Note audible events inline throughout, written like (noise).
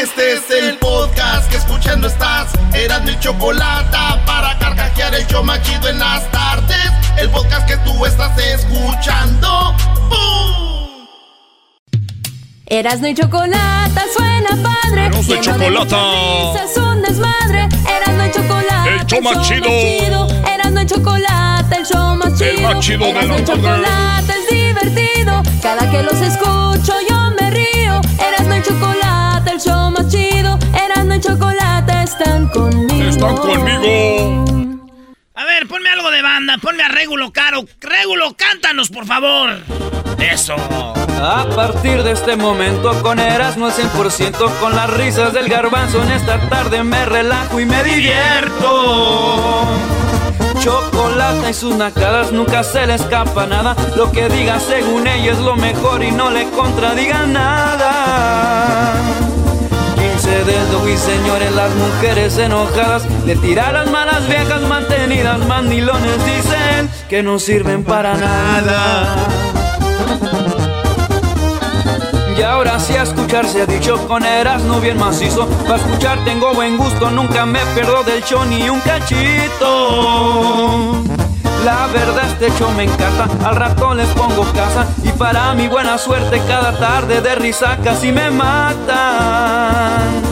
Este es el podcast que escuchando estás. Eran mi chocolate para carcajear el show machido en las tardes. El podcast que tú estás escuchando. ¡Bum! Erasno y chocolate suena padre. Erasmo y muchas risas, un desmadre. Erasno y chocolate. El show más chido. Erasno y chocolate, el show más chido. El más chido de Erasno tardes. chocolate es divertido. Cada que los escucho yo me río. Erasno y chocolate, el show más chido. Erasno y chocolate están conmigo. Están conmigo. A ver, ponme algo de banda, ponme a Régulo Caro. Régulo, cántanos, por favor. Eso. A partir de este momento con Erasmo al 100% con las risas del garbanzo en esta tarde me relajo y me divierto. Chocolate y sus nacadas nunca se le escapa nada. Lo que diga según ella es lo mejor y no le contradiga nada. 15 dedos y señores, las mujeres enojadas le las malas viejas mantenidas, mandilones dicen que no sirven para nada. Y ahora sí a escuchar se ha dicho con Erasmo bien macizo. Para escuchar tengo buen gusto, nunca me pierdo del show ni un cachito. La verdad este show me encanta, al rato les pongo casa. Y para mi buena suerte cada tarde de risa casi me matan.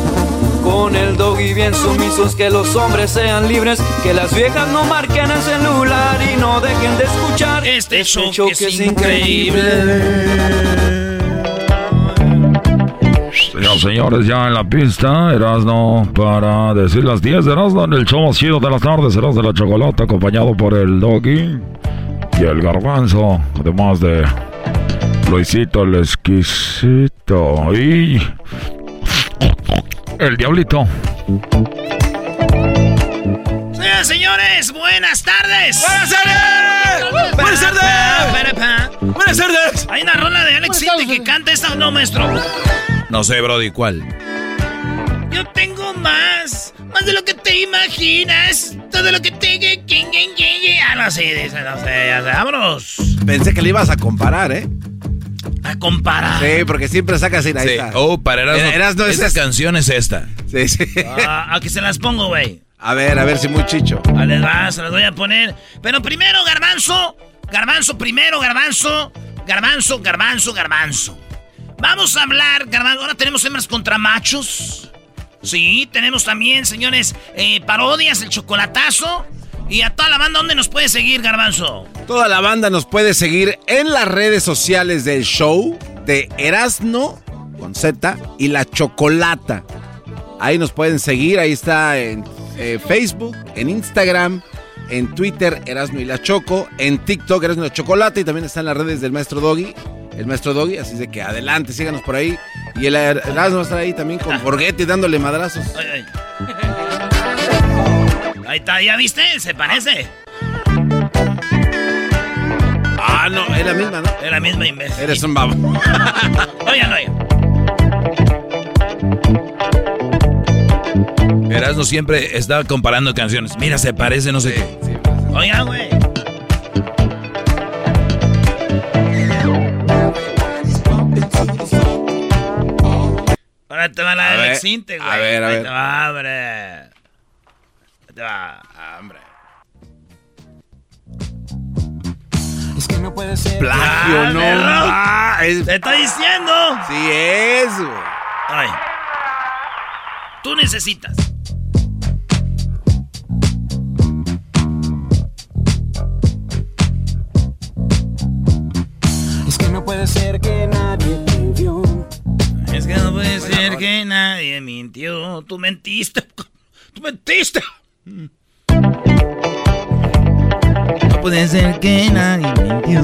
Con el doggy bien sumisos, que los hombres sean libres, que las viejas no marquen el celular y no dejen de escuchar. Este show, show que es increíble. Señoras señores, ya en la pista, Erasno para decir las 10 de Erasno en el show más chido de las tardes, Erasno de la Chocolate, acompañado por el Doggy y el Garbanzo, además de Luisito el Exquisito y el Diablito. Señoras, señores, buenas tardes. ¡Buenas tardes! ¡Buenas tardes! ¡Buenas tardes! Hay una rola de Alex Intec que canta esta, ¿no, maestro? No sé, Brody, ¿cuál? Yo tengo más, más de lo que te imaginas, todo lo que te... Ah, no sé, dice, no sé, ya sé, vámonos. Pensé que le ibas a comparar, ¿eh? A comparar. Sí, porque siempre sacas ahí Sí. está. Oh, para Erasmo. Erasmo es esta esta. canción es esta. Sí, sí. Ah, a que se las pongo, güey. A ver, a ver si muy chicho. A les va, se las voy a poner. Pero primero, garbanzo. Garbanzo primero, garbanzo. Garbanzo, garbanzo, garbanzo. Vamos a hablar, garbanzo. Ahora tenemos hembras contra machos. Sí, tenemos también, señores, eh, parodias, el chocolatazo. Y a toda la banda, ¿dónde nos puede seguir, garbanzo? Toda la banda nos puede seguir en las redes sociales del show de Erasno con Z y la Chocolata. Ahí nos pueden seguir, ahí está en eh, Facebook, en Instagram, en Twitter Erasno y la Choco, en TikTok Erasno y la Chocolata y también está en las redes del Maestro Doggy, el Maestro Doggy, así de que adelante, síganos por ahí. Y el Er- a estar ahí también con Borghetti dándole madrazos. Ay, ay. Ahí está, ¿ya viste? Se parece. Ah, no, es la misma, ¿no? Es la misma imbécil. Eres un babo. (laughs) Oigan, oigan. Erasmo siempre está comparando canciones. Mira, se parece, no sé qué. Oigan, güey. Ahora te va la A de ver, Alex Intec, güey. a ver, a Ahí ver. te va, hombre. Ahí te va. hombre. Es que no puede ser. Plagio, Ah, no. Ah, es- Te estoy diciendo. Sí es, güey. Ay. tú necesitas. Ser que nadie mintió. Tú mentiste. Tú mentiste. No puede ser que nadie mintió.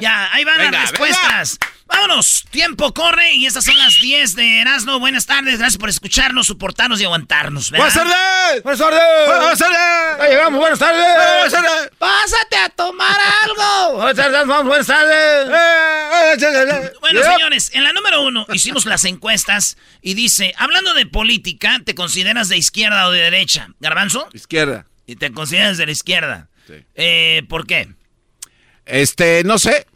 Ya, ahí van Venga, las respuestas. Vámonos, tiempo corre y estas son las 10 de Erasmo. Buenas tardes, gracias por escucharnos, soportarnos y aguantarnos. ¿verdad? ¡Buenas tardes! ¡Buenas tardes! ¡Buenas tardes! ¡Ya llegamos! ¡Buenas tardes! ¡Buenas tardes! ¡Pásate a tomar algo! ¡Buenas tardes! ¡Vamos! ¡Buenas tardes! Eh, Bueno, señores, en la número uno hicimos las encuestas y dice, hablando de política, ¿te consideras de izquierda o de derecha? ¿Garbanzo? Izquierda. Y te consideras de la izquierda. Sí. Eh, ¿Por qué? Este, no sé.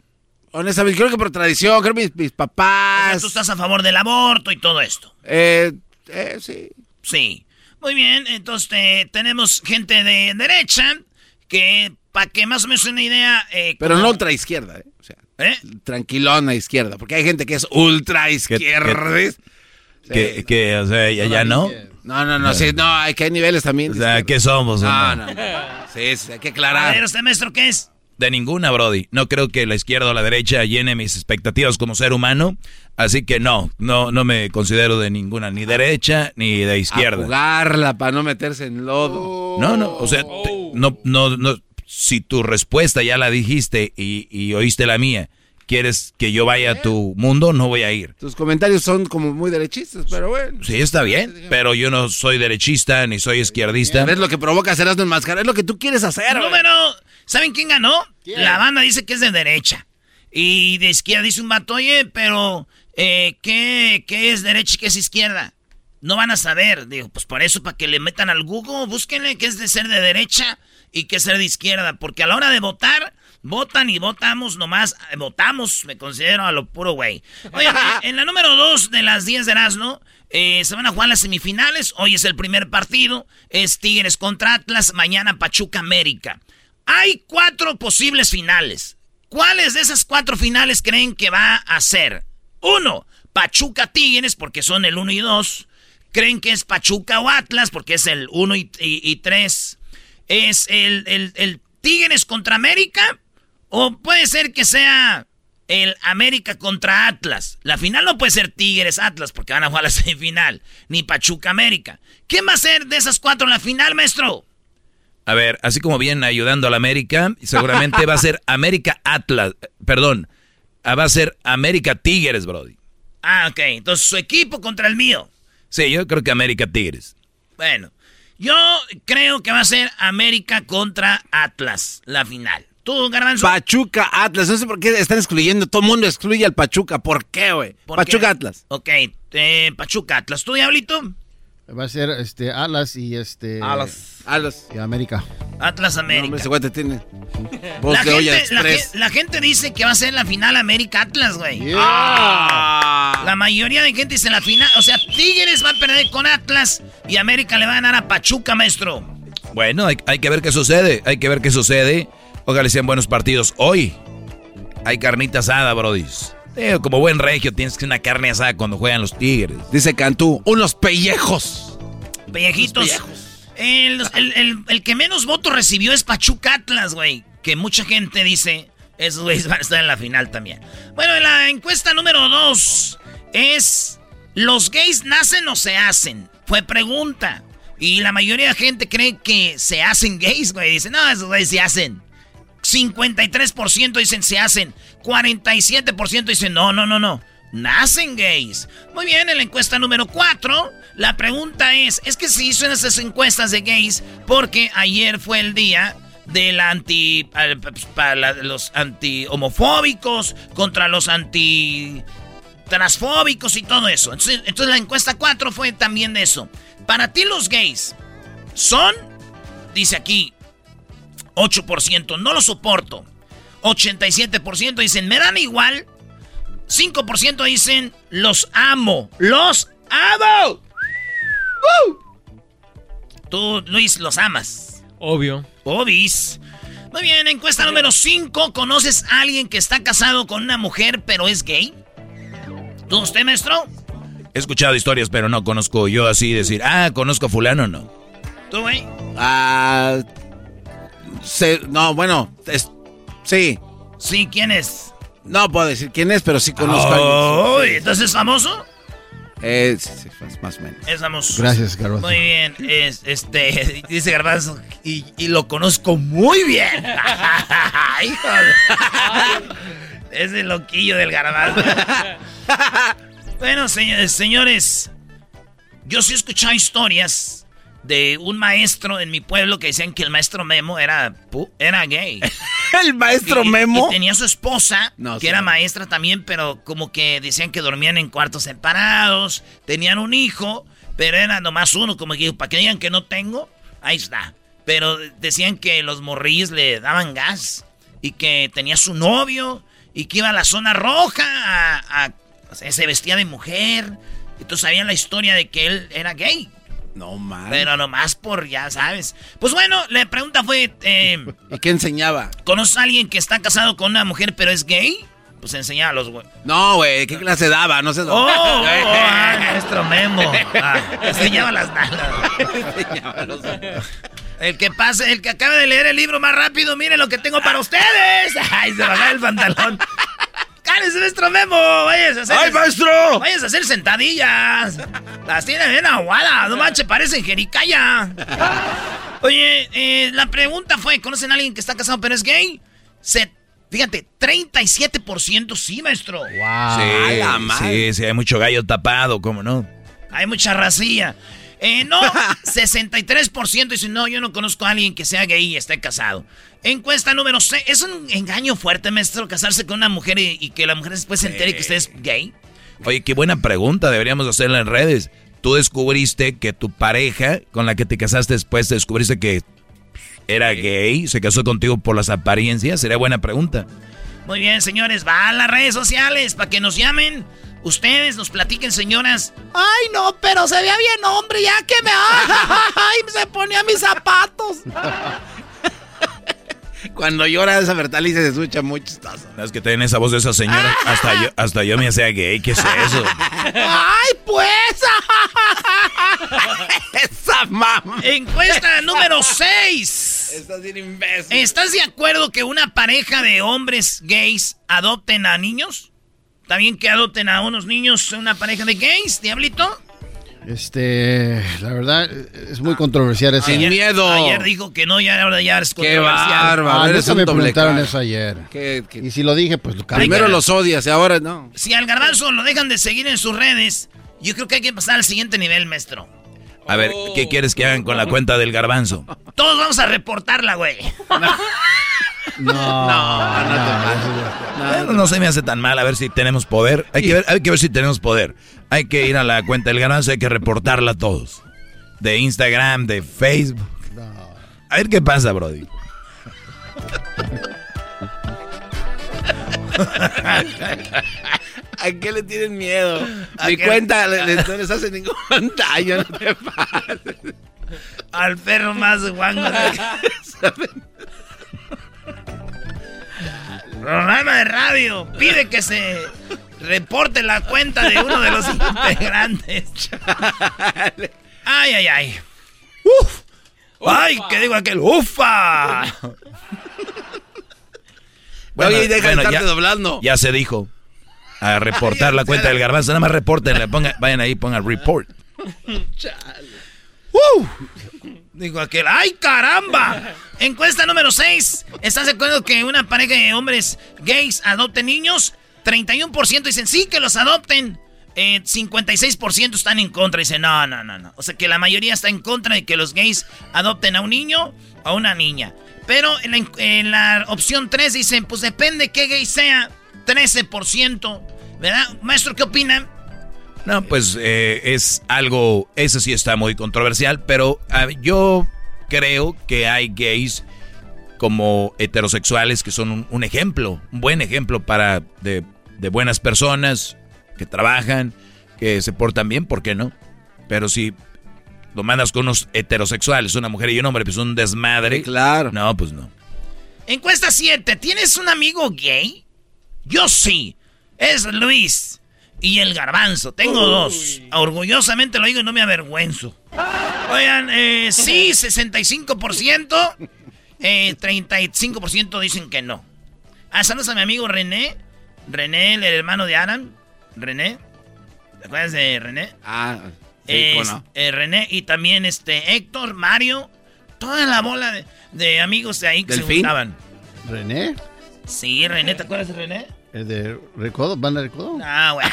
Honestamente, creo que por tradición, creo que mis, mis O sea, papás. tú estás a favor del aborto y todo esto. Eh, eh, sí. Sí. Muy bien, entonces eh, tenemos gente de derecha que, para que más o menos una idea... eh, Pero como- no ultra izquierda, ¿eh? O sea, ¿Eh? tranquilona izquierda. Porque hay gente que es ultra izquierda. Que, que, o sea, ya, ya no. No, no, no, sí, no, hay que hay niveles también. O sea. ¿qué somos? No, no, no. Sí, sí, hay que A aclarar. ver, ¿usted maestro qué es? De ninguna, Brody. No creo que la izquierda o la derecha llene mis expectativas como ser humano. Así que no, no, no me considero de ninguna, ni derecha ni de A izquierda. jugarla para no meterse en lodo. No, no, o sea, te- no, no, no. Si tu respuesta ya la dijiste y, y oíste la mía, quieres que yo vaya a tu mundo, no voy a ir. Tus comentarios son como muy derechistas, pero bueno. Sí, está bien, pero yo no soy derechista ni soy izquierdista. Es lo que provoca hacer en máscara, es lo que tú quieres hacer. Número... ¿Saben quién ganó? La banda dice que es de derecha. Y de izquierda dice un vato, oye, pero eh, ¿qué, ¿qué es derecha y qué es izquierda? No van a saber. Digo, pues por eso, para que le metan al Google, búsquenle qué es de ser de derecha y qué es ser de izquierda. Porque a la hora de votar, votan y votamos nomás. eh, votamos, me considero a lo puro güey. Oye, (laughs) en la número dos de las 10 de Erasmo, eh, se van a jugar las semifinales. Hoy es el primer partido. Es Tigres contra Atlas. Mañana Pachuca América. Hay cuatro posibles finales. ¿Cuáles de esas cuatro finales creen que va a ser? Uno, Pachuca Tigres, porque son el 1 y 2. Creen que es Pachuca o Atlas, porque es el 1 y 3. ¿Es el, el, Tigres contra América? ¿O puede ser que sea el América contra Atlas? La final no puede ser Tigres Atlas, porque van a jugar la (laughs) semifinal. Ni Pachuca América. ¿Quién va a ser de esas cuatro en la final, maestro? A ver, así como vienen ayudando a la América, seguramente va a ser (laughs) América Atlas, perdón, ah, va a ser América Tigres, Brody. Ah, ok. Entonces su equipo contra el mío. Sí, yo creo que América Tigres. Bueno, yo creo que va a ser América contra Atlas, la final. ¿Tú, Garbanzo? Pachuca Atlas, no sé por qué están excluyendo, todo el mundo excluye al Pachuca, ¿por qué, güey? ¿Por Pachuca qué? Atlas. Ok, eh, Pachuca Atlas. ¿Tú, Diablito? Va a ser este Atlas y este Atlas. Atlas. y América. Atlas No, América. hombre, ese güey te tiene (laughs) voz la, de olla gente, la, express. ge- la gente dice que va a ser la final América Atlas, güey. Ah. La mayoría de gente dice la final. O sea, Tigres va a perder con Atlas y América le va a ganar a Pachuca, maestro. Bueno, hay, hay que ver qué sucede, hay que ver qué sucede. Ojalá sean buenos partidos hoy. Hay carnita asada, Brody. Eh, como buen regio tienes que una carne asada cuando juegan los Tigres. Dice Cantú, unos pellejos. Pellejitos. El, el- el- el que menos votos recibió es Pachuca Atlas, güey. Que mucha gente dice, esos güeyes van a estar en la final también. Bueno, en la encuesta número dos es, ¿los gays nacen o se hacen? Fue pregunta. Y la mayoría de gente cree que se hacen gays, güey. Dicen, no, esos güeyes se hacen. 53% dicen se hacen. 47% dicen no, no, no, no. Nacen gays. Muy bien, en la encuesta número 4, la pregunta es, es que se hizo en esas encuestas de gays porque ayer fue el día del anti... eh, para los anti homofóbicos, contra los anti transfóbicos y todo eso. Entonces, entonces la encuesta 4 fue también de eso. Para ti los gays son, dice aquí, 8%, no lo soporto. 87% dicen, me dan igual. 5% dicen, los amo. Los amo. ¡Woo! Tú, Luis, los amas. Obvio. Obis. Muy bien, encuesta número 5. ¿Conoces a alguien que está casado con una mujer pero es gay? ¿Tú, usted, maestro? He escuchado historias, pero no conozco yo así decir, ah, conozco a fulano, no. ¿Tú, güey? Ah, se- no, bueno, es- sí. Sí, ¿quién es? No puedo decir quién es, pero sí conozco a Oh, alguien. sí, sí. ¿entonces es famoso? Eh, sí, sí, más- o menos. Gracias, Garbanzo. Muy bien, es, este, (laughs) dice Garbanzo, y, y lo conozco muy bien. (laughs) Hijo de- (laughs) Es el loquillo del Garbanzo. bueno, señores, señores, yo sí he escuchado historias de un maestro en mi pueblo que decían que el maestro Memo era, era gay. (laughs) ¿El maestro Y- Memo? Y tenía su esposa, No, que sí. era maestra también, pero como que decían que dormían en cuartos separados, tenían un hijo, pero era nomás uno, como que para que digan que no tengo, ahí está. Pero decían que los morrillos le daban gas y que tenía su novio y que iba a la zona roja, a, a- se vestía de mujer. Entonces sabían la historia de que él era gay. No más. Pero nomás por, ya sabes. Pues bueno, la pregunta fue... eh, (laughs) ¿Y qué enseñaba? ¿Conoces a alguien que está casado con una mujer pero es gay? Pues enseñaba a los güey. No, güey, ¿qué clase daba? No sé. Oh, (laughs) oh, oh, ah, maestro Memo. Ah, enseñaba las nalgas. (laughs) El que pase, el que acabe de leer el libro más rápido, miren lo que tengo para ustedes. Ay, se baja el pantalón. ¡Cállese, maestro Memo! ¡Váyase a hacer! ¡Ay, maestro! ¡Váyase a hacer sentadillas! Las tiene bien aguadas. No manches, parecen jericaya. Oye, eh, la pregunta fue, ¿conocen a alguien que está casado pero es gay? Se, fíjate, 37% sí, maestro. Sí, A la madre. sí, sí, hay mucho gallo tapado, ¿cómo no? Hay mucha racilla. Eh, no, (laughs) 63% dicen, no, yo no conozco a alguien que sea gay y esté casado. Encuesta número 6. ¿Es un engaño fuerte, maestro, casarse con una mujer y, y que la mujer después se entere que usted es gay? Oye, qué buena pregunta, deberíamos hacerla en redes. Tú descubriste que tu pareja con la que te casaste después, te descubriste que era gay, se casó contigo por las apariencias, sería buena pregunta. Muy bien, señores, va a las redes sociales para que nos llamen. Ustedes nos platiquen, señoras. Ay, no, pero se veía bien, hombre, ya que me. (laughs) Ay, se ponía mis zapatos. (laughs) Cuando llora esa Bertalice se escucha muy chistoso. Es que tienen esa voz de esa señora, (laughs) hasta yo, hasta yo me hacía gay, ¿qué es eso? Ay, pues. ¡Esa mamá! Encuesta número 6. Estás bien imbécil. ¿Estás de acuerdo que una pareja de hombres gays adopten a niños? ¿También que adopten a unos niños una pareja de gays, diablito? Este, la verdad, es muy controversial eso. Sin miedo. Ayer dijo que no, ya ahora ya es ¡Qué controversial. bárbaro! Ah, un me doble preguntaron cara. eso ayer. ¿Qué- qué- Y si lo dije, pues lo Primero los odias y ahora no. Si al garbanzo lo dejan de seguir en sus redes, yo creo que hay que pasar al siguiente nivel, maestro. A ver, ¿qué quieres que hagan con la cuenta del garbanzo? Todos vamos a reportarla, güey. No, (laughs) no, Bueno, no se me hace tan mal, a ver si tenemos poder. Hay que ver, hay que ver si tenemos poder. Hay que ir a la cuenta del garbanzo, hay que reportarla a todos. De Instagram, de Facebook. A ver qué pasa, Brody. (laughs) ¿A qué le tienen miedo? ¿A Mi qué? cuenta le- le- no les hace ningún daño, no te pases. Al perro más guango. (laughs) Programa de radio pide que se reporte la cuenta de uno de los (laughs) integrantes. Ay, ay, ay. Uf. Ay, ¿qué digo aquel? ¡Ufa! Oye, deja de estarte ya, doblando. Ya se dijo. A reportar la cuenta del garbanzo. Nada más reporten, pongan, vayan ahí, pongan report. (laughs) Digo aquel, ¡ay caramba! Encuesta número 6. ¿Estás de acuerdo que una pareja de hombres gays adopten niños? 31% dicen sí que los adopten. Eh, 56% están en contra. Dicen no, no, no, no. O sea que la mayoría está en contra de que los gays adopten a un niño o a una niña. Pero en la, en la opción 3 dicen, pues depende qué gay sea. 13%. ¿Verdad? Maestro, ¿qué opinan? No, pues eh, es algo, eso sí está muy controversial, pero ah, yo creo que hay gays como heterosexuales que son un, un ejemplo, un buen ejemplo para de, de buenas personas que trabajan, que se portan bien, ¿por qué no? Pero si lo mandas con unos heterosexuales, una mujer y un hombre, pues un desmadre. Claro. No, pues no. Encuesta 7. ¿Tienes un amigo gay? Yo sí. Es Luis. Y el garbanzo. Tengo dos. Orgullosamente lo digo y no me avergüenzo. Oigan, eh, sí, (laughs) 65%. Eh, 35% dicen que no. Ah, saludos a mi amigo René. René, el hermano de Alan. René. ¿Te acuerdas de René? Ah, sí, ¿cómo no? eh, René y también este Héctor, Mario. Toda la bola de, de amigos de ahí que se juntaban. ¿René? Sí, René, ¿te acuerdas de René? ¿El de Recodo? ¿Banda Recodo? Ah, güey.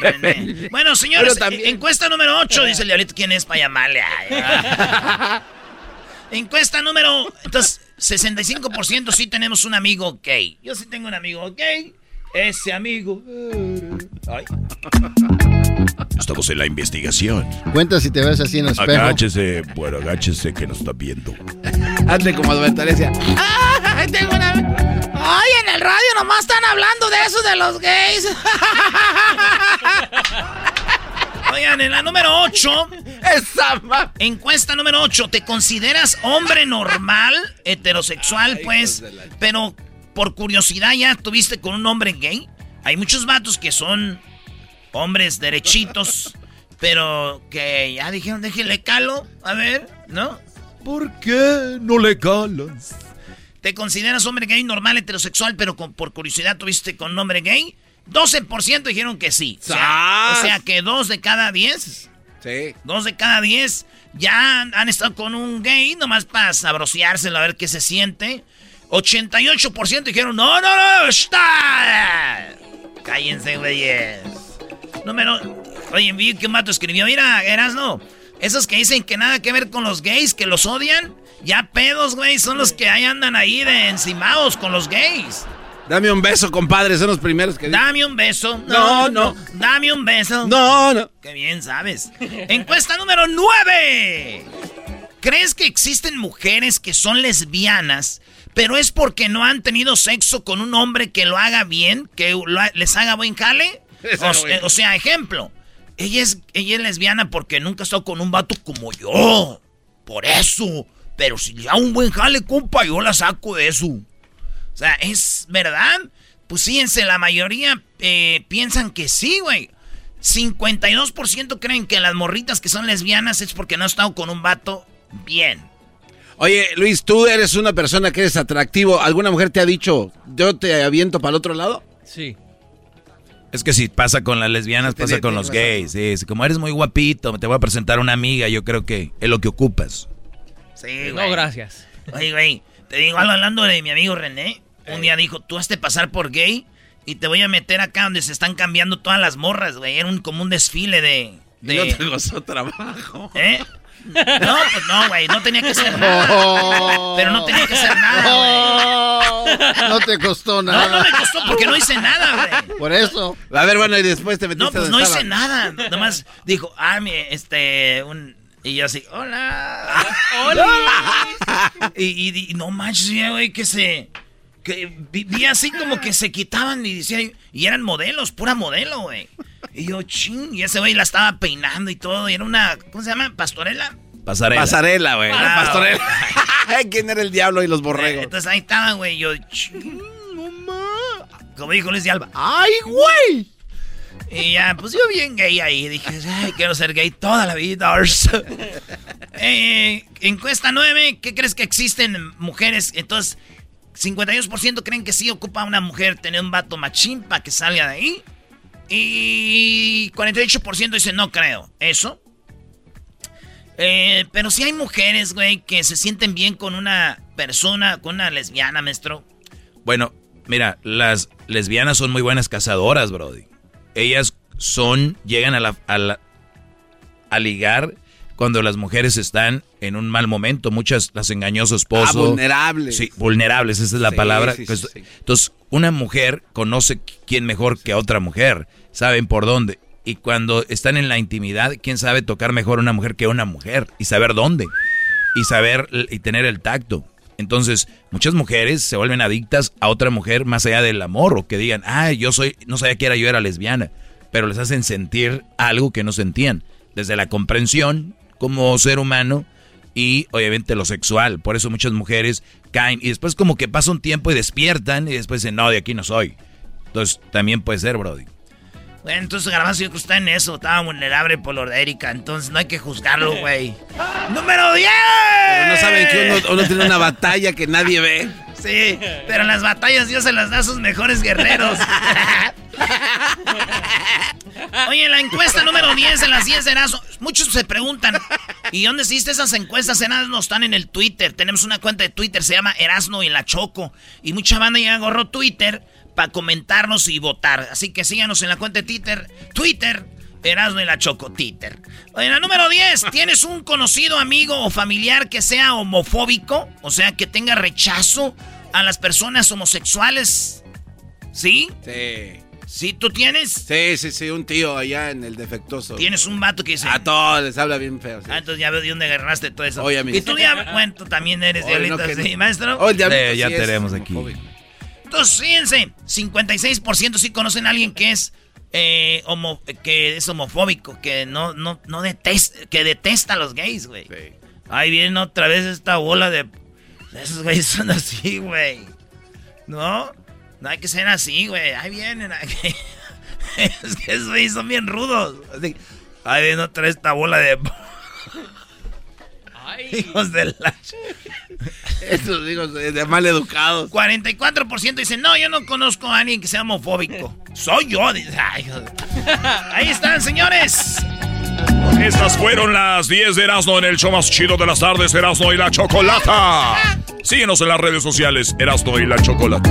(laughs) René. Bueno, señores, también- eh, encuesta número 8, dice el diablito, ¿quién es para llamarle? Ay, (laughs) encuesta número... Entonces, 65% sí tenemos un amigo gay. Yo sí tengo un amigo gay. Ese amigo... Ay. Estamos en la investigación. Cuenta si te ves así en el espejo. Agáchese, bueno, agáchese que nos está viendo. (laughs) Hazle como advertencia. ¡Ay, tengo una... ¡Ay, en el radio nomás están hablando de eso de los gays! (laughs) Oigan, en la número 8. Esa Encuesta número 8. ¿Te consideras hombre normal, heterosexual, pues? Pero por curiosidad ya tuviste con un hombre gay. Hay muchos vatos que son hombres derechitos, (laughs) pero que ya dijeron, déjenle calo. A ver, ¿no? ¿Por qué no le calas? ¿Te consideras hombre gay normal, heterosexual, pero con- por curiosidad tuviste con un hombre gay? 12% dijeron que sí. O sea, ¡Sas! o sea que dos de cada 10 Sí. Dos de cada diez ya han, han estado con un gay, nomás para sabrociárselo a ver qué se siente. 88% dijeron, no, no, no, está. Cállense, güeyes. Número... Oye, vi que un mato escribió, mira, Erasno, esos que dicen que nada que ver con los gays, que los odian, ya pedos, güey, son los que ahí andan ahí de encimados con los gays. Dame un beso, compadre. Son los primeros que Dame un beso. No, no. Dame un beso. No, no. Qué bien sabes. Encuesta número 9. ¿Crees que existen mujeres que son lesbianas, pero es porque no han tenido sexo con un hombre que lo haga bien, que lo ha- les haga buen jale? (laughs) O, sea, ejemplo. Ella es, ella es lesbiana porque nunca ha estado con un vato como yo. Por eso. Pero si hago un buen jale, compa, yo la saco de eso. O sea, ¿es verdad? Pues fíjense, la mayoría eh, piensan que sí, güey. 52% creen que las morritas que son lesbianas es porque no han estado con un vato bien. Oye, Luis, tú eres una persona que eres atractivo. ¿Alguna mujer te ha dicho, yo te aviento para el otro lado? Sí. Es que si pasa con las lesbianas, pasa con los gays. Sí, sí, como eres muy guapito, te voy a presentar a una amiga, yo creo que es lo que ocupas. Sí, No, güey. gracias. Oye, güey, te digo algo hablando de mi amigo René. Un día dijo, tú has de pasar por gay y te voy a meter acá donde se están cambiando todas las morras, güey. Era un, como un desfile de... de- No te costó trabajo. ¿Eh? No, pues no, güey, no tenía que ser nada. Pero no tenía que ser nada, güey. No te costó nada. No, no me costó porque no hice nada, güey. Por eso. A ver, bueno, y después te metiste No, pues donde no estaba. hice nada. Nomás dijo, ah, mi, este, un... Y yo así, hola. (laughs) hola. y, y- y no manches, güey, que se... Que vi, vi así como que se quitaban y decía, y eran modelos, pura modelo, güey. Y yo, ching, y ese güey la estaba peinando y todo, y era una, ¿cómo se llama? ¿Pastorela? Pasarela. Pasarela, güey. Ah, Pastorela. ¿Quién era el diablo y los borregos? Entonces ahí estaba, güey, y yo, ching, no ma. Como dijo Luis de Alba, ¡ay, güey! Y ya, pues yo bien gay ahí. Dije, ay, quiero ser gay toda la vida. (laughs) Eh, encuesta 9, ¿qué crees que existen mujeres? Entonces, 52% creen que sí ocupa una mujer tener un vato machín para que salga de ahí. Y 48% dicen, no creo. Eso. Eh, pero sí hay mujeres, güey, que se sienten bien con una persona, con una lesbiana, maestro. Bueno, mira, las lesbianas son muy buenas cazadoras, Brody. Ellas son, llegan a la, a la- a ligar cuando las mujeres están en un mal momento. Muchas las engañó su esposo. Ah, vulnerables. Sí, vulnerables, esa es la Sí, palabra. sí, sí, Pues. Entonces, una mujer conoce quién mejor que otra mujer. Saben por dónde. Y cuando están en la intimidad, ¿quién sabe tocar mejor a una mujer que una mujer? Y saber dónde. Y saber y tener el tacto. Entonces, muchas mujeres se vuelven adictas a otra mujer más allá del amor. O que digan, ah, yo soy, no sabía que era yo era lesbiana. Pero les hacen sentir algo que no sentían. Desde la comprensión como ser humano y obviamente lo sexual. Por eso muchas mujeres caen y después como que pasa un tiempo y despiertan y después dicen, no, de aquí no soy. Entonces también puede ser, Brody. Bueno, entonces Garbanzo yo creo que está en eso. Estaba vulnerable por lo de Erika. Entonces no hay que juzgarlo, güey. ¡Número 10! Pero no saben que uno, uno tiene una batalla que nadie ve. Sí, pero en las batallas Dios se las da a sus mejores guerreros. (laughs) Oye, la encuesta número 10 de las 10 de Erasmo. Muchos se preguntan, ¿y dónde hiciste esas encuestas? Erasmo están en el Twitter. Tenemos una cuenta de Twitter, se llama Erasmo y la Choco. Y mucha banda ya agarró Twitter para comentarnos y votar. Así que síganos en la cuenta de Twitter. Twitter, Erasmo y la Choco, Twitter. Oye, la número 10, ¿tienes un conocido amigo o familiar que sea homofóbico? O sea, que tenga rechazo a las personas homosexuales. ¿Sí? Sí. ¿Sí tú tienes? Sí, sí, sí, un tío allá en el defectuoso. Tienes un vato que dice. A todos les habla bien feo. sí. Ah, entonces ya veo de dónde agarraste todo eso. Oye, amigo. y tú ya, bueno, tú también eres Oye, diablito, no, sí, no. maestro. Diablito Eh, ya sí tenemos aquí. homofóbico. Entonces, fíjense, 56% sí conocen a alguien que es eh, homo- que es homofóbico, que no, no, no detesta, que detesta a los gays, güey. Sí. Ahí viene otra vez esta bola de. Esos güeyes son así, güey. ¿No? No hay que ser así, güey. Ahí vienen. aquí. (laughs) es que esos son bien rudos. Así, ahí viene otra vez esta bola de. (laughs) Hijos de la. (laughs) Estos hijos de de mal educados. 44% dicen, no, yo no conozco a alguien que sea homofóbico. Soy yo. dice, "Ay, hijo de-". Ahí están, señores. Estas fueron las 10 de Erasmo en el show más chido de las tardes, Erasmo y la Chocolata. Síguenos en las redes sociales, Erasmo y la Chocolata.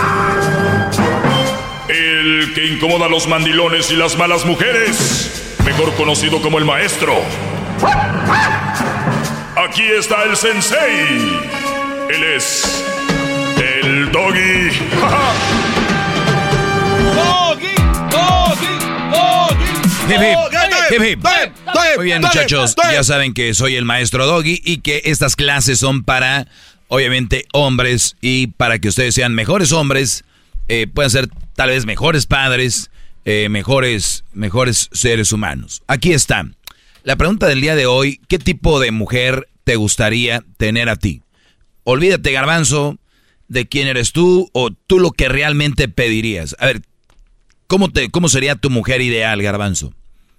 El que incomoda a los mandilones y las malas mujeres, mejor conocido como el maestro. Aquí está el sensei. Él es el doggy. Hip, hip. Hip, hip. Muy bien, muchachos, ya saben que soy el maestro Doggy y que estas clases son para, obviamente, hombres y para que ustedes sean mejores hombres, eh, puedan ser tal vez mejores padres, eh, mejores, mejores seres humanos. Aquí está. La pregunta del día de hoy, ¿qué tipo de mujer te gustaría tener a ti? Olvídate, garbanzo, de quién eres tú o tú lo que realmente pedirías. A ver, ¿cómo, te, cómo sería tu mujer ideal, garbanzo?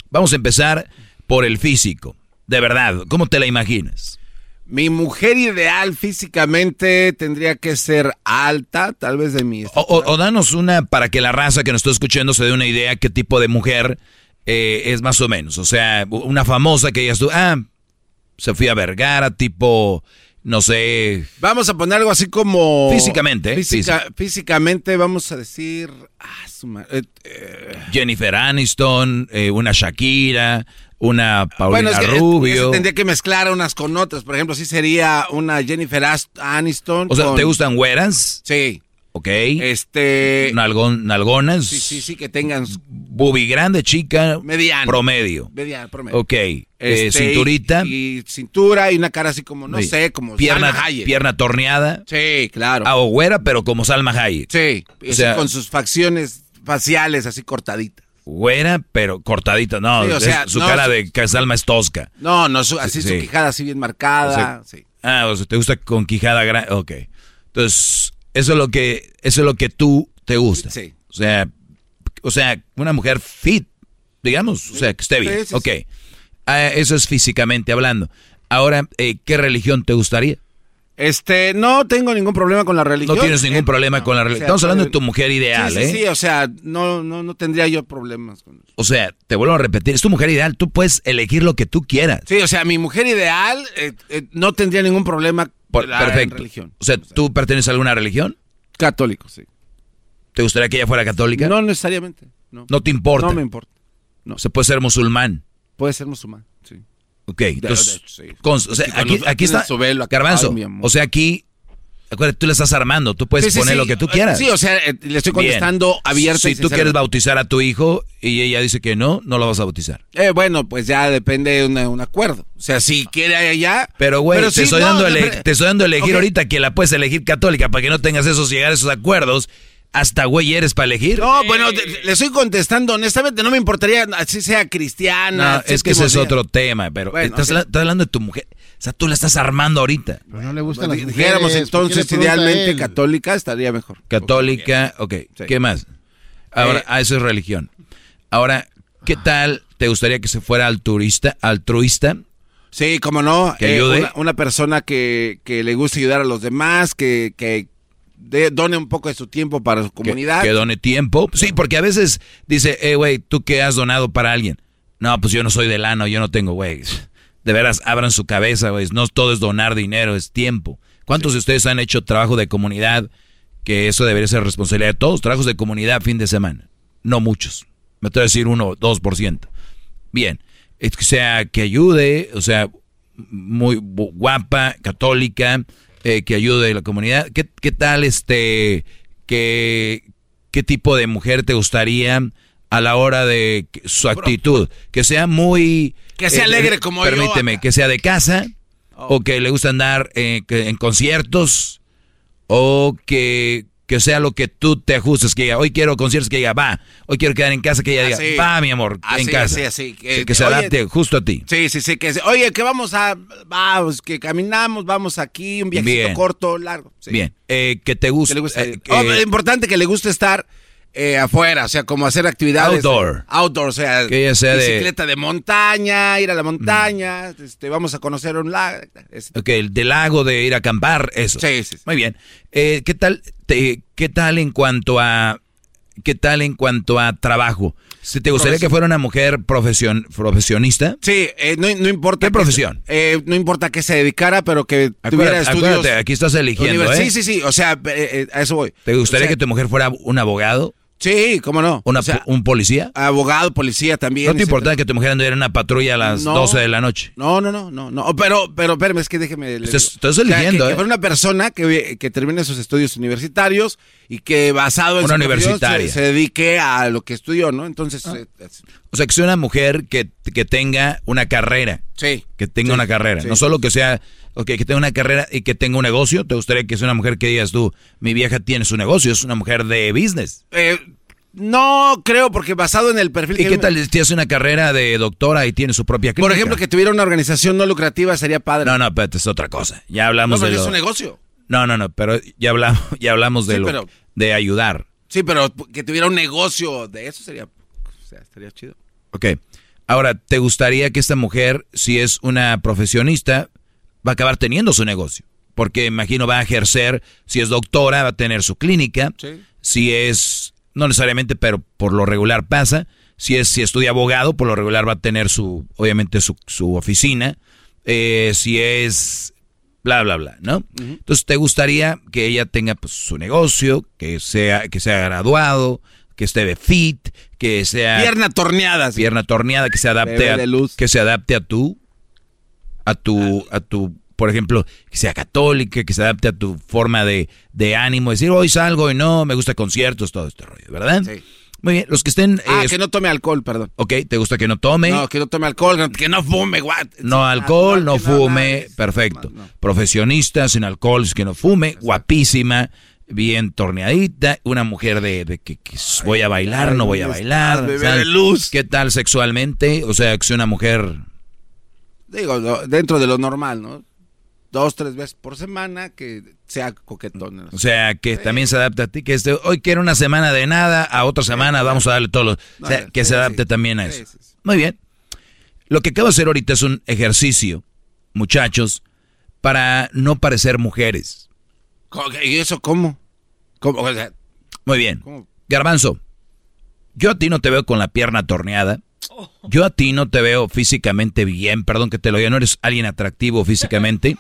Vamos a empezar por el físico. De verdad, ¿cómo te la imaginas? Mi mujer ideal físicamente tendría que ser alta, tal vez de mi... O, o- o danos una para que la raza que nos está escuchando se dé una idea qué tipo de mujer eh, es más o menos. O sea, una famosa que digas tú, ah, Sofía Vergara, tipo, no sé, Vamos a poner algo así como... Físicamente, ¿eh? Física- Físicamente vamos a decir... ah, su eh, Jennifer Aniston, eh, una Shakira, una Paulina bueno, es que, Rubio. es- tendría que mezclar unas con otras. Por ejemplo, sí sería una Jennifer Aniston. o sea, con- ¿te gustan güeras? Sí. Ok. Este... Nalgón- nalgonas. Sí, sí, sí, que tengan... Bubi grande, chica. Mediano. Promedio. Media, promedio. Ok. Eh, Este, cinturita. Y, y cintura y una cara así como, no Sí. sé, como pierna, Salma Hayek. pierna torneada. Sí, claro. Ah, o güera, pero como Salma Hayek. Sí, O sea- con sus facciones faciales así cortaditas. Güera, pero cortadita. No, Sí, o es- sea, su no, cara de que Salma es tosca. No, no, su- así Sí, su quijada así bien marcada. O sea, sí. Ah, o sea, te gusta con quijada grande. Ok. Entonces, eso es lo que, eso es lo que tú te gusta. Sí. O sea, o sea, una mujer fit, digamos, o sea, que esté bien. Sí, sí, ok. Ah, eso es físicamente hablando. Ahora, eh, ¿qué religión te gustaría? Este, no tengo ningún problema con la religión. No tienes ningún Eh, problema con la o religión. sea, Estamos hablando de tu mujer ideal, sí, sí, ¿eh? Sí, o sea, no, no, no tendría yo problemas con eso. O sea, te vuelvo a repetir, es tu mujer ideal, tú puedes elegir lo que tú quieras. Sí, o sea, mi mujer ideal eh, eh, no tendría ningún problema con la perfecto. religión. O sea, ¿tú perteneces a alguna religión? Católico, sí. ¿Te gustaría que ella fuera católica? No necesariamente. No, No te importa. No me importa. No. Se puede ser musulmán. Puede ser musulmán, sí. Ok, entonces, de hecho, sí. con- o sea, aquí, aquí está, velo Garbanzo, ay, o sea, aquí, Acuérdate, tú le estás armando, tú puedes Sí, sí, poner sí. lo que tú quieras. Sí, o sea, eh, le estoy contestando abierta y Si tú sinceramente. quieres bautizar a tu hijo y ella dice que no, no lo vas a bautizar. Eh, bueno, pues ya depende de una- un acuerdo. O sea, si quiere allá. Pero, güey, te, no, dando no, te estoy dando a elegir ahorita que la puedes elegir católica para que no tengas esos llegar a esos acuerdos. Hasta, güey, eres para elegir. No, bueno, te- le estoy contestando honestamente, no me importaría así sea cristiana. No, es que ese es otro tema, pero Bueno, estás, hablando de tu mujer. O sea, tú la estás armando ahorita. Pero no le gustan día. las mujeres. Dijéramos ¿por qué le entonces, idealmente católica estaría mejor. Católica, ok. Sí. ¿Qué más? Ahora, Eh, ah, eso es religión. Ahora, ¿qué tal te gustaría que se fuera altruista? altruista? Sí, como no. Que eh, ayude. una, una persona que, que le guste ayudar a los demás, que, que de- done un poco de su tiempo para su que, comunidad. que done tiempo. Sí, porque a veces dice, eh, güey, ¿tú qué has donado para alguien? No, pues yo no soy de lano, yo no tengo, güey. De veras, abran su cabeza, güey. No todo es donar dinero, es tiempo. ¿Cuántos de ustedes han hecho trabajo de comunidad? Que eso debería ser responsabilidad de todos. Trabajos de comunidad fin de semana. No muchos. Me estoy a decir uno, dos por ciento. Bien. Que sea que ayude, o sea, muy guapa, católica, eh, que ayude a la comunidad. ¿Qué, qué tal este, qué, qué tipo de mujer te gustaría a la hora de su actitud? Que sea muy... Que sea alegre como yo Permíteme, que sea de casa, o que le gusta andar eh, en conciertos, o que, que sea lo que tú te ajustes, que diga, hoy quiero conciertos, que diga, va, hoy quiero quedar en casa, que ella diga, va, mi amor, en casa. así, así, que- Que, que se oye, adapte justo a ti. Sí, sí, sí. Que, oye, que vamos a. Vamos, que caminamos, vamos aquí, un viajecito Bien. corto, largo. Sí. Bien, eh, que te guste. Que le guste- eh, Oh, es importante que le guste estar eh, afuera, o sea, como hacer actividades. Outdoor. Outdoor, o sea, Que bicicleta de... montaña, ir a la montaña, este, vamos a conocer un lago. ese- Ok, el del lago de ir a acampar, eso. Sí, sí, sí. Muy bien. Eh, ¿Qué tal, te- qué tal en cuanto a, qué tal en cuanto a trabajo? Si ¿Te gustaría que fuera una mujer profesion, profesionista? Sí, eh, no, no importa. ¿Qué que- profesión? eh, no importa que se dedicara, pero que tuviera estudios. acuérdate, aquí estás eligiendo, ¿eh? Sí, sí, sí, o sea, eh, a eso voy. ¿Te gustaría O sea, que tu mujer fuera un abogado? Sí, cómo no. Una, O sea, ¿Un policía? abogado, policía también. ¿No te etcétera. importa que tu mujer anduviera en una patrulla a las No. 12 de la noche? No, no, no, no, no. Pero, pero, espérame, es que déjeme. Estás- O sea, eligiendo, que, ¿eh? que una persona que, que termine sus estudios universitarios y que basado en Una su universitaria. Se, se dedique a lo que estudió, ¿no? Entonces, eh, es- O sea, que sea una mujer que, que tenga una carrera. sí. Que tenga Sí, una carrera. sí. No solo que sea, ok, que tenga una carrera y que tenga un negocio. ¿Te gustaría que sea una mujer que digas tú, mi vieja tiene su negocio, es una mujer de business? Eh, no creo, porque basado en el perfil ¿Y que- qué tal si hace una carrera de doctora y tiene su propia clínica? Por ejemplo, que tuviera una organización no lucrativa sería padre. No, no, espérate, es otra cosa. Ya No, hablamos pero de es lo... un negocio. No, no, no, pero ya hablamos, (laughs) ya hablamos de Sí, lo... pero- De ayudar. Sí, pero que tuviera un negocio de eso sería. O sea, estaría chido. Ok. Ahora, ¿te gustaría que esta mujer, si es una profesionista, va a acabar teniendo su negocio? Porque imagino va a ejercer, si es doctora, va a tener su clínica. Sí. Si es, no necesariamente, pero por lo regular pasa. Si es, si estudia abogado, por lo regular va a tener su, obviamente su, su oficina. Eh, si es, bla, bla, bla, ¿no? Entonces, ¿te gustaría que ella tenga pues, su negocio, que sea, que sea graduado, que esté de fit, que sea Pierna torneada. sí. pierna torneada que se adapte a, luz. que se adapte a tu a tu a tu por ejemplo que sea católica que se adapte a tu forma de, de ánimo decir hoy salgo y no me gusta conciertos todo este rollo verdad Sí. muy bien los que estén Ah, eh, que no tome alcohol, perdón. ok te gusta que no tome No, que no tome alcohol, que no fume, guat. no alcohol, no fume, perfecto. No. Profesionista, sin alcohol, que no fume, guapísima, bien torneadita, una mujer de, de que, que voy a bailar, no voy a ¿dónde bailar. estás, de luz? ¿Qué tal sexualmente? O sea, que sea una mujer Digo, dentro de lo normal, ¿no? Dos, tres veces por semana que sea coquetón. O sea, que también se adapte a ti, que este, hoy quiero una semana de nada, a otra semana vamos a darle todos los... O sea, que sí, se adapte también a eso. Muy bien. Lo que acabo de hacer ahorita es un ejercicio, muchachos, para no parecer mujeres. ¿Y eso cómo? ¿Cómo? O sea, Muy bien. ¿cómo? Garbanzo, yo a ti no te veo con la pierna torneada. Yo a ti no te veo físicamente bien, perdón que te lo diga, no eres alguien atractivo físicamente.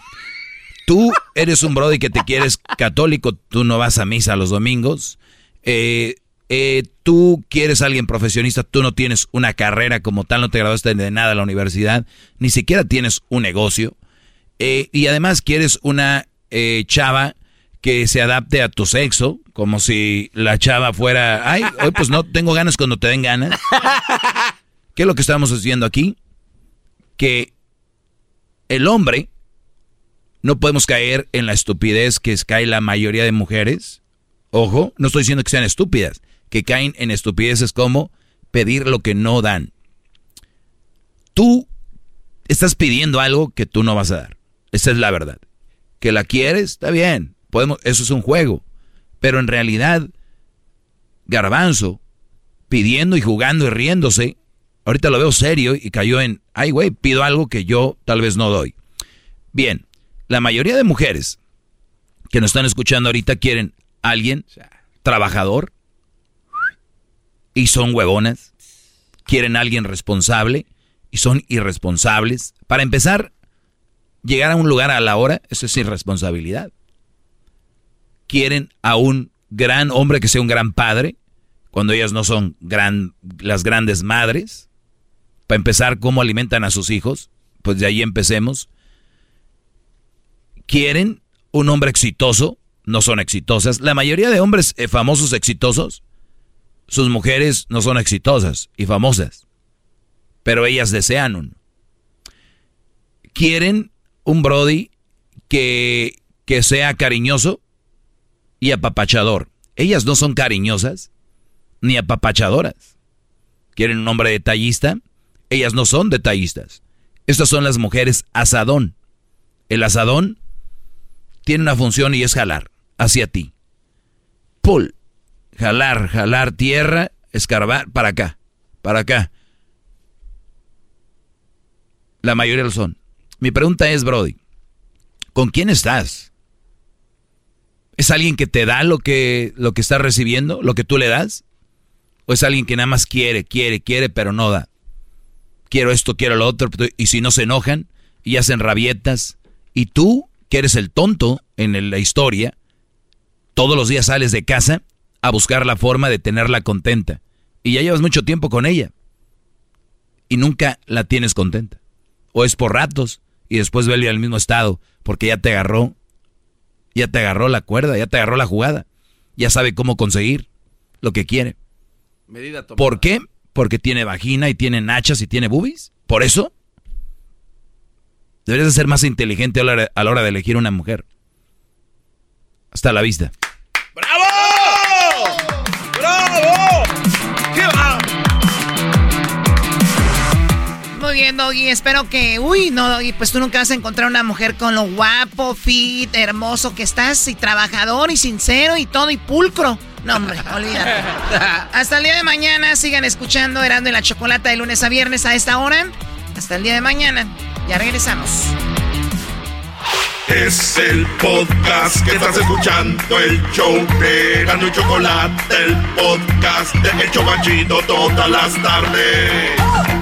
Tú eres un brody que te quieres católico, tú no vas a misa los domingos. Eh, eh, tú quieres alguien profesionista, tú no tienes una carrera como tal, no te graduaste de nada en la universidad, ni siquiera tienes un negocio. Eh, y además quieres una eh, chava que se adapte a tu sexo, como si la chava fuera, ay, hoy pues no tengo ganas cuando te den ganas. ¿Qué es lo que estamos haciendo aquí? Que el hombre no podemos caer en la estupidez que cae la mayoría de mujeres. Ojo, no estoy diciendo que sean estúpidas, que caen en estupideces como pedir lo que no dan. Tú estás pidiendo algo que tú no vas a dar. Esa es la verdad. Que la quieres, está bien. Podemos, eso es un juego. Pero en realidad, Garbanzo, pidiendo y jugando y riéndose, ahorita lo veo serio y cayó en, ay güey, pido algo que yo tal vez no doy. Bien, la mayoría de mujeres que nos están escuchando ahorita quieren alguien trabajador y son huevonas. Quieren alguien responsable y son irresponsables. Para empezar, llegar a un lugar a la hora, eso es irresponsabilidad. Quieren a un gran hombre que sea un gran padre, cuando ellas no son gran, las grandes madres. Para empezar, cómo alimentan a sus hijos, pues de ahí empecemos. Quieren un hombre exitoso, no son exitosas. La mayoría de hombres eh, famosos exitosos, sus mujeres no son exitosas y famosas pero ellas desean uno. Quieren un Brody que, que sea cariñoso y apapachador. Ellas no son cariñosas ni apapachadoras. Quieren un hombre detallista. Ellas no son detallistas. Estas son las mujeres asadón. El asadón tiene una función y es jalar hacia ti. Pull. Jalar, jalar tierra, escarbar para acá, para acá. La mayoría lo son. Mi pregunta es, Brody, ¿con quién estás? ¿Es alguien que te da lo que, lo que estás recibiendo, lo que tú le das? ¿O es alguien que nada más quiere, quiere, quiere, pero no da? Quiero esto, quiero lo otro, y si no se enojan y hacen rabietas, y tú, que eres el tonto en la historia, todos los días sales de casa a buscar la forma de tenerla contenta. Y ya llevas mucho tiempo con ella. Y nunca la tienes contenta o es por ratos y después vuelve al mismo estado porque ya te agarró, ya te agarró la cuerda, ya te agarró la jugada, ya sabe cómo conseguir lo que quiere. ¿Por qué? Porque tiene vagina y tiene nachas y tiene boobies. ¿Por eso? Deberías de ser más inteligente a la hora de elegir una mujer. Hasta la vista. Bien, Doggy. Espero que. Uy, no, Doggy. Pues tú nunca vas a encontrar una mujer con lo guapo, fit, hermoso que estás, y trabajador, y sincero, y todo, y pulcro. No, hombre, (laughs) olvídate. Hasta el día de mañana. Sigan escuchando Herando en la Chocolata de lunes a viernes a esta hora. Hasta el día de mañana. Ya regresamos. Es el podcast que estás escuchando, el show de Gano y Chocolate, el podcast de Hecho Machito todas las tardes.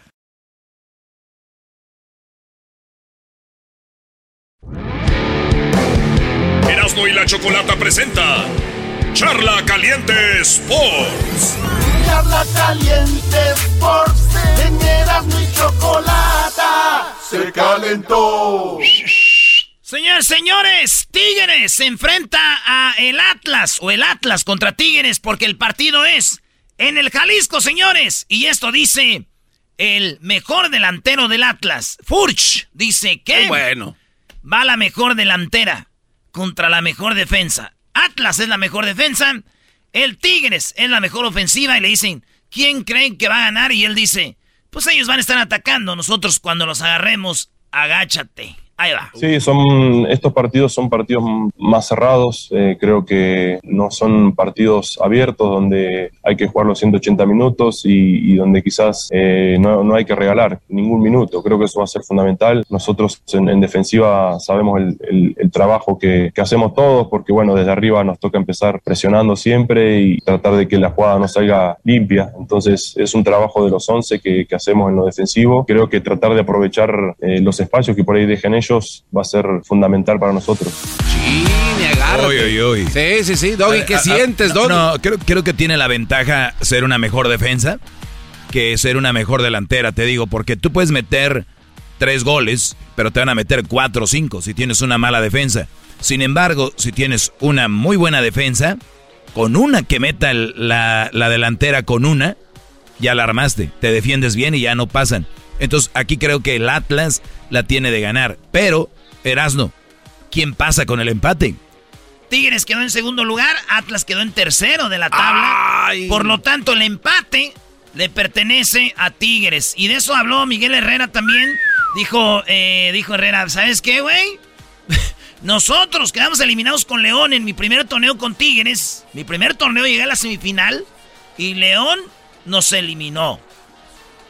Erasmo y la Chocolata presenta Charla Caliente Sports. Charla Caliente Sports. En Erasmo y Chocolata. Se calentó. Señores, señores, Tigres se enfrenta a el Atlas o el Atlas contra Tigres porque el partido es en el Jalisco, señores. Y esto dice el mejor delantero del Atlas, Furch, dice que bueno. va la mejor delantera contra la mejor defensa. Atlas es la mejor defensa, el Tigres es la mejor ofensiva y le dicen, ¿quién creen que va a ganar? Y él dice, pues ellos van a estar atacando, nosotros cuando los agarremos, agáchate. Ahí va. Sí, son, estos partidos son partidos más cerrados. eh, creo que no son partidos abiertos donde hay que jugar los 180 minutos y, y donde quizás eh, no, no hay que regalar ningún minuto. Creo que eso va a ser fundamental. Nosotros en, en defensiva sabemos el, el- el trabajo que, que hacemos todos porque, bueno, desde arriba nos toca empezar presionando siempre y tratar de que la jugada no salga limpia. Entonces es un trabajo de los 11 que, que hacemos en lo defensivo. Creo que tratar de aprovechar eh, los espacios que por ahí dejen ellos va a ser fundamental para nosotros. Uy, uy. Sí, sí, sí. Doggy, ¿qué sientes, no, Doggy? No, creo, creo que tiene la ventaja ser una mejor defensa que ser una mejor delantera, te digo, porque tú puedes meter tres goles, pero te van a meter cuatro o cinco si tienes una mala defensa. Sin embargo, si tienes una muy buena defensa, con una que meta el- la, la delantera con una, ya la armaste, te defiendes bien y ya no pasan. Entonces aquí creo que el Atlas la tiene de ganar. Pero, Erasno, ¿quién pasa con el empate? Tigres quedó en segundo lugar, Atlas quedó en tercero de la tabla. Por lo tanto, el empate le pertenece a Tigres. Y de eso habló Miguel Herrera también. Dijo, eh, dijo Herrera, ¿sabes qué, güey? (laughs) Nosotros quedamos eliminados con León en mi primer torneo con Tigres. Mi primer torneo llegué a la semifinal y León nos eliminó.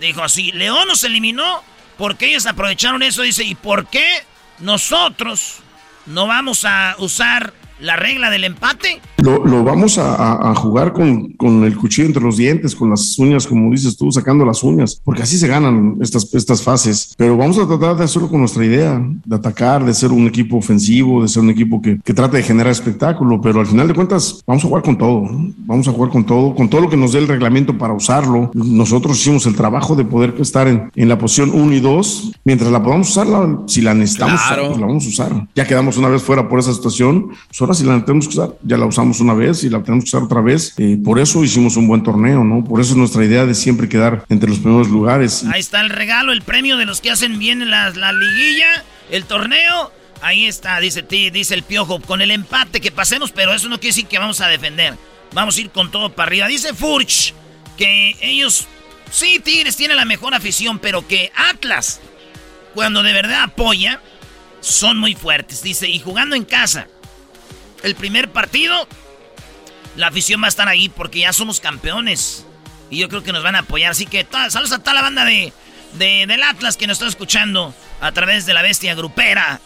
Dijo así, León nos eliminó porque ellos aprovecharon eso. Dice, ¿y por qué nosotros no vamos a usar la regla del empate? Lo, lo vamos a, a- jugar con, con el cuchillo entre los dientes, con las uñas, como dices tú, sacando las uñas, porque así se ganan estas, estas fases. Pero vamos a tratar de hacerlo con nuestra idea, de atacar, de ser un equipo ofensivo, de ser un equipo que, que trate de generar espectáculo, pero al final de cuentas vamos a jugar con todo, ¿no? vamos a jugar con todo, con todo lo que nos dé el reglamento para usarlo. Nosotros hicimos el trabajo de poder estar en, en la posición 1 y 2, mientras la podamos usar, la- si la necesitamos, Claro. pues la vamos a usar. Ya quedamos una vez fuera por esa situación, pues ahora si la tenemos que usar, ya la usamos una vez y la tenemos que usar otra vez. Por eso hicimos un buen torneo, ¿no? Por eso es nuestra idea de siempre quedar entre los primeros lugares. Ahí está el regalo, el premio de los que hacen bien la, la liguilla, el torneo. Ahí está, dice, ti- dice el piojo, con el empate que pasemos, pero eso no quiere decir que vamos a defender. Vamos a ir con todo para arriba. Dice Furch que ellos, sí, Tigres tiene la mejor afición, pero que Atlas, cuando de verdad apoya, son muy fuertes. Dice, y jugando en casa, el primer partido, la afición va a estar ahí porque ya somos campeones. Y yo creo que nos van a apoyar. Así que saludos a toda la banda de, de- del Atlas que nos está escuchando a través de la bestia grupera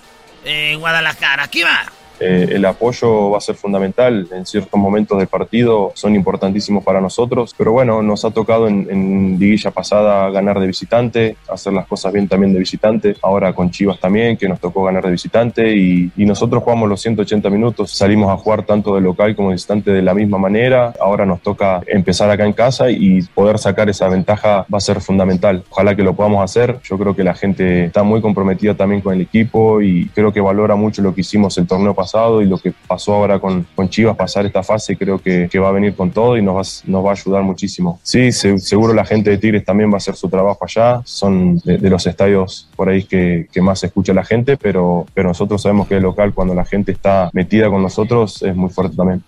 eh, Guadalajara. Aquí va. Eh, el apoyo va a ser fundamental. En ciertos momentos del partido, son importantísimos para nosotros, pero bueno, nos ha tocado en, en liguilla pasada ganar de visitante, hacer las cosas bien también de visitante, ahora con Chivas también, que nos tocó ganar de visitante y, y nosotros jugamos los 180 minutos, salimos a jugar tanto de local como de visitante de la misma manera, ahora nos toca empezar acá en casa y poder sacar esa ventaja va a ser fundamental, ojalá que lo podamos hacer, yo creo que la gente está muy comprometida también con el equipo y creo que valora mucho lo que hicimos el torneo pasado y lo que pasó ahora con, con Chivas, pasar esta fase, creo que, que va a venir con todo y nos va, nos va a ayudar muchísimo. Sí, se- seguro la gente de Tigres también va a hacer su trabajo allá, son de, de los estadios por ahí que, que más se escucha la gente, pero, pero nosotros sabemos que el local, cuando la gente está metida con nosotros, es muy fuerte también.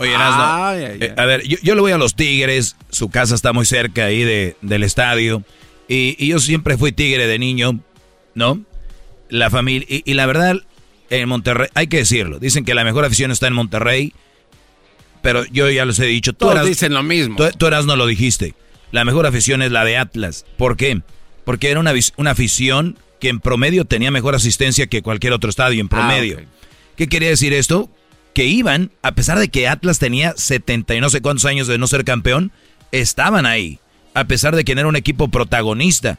Oye, Erasno, eh, a ver, yo, yo le voy a los Tigres, su casa está muy cerca ahí de, del estadio, y, y yo siempre fui Tigre de niño, ¿no? La familia, y, y la verdad, en Monterrey, hay que decirlo, dicen que la mejor afición está en Monterrey, pero yo ya les he dicho, tú Todos eras, dicen lo mismo. Tú, tú Erasno, lo dijiste, la mejor afición es la de Atlas, ¿por qué? Porque era una, una afición que en promedio tenía mejor asistencia que cualquier otro estadio, en promedio. ¿Qué quería decir esto? Que iban, a pesar de que Atlas tenía 70 y no sé cuántos años de no ser campeón, estaban ahí, a pesar de que no era un equipo protagonista.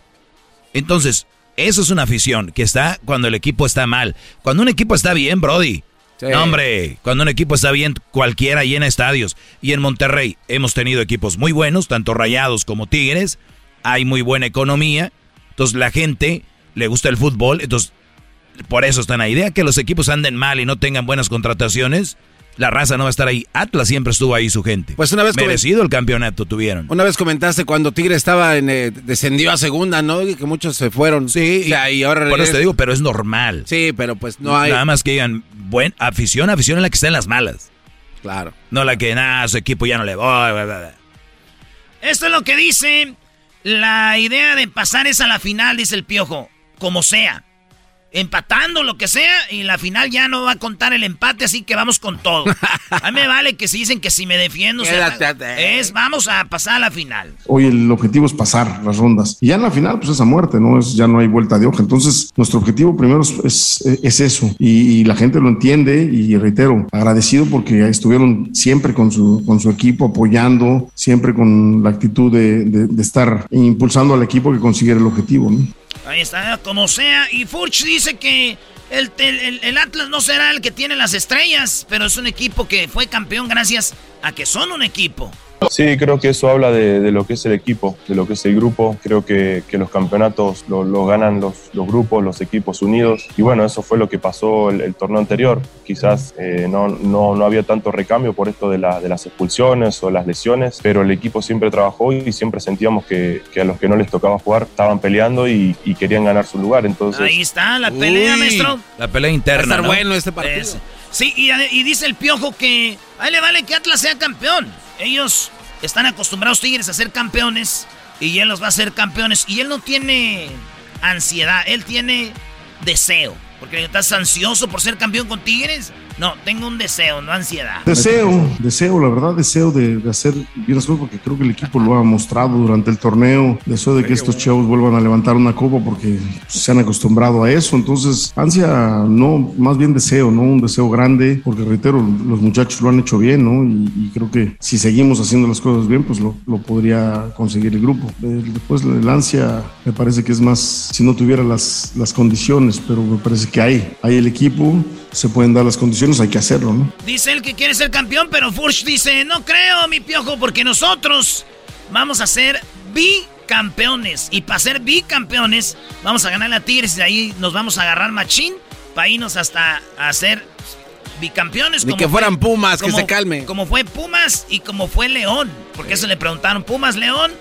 Entonces, eso es una afición que está cuando el equipo está mal. Cuando un equipo está bien, Brody, No, hombre, cuando un equipo está bien, cualquiera llena estadios. Y en Monterrey hemos tenido equipos muy buenos, tanto Rayados como Tigres. Hay muy buena economía. Entonces la gente le gusta el fútbol. Entonces, por eso están ahí. Idea que los equipos anden mal y no tengan buenas contrataciones. La raza no va a estar ahí. Atlas siempre estuvo ahí su gente. Pues una vez merecido el campeonato tuvieron. Una vez comentaste cuando Tigre estaba en eh, descendió a segunda, ¿no? Y que muchos se fueron. Sí, O sea, y ahora por eso te digo, pero es normal. Sí, pero pues no hay. Nada más que digan, buen afición, afición es la que está en las malas. Claro. No la que nada, su equipo ya no le voy. bla, bla, bla. Esto es lo que dice. La idea de pasar es a la final, dice el piojo. Como sea. Empatando lo que sea y la final ya no va a contar el empate, así que vamos con todo. (laughs) A mí me vale que si dicen que si me defiendo, sea, es vamos a pasar a la final. Hoy el objetivo es pasar las rondas. Y ya en la final, pues es a muerte, ¿no? Es, ya no hay vuelta de hoja. Entonces, nuestro objetivo primero es, es, es eso. Y, y la gente lo entiende y reitero, agradecido porque estuvieron siempre con su, con su equipo apoyando, siempre con la actitud de, de- de estar impulsando al equipo que consiguiera el objetivo, ¿no? Ahí está, como sea. Y Furch dice que el, el- el- Atlas no será el que tiene las estrellas, pero es un equipo que fue campeón gracias a que son un equipo. Sí, creo que eso habla de, de lo que es el equipo, de lo que es el grupo. Creo que, que los campeonatos los lo ganan los, los grupos, los equipos unidos. Y bueno, eso fue lo que pasó el, el torneo anterior. Quizás eh, no, no, no había tanto recambio por esto de, la- de las expulsiones o las lesiones, pero el equipo siempre trabajó y siempre sentíamos que, que a los que no les tocaba jugar estaban peleando y, y querían ganar su lugar. Entonces, Ahí está la pelea, Uy, maestro. La pelea interna. Va a estar ¿no? bueno este partido. Es- sí, y, y dice el piojo que a él le vale que Atlas sea campeón. Ellos están acostumbrados, Tigres, a ser campeones y él los va a hacer campeones. Y él no tiene ansiedad, él tiene deseo. Porque estás ansioso por ser campeón con Tigres. No, tengo un deseo, no ansiedad. Deseo, deseo, la verdad, deseo de, hacer bien las cosas porque creo que el equipo lo ha mostrado durante el torneo. Deseo de que estos chavos vuelvan a levantar una copa porque se han acostumbrado a eso. Entonces, ansia, no, más bien deseo, ¿no? Un deseo grande porque, reitero, los muchachos lo han hecho bien, ¿no? Y, creo que si seguimos haciendo las cosas bien, pues lo, lo podría conseguir el grupo. Eh, Después, el ansia me parece que es más si no tuviera las, las condiciones, pero me parece que hay, hay el equipo, se pueden dar las condiciones, hay que hacerlo, ¿no? Dice él que quiere ser campeón, pero Furch dice, no creo, mi piojo, porque nosotros vamos a ser bicampeones. Y para ser bicampeones, vamos a ganar a Tigres y de ahí nos vamos a agarrar machín para irnos hasta a ser bicampeones. Ni como que fue- fueran Pumas, que se calme. Como fue Pumas y como fue León. Porque eso le preguntaron, Pumas, León,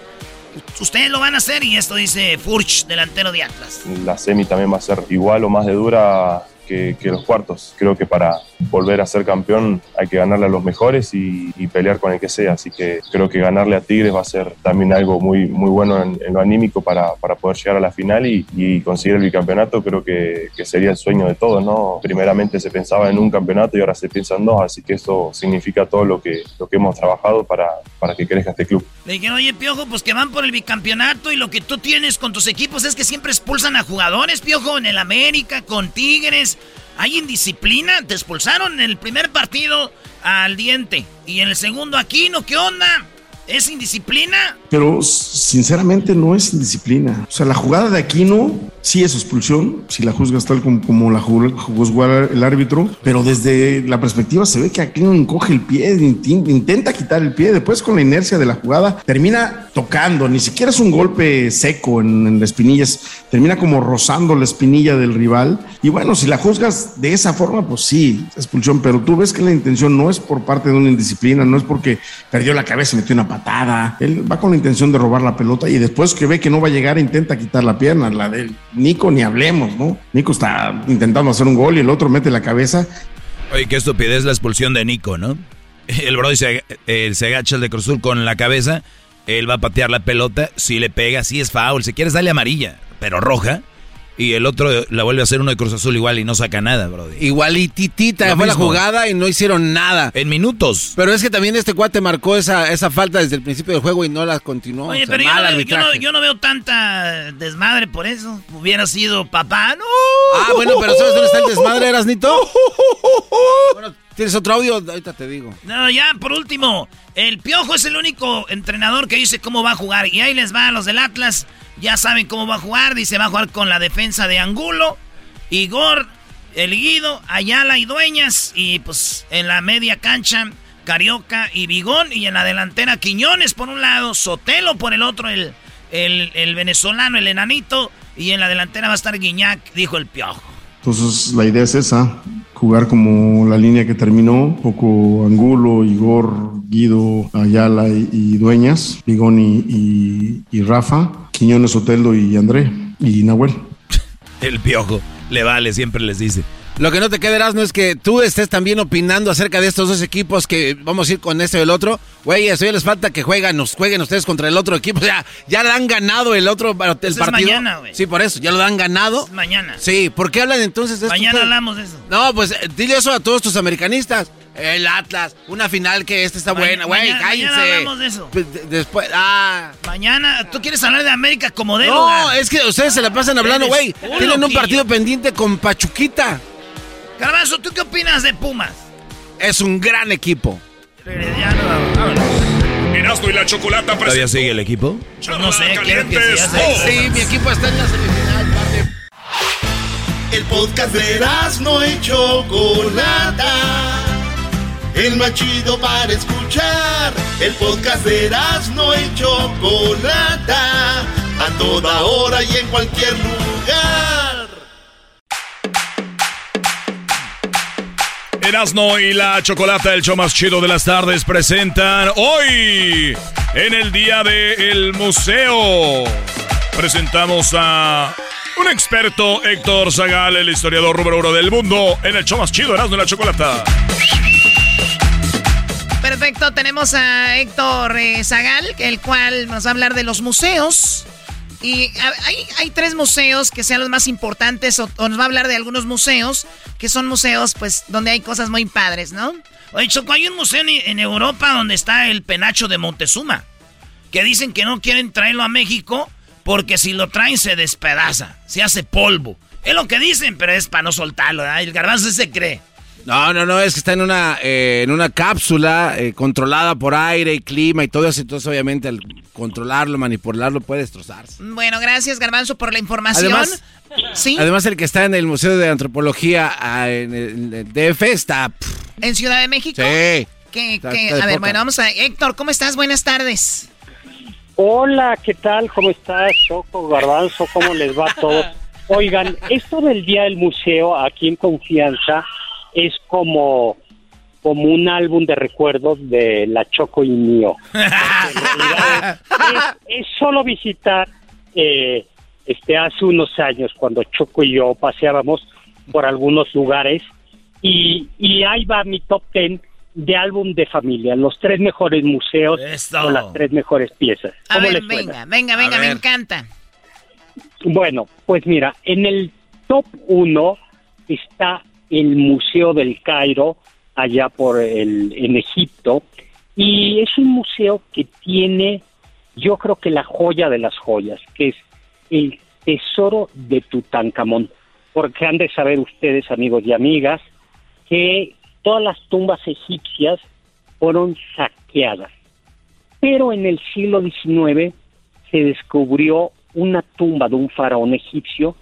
ustedes lo van a hacer. Y esto dice Furch, delantero de Atlas. la semi también va a ser igual o más de dura que, los cuartos. Creo que para volver a ser campeón hay que ganarle a los mejores y, pelear con el que sea. Así que creo que ganarle a Tigres va a ser también algo muy, muy bueno en, lo anímico para, para poder llegar a la final y, y conseguir el bicampeonato. Creo que, que sería el sueño de todos, ¿no? Primeramente se pensaba en un campeonato y ahora se piensa en dos, así que eso significa todo lo que, lo que hemos trabajado para, para que crezca este club. Le dijeron, oye, Piojo, pues que van por el bicampeonato y lo que tú tienes con tus equipos es que siempre expulsan a jugadores, Piojo, en el América, con Tigres. ¿Hay indisciplina? Te expulsaron en el primer partido al diente y en el segundo aquí, ¿no? ¿Qué onda? ¿Es indisciplina? Pero sinceramente no es indisciplina. O sea, la jugada de Aquino sí es expulsión, si la juzgas tal como, como la juzgó el árbitro, pero desde la perspectiva se ve que Aquino encoge el pie, intenta quitar el pie, después con la inercia de la jugada termina tocando, ni siquiera es un golpe seco en, en la espinilla, es- termina como rozando la espinilla del rival. Y bueno, si la juzgas de esa forma, pues sí, expulsión, pero tú ves que la intención no es por parte de una indisciplina, no es porque perdió la cabeza y metió una patada. Él va con la intención de robar la pelota y después que ve que no va a llegar, intenta quitar la pierna. La de Nico, ni hablemos, ¿no? Nico está intentando hacer un gol y el otro mete la cabeza. Oye, qué estupidez la expulsión de Nico, ¿no? (laughs) El Brody se, eh, se agacha el de Cruzul con la cabeza. Él va a patear la pelota. Si le pega, sí es foul. Si quieres, dale amarilla, pero roja. Y el otro la vuelve a hacer uno de Cruz Azul igual y no saca nada, Brody. Igualititita Lo fue la jugada y no hicieron nada. En minutos. Pero es que también este cuate marcó esa, esa falta desde el principio del juego y no la continuó. Oye, O sea, pero yo mal no, yo, arbitraje. no, yo no veo tanta desmadre por eso. Hubiera sido papá, ¿no? Ah, bueno, pero ¿sabes dónde está el desmadre, Erasnito? Bueno, (laughs) ¿tienes otro audio? Ahorita te digo. No, ya, por último, el Piojo es el único entrenador que dice cómo va a jugar. Y ahí les va a los del Atlas. Ya saben cómo va a jugar. Dice, va a jugar con la defensa de Angulo, Igor, el Guido, Ayala y Dueñas. Y pues en la media cancha, Carioca y Bigón. Y en la delantera, Quiñones por un lado, Sotelo por el otro, el, el, el venezolano, el enanito. Y en la delantera va a estar Guiñac, dijo el piojo. Entonces la idea es esa, jugar como la línea que terminó, poco Angulo, Igor, Guido, Ayala y, Dueñas, Bigón y, y- Rafa, Quiñones, Otelo y André y Nahuel. (laughs) El piojo. Le vale, siempre les dice. Lo que no te queda, no es que tú estés también opinando acerca de estos dos equipos que vamos a ir con este o el otro. Güey, eso ya les falta que juegan, nos jueguen ustedes contra el otro equipo. O sea, ya le han ganado el otro el Eso es partido. mañana, güey. Sí, por eso, ya lo han ganado. Mañana. Sí, ¿por qué hablan entonces de esto? Mañana hablamos de eso. No, pues eh, dile eso a todos tus americanistas. El Atlas, una final que esta está Ma- buena, güey, cállense. mañana hablamos de eso. Pues, de- Después, ah. Mañana, ¿tú quieres hablar de América como de No, es que ustedes se la pasan hablando, güey. Tienen un partido pendiente con Pachuquita. Garbanzo, ¿tú qué opinas de Pumas? Es un gran equipo. Erasmo y la chocolata ¿Todavía sigue el equipo? No sé, quiero que. Sí, mi equipo está en la semifinal, papi. El podcast de Erasmo y Chocolata. El más chido para escuchar. El podcast de Erasmo y Chocolata. A toda hora y en cualquier lugar. Erasmo y la chocolata, el show más chido de las tardes, presentan hoy en el día del museo. Presentamos a un experto, Héctor Zagal, el historiador número uno del mundo, en el show más chido, Erasmo y la chocolata. Perfecto, tenemos a Héctor eh, Zagal, el cual nos va a hablar de los museos. Y hay, hay tres museos que sean los más importantes, o, nos va a hablar de algunos museos, que son museos, pues, donde hay cosas muy padres, ¿no? Oye, Choco, hay un museo en, Europa donde está el penacho de Montezuma, que dicen que no quieren traerlo a México porque si lo traen se despedaza, se hace polvo. Es lo que dicen, pero es para no soltarlo, ¿verdad? El garbanzo se cree. No, no, no, es que está en una, eh, en una cápsula eh, controlada por aire y clima y todo eso. Entonces, obviamente, al controlarlo, manipularlo, puede destrozarse. Bueno, gracias, Garbanzo, por la información. Además- sí, Además, el que está en el Museo de Antropología ah, en el, en el DF está. pff, en Ciudad de México. sí. Está- está a ver, poca. bueno, vamos a... Héctor, ¿cómo estás? Buenas tardes. Hola, ¿qué tal? ¿Cómo estás, Choco, Garbanzo? ¿Cómo les va a todos? (laughs) Oigan, esto del Día del Museo aquí en Confianza es como, como un álbum de recuerdos de la Choco y mío. (laughs) Es, es solo visitar, eh, este, hace unos años cuando Choco y yo paseábamos por algunos lugares y, y ahí va mi top ten de álbum de familia, los tres mejores museos con las tres mejores piezas. A ¿Cómo ver, venga, venga, venga, me encanta. Bueno, pues mira, en el top uno está el Museo del Cairo, allá por el, en Egipto, y es un museo que tiene, yo creo que la joya de las joyas, que es el tesoro de Tutankamón, porque han de saber ustedes, amigos y amigas, que todas las tumbas egipcias fueron saqueadas, pero en el siglo XIX se descubrió una tumba de un faraón egipcio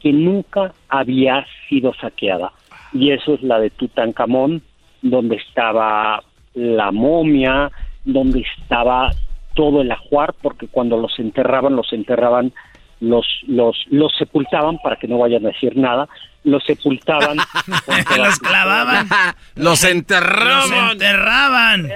que nunca había sido saqueada. Y eso es la de Tutankamón, donde estaba la momia, donde estaba todo el ajuar, porque cuando los enterraban, los enterraban, los, los, los sepultaban, para que no vayan a decir nada, los sepultaban. (laughs) los clavaban. Los enterraban. Los enterraban.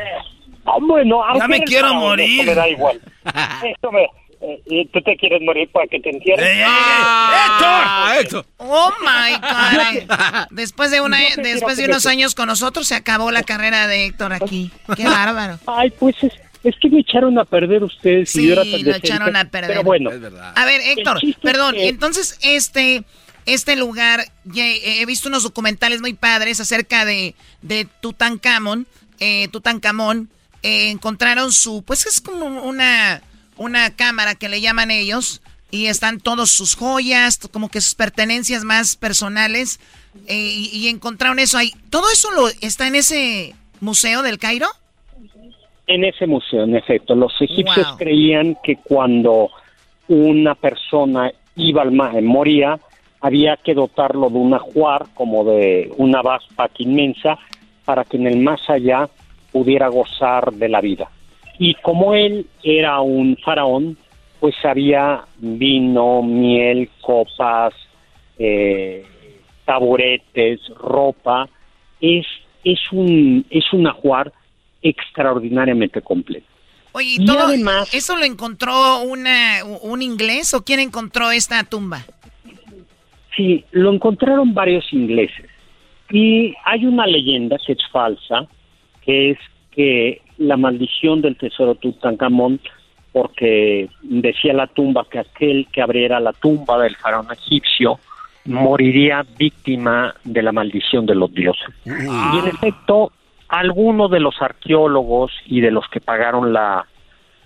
Ah, bueno, ya aunque me quiero morir. me da igual. (laughs) Eso me- eh, eh, ¿Tú te quieres morir para que te entierren? ¡Eh, Ah, ¡Héctor! ¡Oh, my God! Después de, una, después de unos años con nosotros, se acabó la carrera de Héctor aquí. ¡Qué bárbaro! Ay, pues es, es que me echaron a perder ustedes. Sí, y yo era tan lo decente. echaron a perder. Pero bueno. A ver, Héctor, perdón, es que- entonces este, este lugar, ya he he visto unos documentales muy padres acerca de, de Tutankamón, eh, Tutankamón, eh, encontraron su, pues es como una, una cámara que le llaman ellos, y están todas sus joyas, como que sus pertenencias más personales, eh, y, y encontraron eso ahí. ¿Todo eso lo está en ese museo del Cairo? En ese museo, en efecto, los egipcios Wow. creían que cuando una persona iba al mar, moría, había que dotarlo de un ajuar, como de una backpack inmensa, para que en el más allá pudiera gozar de la vida. Y como él era un faraón, pues había vino, miel, copas, eh, taburetes, ropa. Es, es, un, es un ajuar extraordinariamente completo. Oye, ¿y todo eso lo encontró una, un inglés o quién encontró esta tumba? Sí, lo encontraron varios ingleses. Y hay una leyenda que es falsa, que es que la maldición del tesoro Tutankamón, porque decía la tumba que aquel que abriera la tumba del faraón egipcio moriría víctima de la maldición de los dioses. Y en efecto, algunos de los arqueólogos y de los que pagaron la,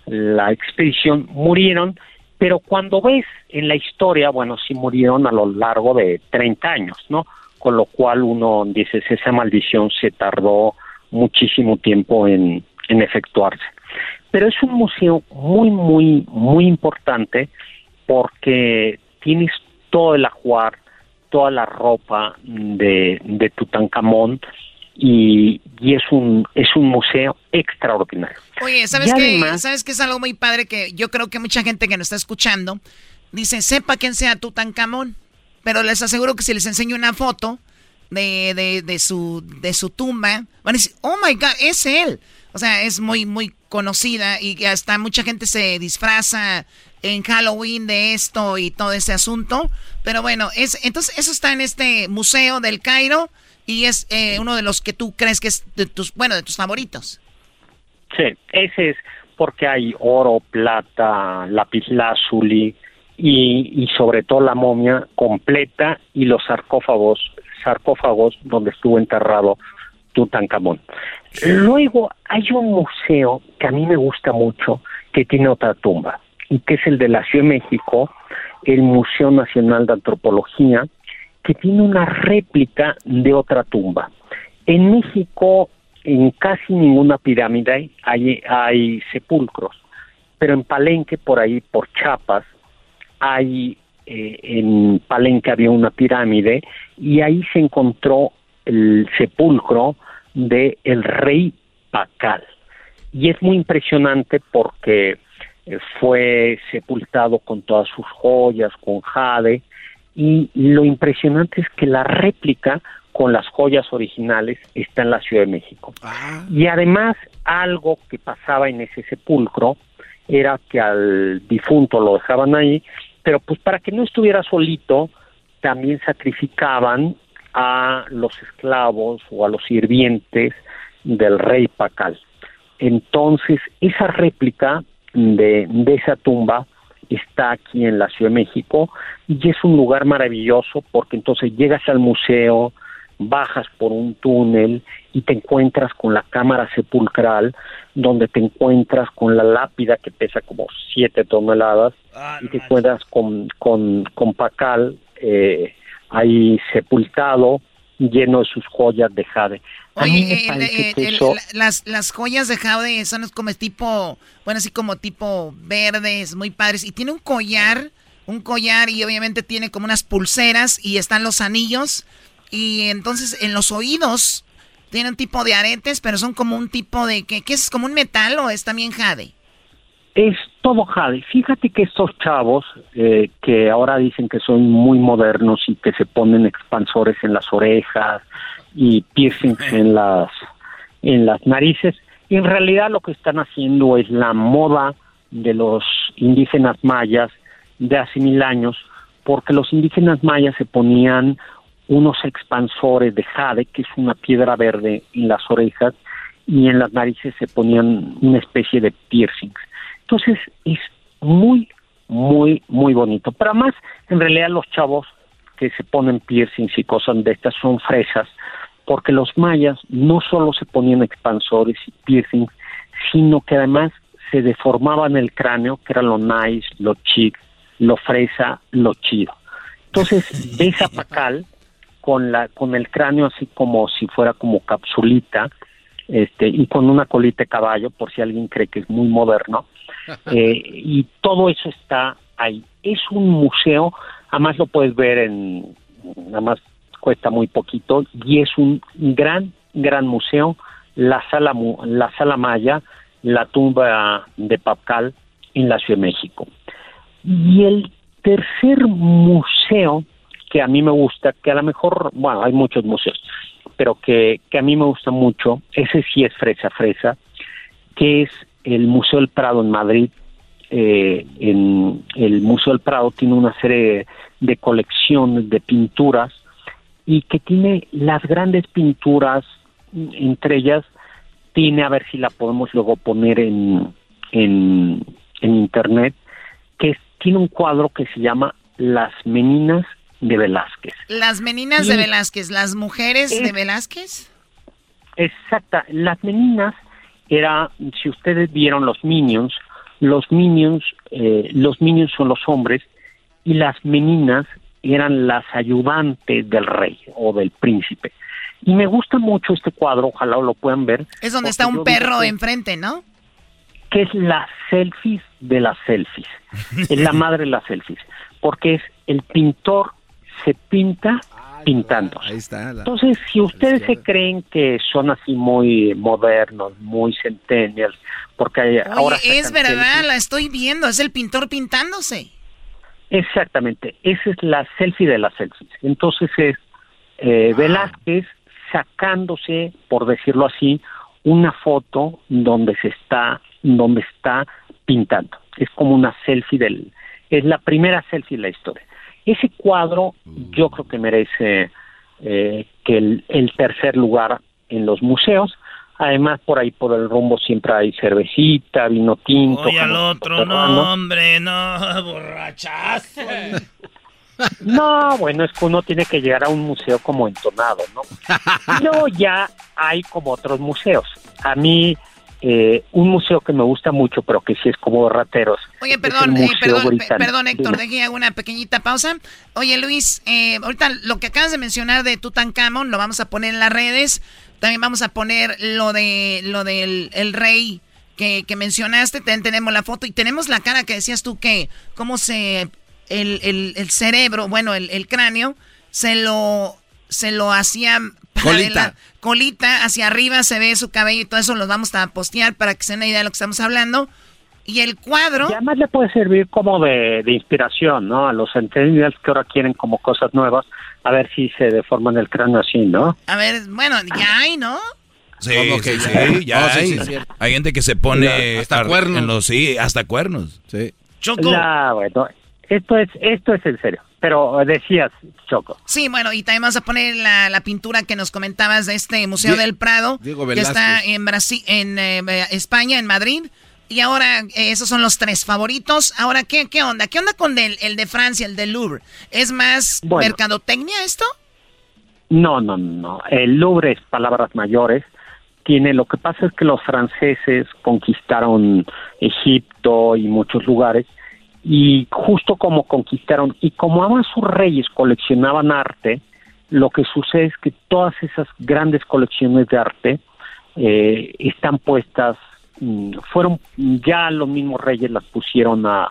la expedición murieron, pero cuando ves en la historia, bueno, sí murieron a lo largo de 30 años, ¿no? Con lo cual uno dice, esa maldición se tardó muchísimo tiempo en, en efectuarse. Pero es un museo muy, muy, muy importante porque tienes todo el ajuar, toda la ropa de, de Tutankamón y, y, es un es un museo extraordinario. Oye, ¿sabes qué? ¿Sabes que es algo muy padre que yo creo que mucha gente que nos está escuchando dice, sepa quién sea Tutankamón, pero les aseguro que si les enseño una foto de, de, de su de su tumba, van a decir, "Oh my god, es él." O sea, es muy muy conocida y hasta mucha gente se disfraza en Halloween de esto y todo ese asunto. Pero bueno, es entonces eso está en este museo del Cairo y es eh, uno de los que tú crees que es de tus, bueno, de tus favoritos. Sí, ese es porque hay oro, plata, lapislázuli y, y sobre todo la momia completa y los sarcófagos, sarcófagos donde estuvo enterrado Tutankamón. Luego hay un museo que a mí me gusta mucho que tiene otra tumba y que es el de la Ciudad de México, el Museo Nacional de Antropología, que tiene una réplica de otra tumba. En México, en casi ninguna pirámide hay, hay sepulcros, pero en Palenque, por ahí, por Chiapas, hay, eh, en Palenque había una pirámide y ahí se encontró el sepulcro de el rey Pacal. Y es muy impresionante porque eh, fue sepultado con todas sus joyas, con jade, y lo impresionante es que la réplica con las joyas originales está en la Ciudad de México. Ah. Y además algo que pasaba en ese sepulcro era que al difunto lo dejaban ahí, pero pues para que no estuviera solito, también sacrificaban a los esclavos o a los sirvientes del rey Pacal. Entonces, esa réplica de, de esa tumba está aquí en la Ciudad de México y es un lugar maravilloso porque entonces llegas al museo, bajas por un túnel y te encuentras con la cámara sepulcral donde te encuentras con la lápida que pesa como siete toneladas y te encuentras con, con, con Pacal eh, ahí sepultado lleno de sus joyas de jade. Oye, las, las joyas de jade son como tipo, bueno, así como tipo verdes, muy padres. Y tiene un collar, un collar y obviamente tiene como unas pulseras y están los anillos. Y entonces en los oídos tiene un tipo de aretes, pero son como un tipo de, ¿qué, qué es? ¿Como un metal o es también jade? Es todo jade. Fíjate que estos chavos eh, que ahora dicen que son muy modernos y que se ponen expansores en las orejas y piercings en las en las narices, en realidad lo que están haciendo es la moda de los indígenas mayas de hace mil años, porque los indígenas mayas se ponían unos expansores de jade, que es una piedra verde, en las orejas, y en las narices se ponían una especie de piercings. Entonces es muy, muy, muy bonito. Pero además, en realidad los chavos que se ponen piercings y cosas de estas son fresas, porque los mayas no solo se ponían expansores y piercings, sino que además se deformaban el cráneo, que era lo nice, lo chic, lo fresa, lo chido. Entonces, ves a Pacal con, la, con el cráneo así como si fuera como capsulita, este, y con una colita de caballo, por si alguien cree que es muy moderno, eh, y todo eso está ahí. Es un museo Además lo puedes ver en, nada más cuesta muy poquito y es un gran, gran museo. La sala, la sala Maya, la tumba de Papcal en la Ciudad de México. Y el tercer museo que a mí me gusta, que a lo mejor, bueno, hay muchos museos, pero que, que a mí me gusta mucho, ese sí es fresa fresa, que es el Museo del Prado en Madrid. Eh, en el Museo del Prado tiene una serie de colecciones de pinturas y que tiene las grandes pinturas, entre ellas tiene, a ver si la podemos luego poner en, en, en internet, que tiene un cuadro que se llama Las Meninas de Velázquez. Las meninas de Velázquez, las mujeres de Velázquez. Exacta, las meninas era, si ustedes vieron los minions, los minions, eh, los minions son los hombres y las meninas eran las ayudantes del rey o del príncipe. Y me gusta mucho este cuadro, ojalá lo puedan ver. Es donde está un perro enfrente, ¿no? que es la selfies de las selfies, es la (laughs) madre de las selfies, porque es el pintor se pinta pintando. Ahí está. la- Entonces, si ustedes se creen que son así muy modernos, muy centennials, porque hay- ahora Oye, es verdad, la estoy viendo, es el pintor pintándose. Exactamente, esa es la selfie de las selfies. Entonces es eh, Velázquez sacándose, por decirlo así, una foto donde se está, donde está pintando. Es como una selfie del, es la primera selfie de la historia. Ese cuadro yo creo que merece eh, que el, el tercer lugar en los museos. Además, por ahí por el rumbo siempre hay cervecita, vino tinto. Oye, al otro, no, hombre, no, (laughs) borrachazo. (laughs) No, bueno, es que uno tiene que llegar a un museo como entonado, ¿no? (laughs) Luego ya hay como otros museos. A mí, eh, un museo que me gusta mucho, pero que sí es como rateros. Oye, perdón, eh, perdón, perdón, Héctor, hago una pequeñita pausa. Oye, Luis, eh, ahorita lo que acabas de mencionar de Tutankamón lo vamos a poner en las redes. También vamos a poner lo de lo del el rey que, que mencionaste. También tenemos la foto y tenemos la cara que decías tú que cómo se el, el, el cerebro, bueno, el, el cráneo se lo se lo hacía para Colita. colita hacia arriba se ve su cabello y todo eso lo vamos a postear para que se den una idea de lo que estamos hablando. Y el cuadro Y además le puede servir como de, de inspiración, ¿no? A los centennials que ahora quieren como cosas nuevas, a ver si se deforman el cráneo así, ¿no? A ver, bueno, ya hay, ¿no? Sí, ¿Cómo que sí, ya? sí, ya Oh, hay. sí, hay gente que se pone Hasta ar- cuernos. en los- sí, hasta cuernos. Sí. Choco. Ya, bueno, esto es, esto es en serio. Pero decías, Choco. Sí, bueno, y también vamos a poner la, la pintura que nos comentabas de este Museo Die- del Prado, Diego que está en Brasil, en eh, España, en Madrid. Y ahora, eh, esos son los tres favoritos. Ahora, ¿qué, qué onda? ¿Qué onda con el, el de Francia, el de Louvre? ¿Es más Bueno. mercadotecnia esto? No, no, no. El Louvre es palabras mayores. Tiene, lo que pasa es que los franceses conquistaron Egipto y muchos lugares y justo como conquistaron y como además sus reyes coleccionaban arte, lo que sucede es que todas esas grandes colecciones de arte eh, están puestas, mm, fueron ya los mismos reyes las pusieron a,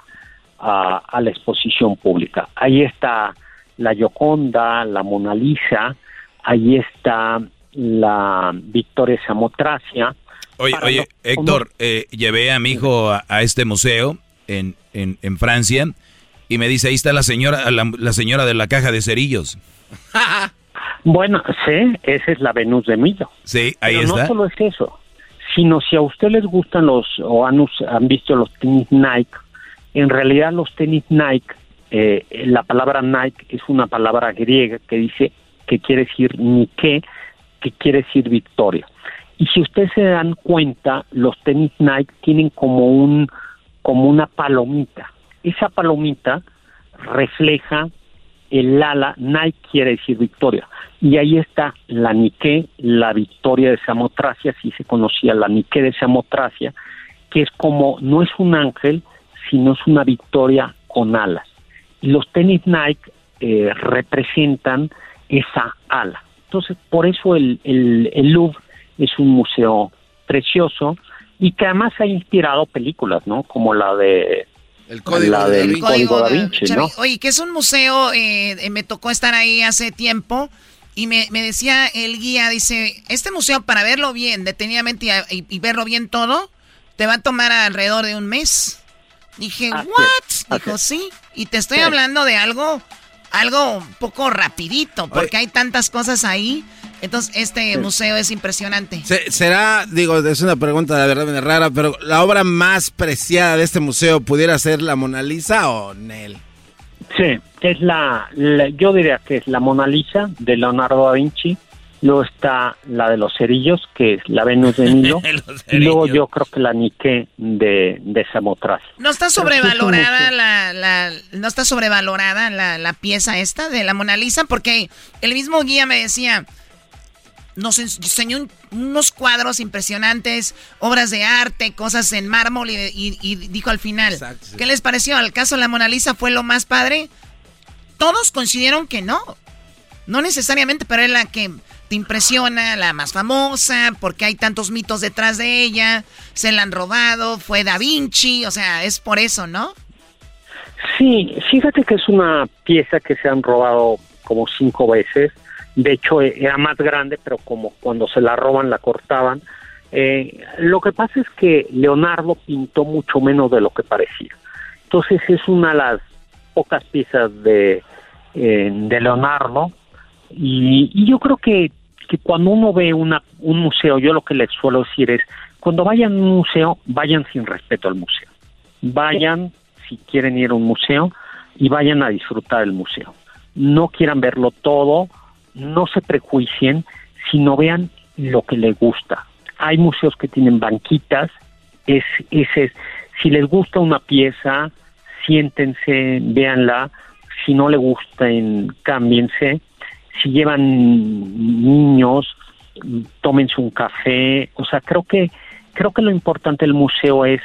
a, a la exposición pública. Ahí está la Gioconda, la Mona Lisa, ahí está la Victoria Samotracia. Oye, oye, Héctor, eh, llevé a mi hijo a, a este museo en, en, en Francia y me dice, ahí está la señora, la, la señora de la caja de cerillos. (laughs) Bueno, sí, esa es la Venus de Milo. Sí, ahí Pero está. no solo es eso, sino si a usted les gustan los, o han, han visto los tenis Nike, en realidad los tenis Nike, eh, la palabra Nike es una palabra griega que dice, que quiere decir Nike, que quiere decir victoria. Y si ustedes se dan cuenta, los tenis Nike tienen como un, como una palomita. Esa palomita refleja el ala, Nike quiere decir victoria. Y ahí está la Nike, la victoria de Samotracia, si se conocía la Nike de Samotracia, que es como, no es un ángel, sino es una victoria con alas. Y los tenis Nike eh, representan esa ala. Entonces, por eso el, el, el Louvre es un museo precioso y que además ha inspirado películas, ¿no? Como la de El código la da del Vinci. código da Vinci, ¿no? Oye, que es un museo, eh, eh, me tocó estar ahí hace tiempo y me, me decía el guía, dice, este museo para verlo bien, detenidamente y, y- y verlo bien todo, te va a tomar alrededor de un mes. Dije, Así ¿what? es, así Dijo, sí. Y te estoy Sí. hablando de algo, algo un poco rapidito, porque hay tantas cosas ahí. Entonces, este Sí. museo es impresionante. Se- Será, digo, es una pregunta la verdad rara, pero la obra más preciada de este museo pudiera ser la Mona Lisa o Nel. Sí, es la, la- yo diría que es la Mona Lisa de Leonardo da Vinci, luego está la de los cerillos, que es la Venus de Nilo, (laughs) y luego yo creo que la Nike de, de Samotracia. ¿No está sobrevalorada la, la- no está sobrevalorada la, la pieza esta de la Mona Lisa? Porque el mismo guía me decía, nos ens- enseñó un- unos cuadros impresionantes, obras de arte, cosas en mármol y, y- y dijo al final, ¿qué les pareció? ¿Al caso la Mona Lisa fue lo más padre? Todos coincidieron que no. No necesariamente, pero es la que te impresiona, la más famosa, porque hay tantos mitos detrás de ella, se la han robado, fue Da Vinci, o sea, es por eso, ¿no? Sí, fíjate que es una pieza que se han robado como cinco veces. De hecho, eh, era más grande, pero como cuando se la roban la cortaban. Eh, lo que pasa es que Leonardo pintó mucho menos de lo que parecía. Entonces es una de las pocas piezas de, eh, de Leonardo. Y, y yo creo que, que cuando uno ve una, un museo, yo lo que les suelo decir es, cuando vayan a un museo, vayan sin respeto al museo. Vayan si quieren ir a un museo y vayan a disfrutar el museo. No quieran verlo todo, no se prejuicien, sino vean lo que les gusta. Hay museos que tienen banquitas, es, ese es, si les gusta una pieza, siéntense, véanla, si no les gusten, cámbiense, si llevan niños, tómense un café, o sea, creo que creo que lo importante del museo es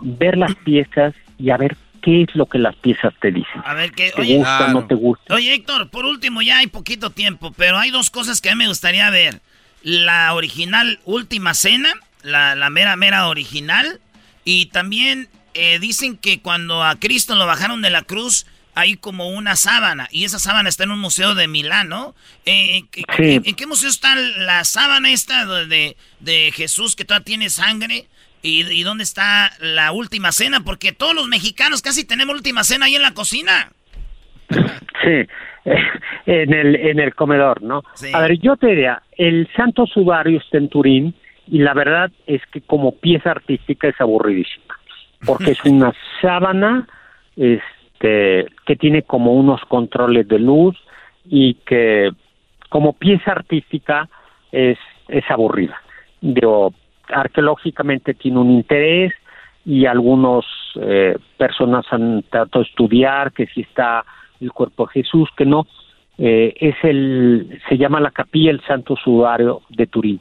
ver las piezas y a ver qué es lo que las piezas te dicen. A ver qué, ¿Te oye, gusta, no te gusta? Oye, Héctor, por último, ya hay poquito tiempo, pero hay dos cosas que a mí me gustaría ver. La original Última Cena, la, la mera, mera original. Y también eh, dicen que cuando a Cristo lo bajaron de la cruz, hay como una sábana. Y esa sábana está en un museo de Milán, ¿no? Eh, ¿en, Sí. en- en qué museo está la sábana esta de, de Jesús que todavía tiene sangre? ¿Y, y dónde está la Última Cena? Porque todos los mexicanos casi tenemos Última Cena ahí en la cocina. Sí, en el, en el comedor, ¿no? A ver, yo te diría, el Santo Sudario está en Turín y la verdad es que como pieza artística es aburridísima, porque es (laughs) una sábana este, que tiene como unos controles de luz y que como pieza artística es, es aburrida. Digo, arqueológicamente tiene un interés y algunos eh, personas han tratado de estudiar que si está el cuerpo de Jesús, que no. Eh, es el, se llama la capilla el Santo Sudario de Turín.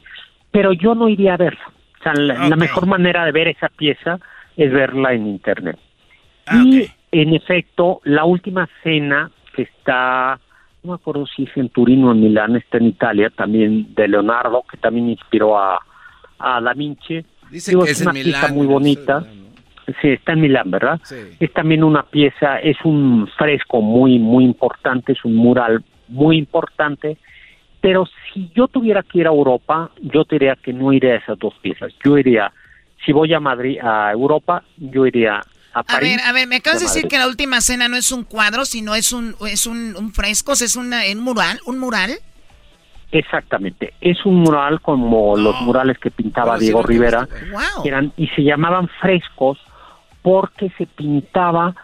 Pero yo no iría a verla. O sea, la, la mejor manera de ver esa pieza es verla en internet. y en efecto, la última cena que está, no me acuerdo si es en Turín o en Milán, está en Italia, también de Leonardo, que también inspiró a, a Da Vinci. Dice Digo, que es es en una pieza Milán, muy no sé, bonita. Sí, está en Milán, ¿verdad? Es también una pieza, es un fresco muy, muy importante, es un mural muy importante. Pero si yo tuviera que ir a Europa, yo te diría que no iría a esas dos piezas. Yo iría, si voy a Madrid, a Europa, yo iría a A París. ver, a ver, me acabas de a decir que la última cena no es un cuadro, sino es un es un, un fresco, es una, un mural, un mural. Exactamente, es un mural como los murales que pintaba Diego Rivera, Wow. eran y se llamaban frescos porque se pintaba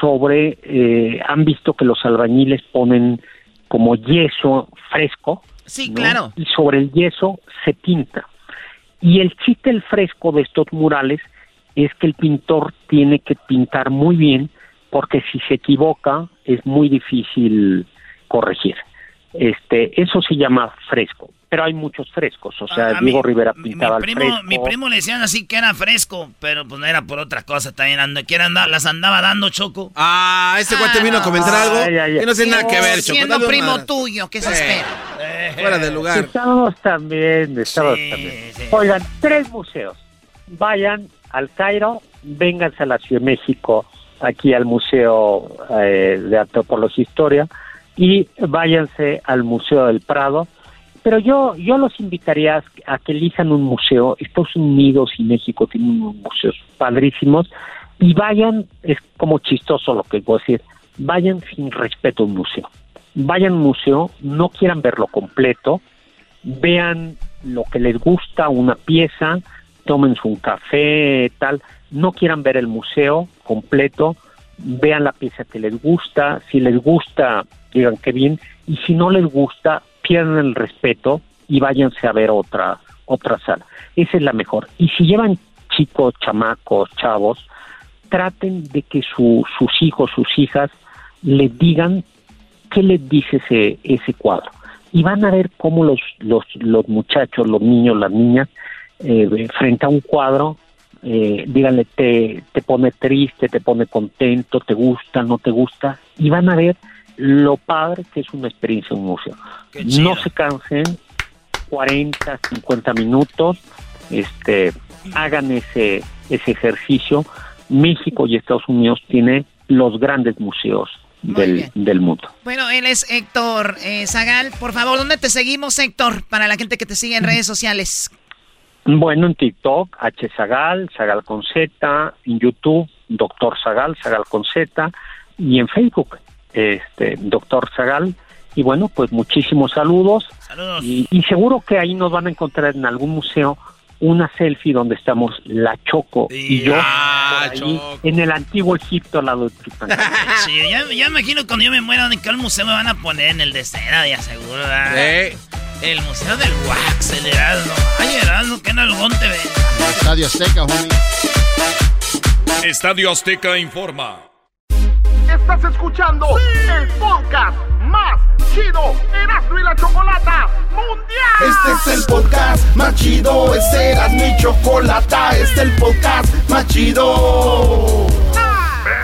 sobre, eh, han visto que los albañiles ponen como yeso fresco, Sí, ¿no? claro. y sobre el yeso se pinta. Y el chiste del fresco de estos murales es que el pintor tiene que pintar muy bien porque si se equivoca es muy difícil corregir. Este, eso se llama fresco, pero hay muchos frescos, o sea, A Diego mí- Rivera Mi pintaba el primo, fresco. mi primo le decían así que era fresco, pero pues no era por otra cosa también. Ando, que anda- las andaba dando choco. Ah, ese cuate vino a comentar algo Ay, ay, ay. que no tiene nada que ver, Choco. Siendo Dale primo una- tuyo, ¿qué se Eh, espera? Fuera de lugar. Estábamos también, estábamos también. Oigan, tres museos. Vayan al Cairo, vénganse a la Ciudad de México aquí al Museo eh, de Antropología e Historia y váyanse al Museo del Prado. Pero yo, yo los invitaría a que elijan un museo. Estados Unidos y México tienen unos museos padrísimos y vayan, es como chistoso lo que voy a decir, vayan sin respeto a un museo. Vayan a un museo, no quieran verlo completo, vean lo que les gusta, una pieza, tómense un café, tal, no quieran ver el museo completo, vean la pieza que les gusta, si les gusta, digan que bien, y si no les gusta, pierdan el respeto y váyanse a ver otra, otra sala. Esa es la mejor. Y si llevan chicos, chamacos, chavos, traten de que su, sus hijos, sus hijas, les digan qué les dice ese, ese cuadro. Y van a ver cómo los, los, los muchachos, los niños, las niñas, eh, frente a un cuadro, eh, díganle, te, te pone triste, te pone contento, te gusta, no te gusta, y van a ver lo padre que es una experiencia en un museo. No se cansen, 40, 50 minutos, este, hagan ese, ese ejercicio. México y Estados Unidos tienen los grandes museos del, del, mundo. Bueno, él es Héctor eh, Zagal. Por favor, ¿dónde te seguimos, Héctor? Para la gente que te sigue en (clears throat) redes sociales. Bueno, en TikTok, H. Zagal, Zagal con Z, en YouTube, Doctor Zagal, Zagal con Z, y en Facebook, este, Doctor Zagal. Y bueno, pues muchísimos saludos. Saludos. Y, y, seguro que ahí nos van a encontrar en algún museo una selfie donde estamos la Choco y yo ah, ahí, en el antiguo Egipto al lado de (laughs) sí, ya, ya, imagino cuando yo me muera en qué museo me van a poner en el de cera, ya seguro. ¿verdad? Sí. El Museo del Wax, el Erasmo. Ay, Erasmo, que nalgón te ve. Estadio Azteca, homie. Estadio Azteca informa. Estás escuchando el podcast más chido, Erasmo y la Chocolata Mundial. Este es el podcast más chido, este es Erasmo y Chocolata, este es el podcast más chido.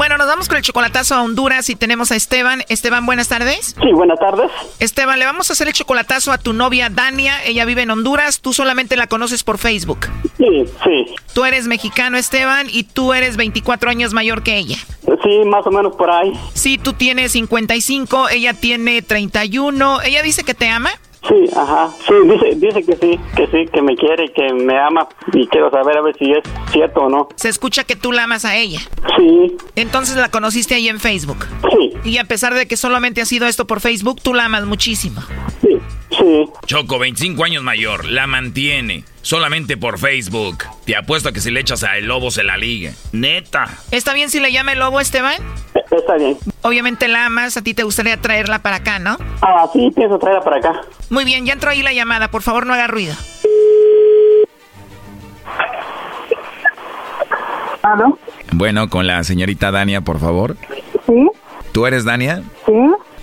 Bueno, nos vamos con el chocolatazo a Honduras y tenemos a Esteban. Esteban, buenas tardes. Sí, buenas tardes. Esteban, le vamos a hacer el chocolatazo a tu novia Dania. Ella vive en Honduras. Tú solamente la conoces por Facebook. Sí, sí. Tú eres mexicano, Esteban, y tú eres 24 años mayor que ella. Sí, más o menos por ahí. Sí, tú tienes 55, ella tiene 31. ¿Ella dice que te ama? Sí, ajá. Sí, dice, dice que sí, que sí, que me quiere y que me ama. Y quiero saber a ver si es cierto o no. Se escucha que tú la amas a ella. Sí. Entonces la conociste ahí en Facebook. Sí. Y a pesar de que solamente ha sido esto por Facebook, tú la amas muchísimo. Sí, sí. Choco, 25 años mayor, la mantiene. Solamente por Facebook. Te apuesto a que si le echas a el lobo se la ligue. Neta. ¿Está bien si le llama el lobo, Esteban? Está bien. Obviamente la amas, a ti te gustaría traerla para acá, ¿no? Ah, sí, pienso traerla para acá. Muy bien, ya entró ahí la llamada, por favor no haga ruido. ¿Aló? Bueno, con la señorita Dania, por favor. ¿Sí? ¿Tú eres Dania? ¿Sí?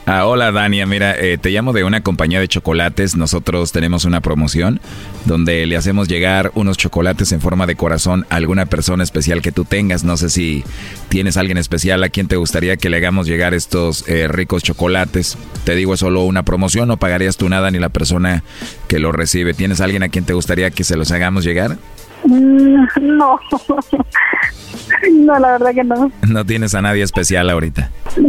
Ah, hola Dania, mira, eh, te llamo de una compañía de chocolates. Nosotros tenemos una promoción donde le hacemos llegar unos chocolates en forma de corazón a alguna persona especial que tú tengas. No sé si tienes alguien especial a quien te gustaría que le hagamos llegar estos eh, ricos chocolates. Te digo, es solo una promoción, no pagarías tú nada ni la persona que lo recibe. ¿Tienes alguien a quien te gustaría que se los hagamos llegar? No. (laughs) No, la verdad que no. No tienes a nadie especial ahorita. Sí,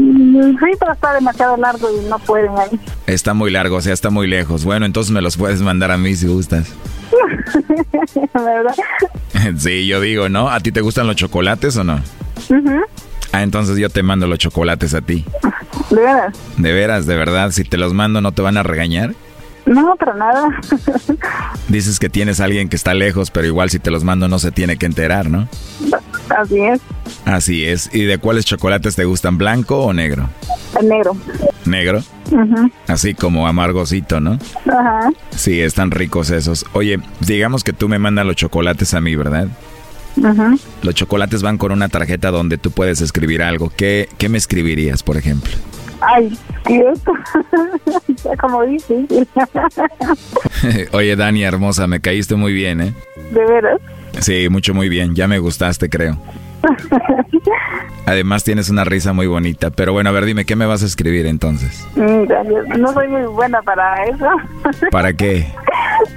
pero está demasiado largo y no pueden ahí. Está muy largo, o sea, está muy lejos. Bueno, entonces me los puedes mandar a mí si gustas. (laughs) ¿Verdad? (laughs) Sí, yo digo, ¿no? ¿A ti te gustan los chocolates o no? Ah, entonces yo te mando los chocolates a ti. ¿De veras? De veras, de verdad, si te los mando no te van a regañar. No, pero nada. Dices que tienes a alguien que está lejos, pero igual si te los mando no se tiene que enterar, ¿no? Así es. Así es. ¿Y de cuáles chocolates te gustan, blanco o negro? El negro. Negro. Ujú. Así como amargosito, ¿no? Ajá. Sí, están ricos esos. Oye, digamos que tú me mandas los chocolates a mí, ¿verdad? Ujú. Los chocolates van con una tarjeta donde tú puedes escribir algo. ¿Qué, qué me escribirías, por ejemplo? Ay, Dios. (laughs) Ya como dices. (laughs) Oye, Dani, hermosa, me caíste muy bien, ¿eh? De veras. Sí, mucho, muy bien. Ya me gustaste, creo. (laughs) Además tienes una risa muy bonita. Pero bueno, a ver, dime, ¿qué me vas a escribir entonces? Mm. No soy muy buena para eso. ¿Para qué?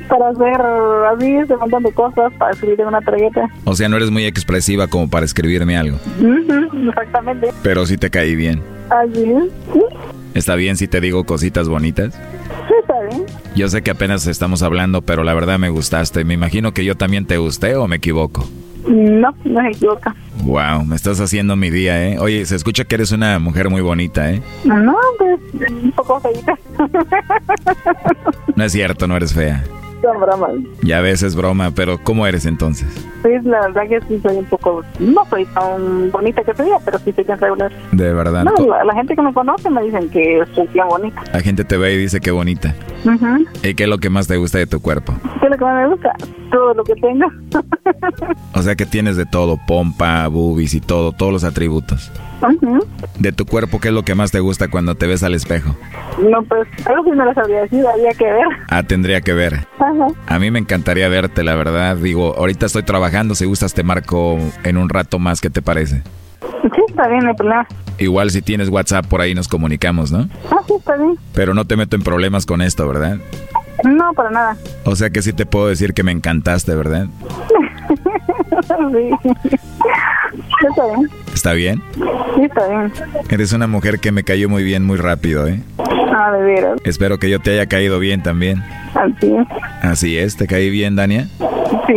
para hacer así ese montón de cosas, para escribir una tarjeta. O sea, no eres muy expresiva como para escribirme algo. Exactamente. Pero sí te caí bien. Así. Sí, ¿Está bien si te digo cositas bonitas? sí, está bien. Yo sé que apenas estamos hablando, pero la verdad me gustaste. Me imagino que yo también te gusté o me equivoco. No, no se equivoca. Wow, me estás haciendo mi día, ¿eh? Oye, se escucha que eres una mujer muy bonita, ¿eh? No, pues un poco feita. (laughs) No es cierto, no eres fea. Son bromas. Ya ves, es broma, pero ¿cómo eres entonces? Pues la verdad que sí soy un poco, no soy tan bonita que soy, pero sí soy bien regular. De verdad. No, la, la gente que me conoce me dicen que soy bien bonita. La gente te ve y dice que bonita. Ujú. ¿Y qué es lo que más te gusta de tu cuerpo? ¿Qué es lo que más me gusta? Todo lo que tengo. (laughs) O sea que tienes de todo, pompa, boobies y todo, todos los atributos. De tu cuerpo, ¿qué es lo que más te gusta cuando te ves al espejo? No, pues, algo sí me lo sabría decir, habría que ver. Ah, tendría que ver. Ajá. A mí me encantaría verte, la verdad. Digo, ahorita estoy trabajando, si gustas te marco en un rato más, ¿qué te parece? Sí, está bien, no problema. Igual si tienes WhatsApp por ahí nos comunicamos, ¿no? Ah, sí, está bien. Pero no te meto en problemas con esto, ¿verdad? No, para nada. O sea que sí te puedo decir que me encantaste, ¿verdad? (laughs) sí. Está bien. ¿Está bien? Sí, está bien. Eres una mujer que me cayó muy bien muy rápido, ¿eh? Ah, de veras. Espero que yo te haya caído bien también. Así es. Así es, ¿te caí bien, Dania? Sí.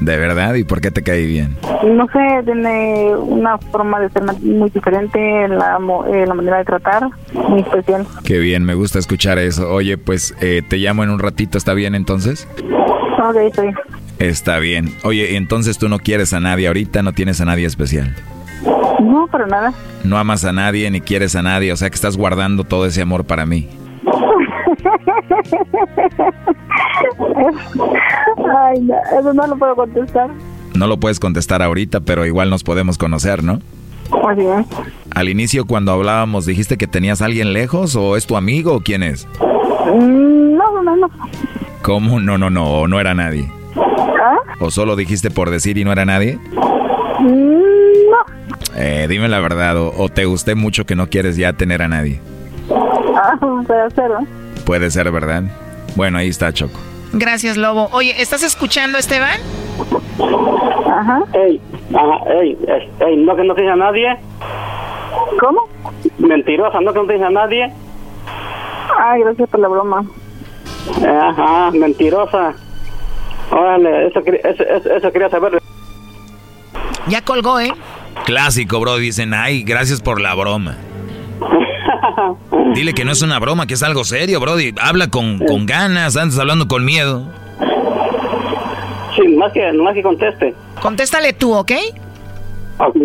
¿De verdad? ¿Y por qué te caí bien? No sé, tiene una forma de ser muy diferente, la, eh, la manera de tratar, muy especial. Qué bien, me gusta escuchar eso. Oye, pues eh, te llamo en un ratito, ¿está bien entonces? Ok, bien. Está bien. Oye, entonces tú no quieres a nadie ahorita, no tienes a nadie especial. No, para nada. No amas a nadie ni quieres a nadie, o sea que estás guardando todo ese amor para mí. (laughs) Ay, no, eso no lo puedo contestar. No lo puedes contestar ahorita, pero igual nos podemos conocer, ¿no? Así es. Al inicio cuando hablábamos, ¿dijiste que tenías a alguien lejos o es tu amigo o quién es? No, no, no. ¿Cómo? No, no, no, no era nadie. ¿Ah? ¿O solo dijiste por decir y no era nadie? Mm, No. Eh, dime la verdad, o, o te gusté mucho que no quieres ya tener a nadie. Ah, puede ser. Puede ser, ¿verdad? Bueno, ahí está Choco. Gracias, Lobo. Oye, ¿estás escuchando, Esteban? Ajá. Ey, ajá, ey, ey, ey, no que no tienes a nadie. ¿Cómo? Mentirosa, no que no tienes a nadie. Ay, gracias por la broma. Ajá, mentirosa. Órale, eso, quería- eso, eso, eso quería saber. Ya colgó, ¿eh? Clásico, bro. Dicen, ay, gracias por la broma. (laughs) Dile que no es una broma, que es algo serio, bro. Habla con, con ganas, antes hablando con miedo. Sí, más que, más que conteste. Contéstale tú, ¿ok? Ok.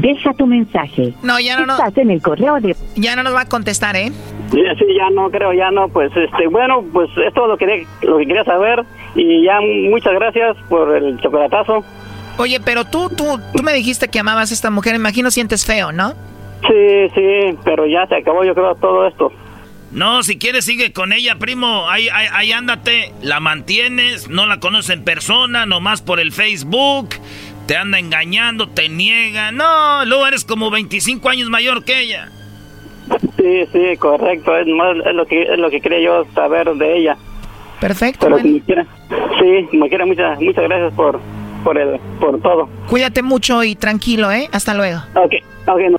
Deja tu mensaje. No, ya no, en el correo de... Ya no nos va a contestar, ¿eh? Sí, sí, ya no creo, ya no, pues, este, bueno, pues es todo lo que, quería- lo que quería saber y ya muchas gracias por el chocolatazo. Oye, pero tú, tú, tú me dijiste que amabas a esta mujer, imagino sientes feo, ¿no? Sí, sí, pero ya se acabó yo creo todo esto. No, si quieres sigue con ella, primo. Ahí, ahí, ahí ándate. La mantienes, no la conoces en persona, nomás por el Facebook. Te anda engañando, te niega. No, luego eres como 25 años mayor que ella. Sí, sí, correcto, es, más, es lo que es lo que quería yo saber de ella. Perfecto. Pero como quiera, sí, como quiera, muchas muchas gracias por por el por todo. Cuídate mucho y tranquilo, ¿eh? Hasta luego. Ok, ok. no.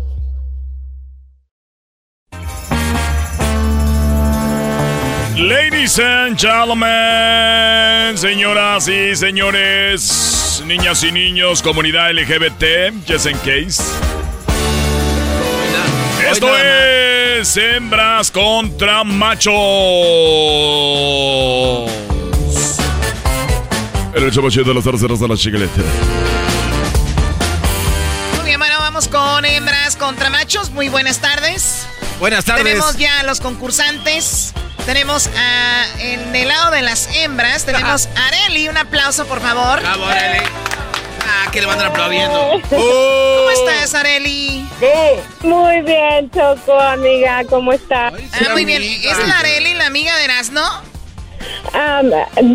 Ladies and gentlemen, señoras y señores, niñas y niños, comunidad LGBT, just in case. Esto es hembras contra machos. En el chido de las terceras de la chiquileta. Muy bien, bueno, vamos con hembras contra machos. Muy buenas tardes. Buenas tardes. Tenemos ya a los concursantes. Tenemos a, en el lado de las hembras, tenemos a Areli. Un aplauso, por favor. Bravo, Areli. Ah, que le van a andar aplaudiendo. (laughs) ¿Cómo estás, Areli? Muy bien, Choco, amiga, ¿cómo estás? Ah, muy bien. ¿Es la Areli la amiga de Erasno?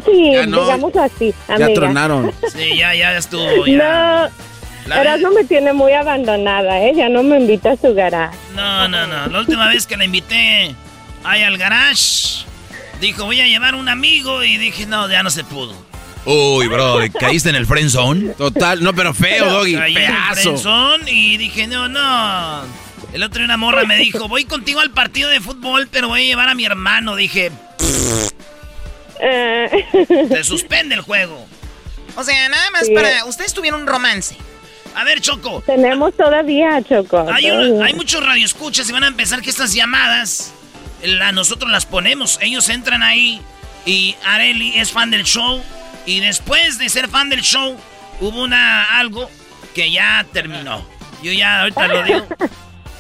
sí, Ya no. digamos así, amiga. Sí, ya, ya estuvo. (laughs) Ya. No, Erasmo me tiene muy abandonada, ¿eh? Ya no me invita a su garaje. No, no, no. La última vez que la invité ahí al garage, dijo, voy a llevar un amigo. Y dije, no, ya no se pudo. Uy, bro, ¿caíste en el friend zone? Total, no, pero feo, Doggy, Caí en friendzone y dije, no, no. El otro día una morra me dijo, voy contigo al partido de fútbol, pero voy a llevar a mi hermano. Dije, se suspende el juego. O sea, nada más Sí. para... Ustedes tuvieron un romance. A ver, Choco. Tenemos todavía, Choco. Hay, un- hay muchos radioescuchas y van a empezar que estas llamadas, la, nosotros las ponemos. Ellos entran ahí y Areli es fan del show. Y después de ser fan del show, hubo una algo que ya terminó. Yo ya ahorita lo digo.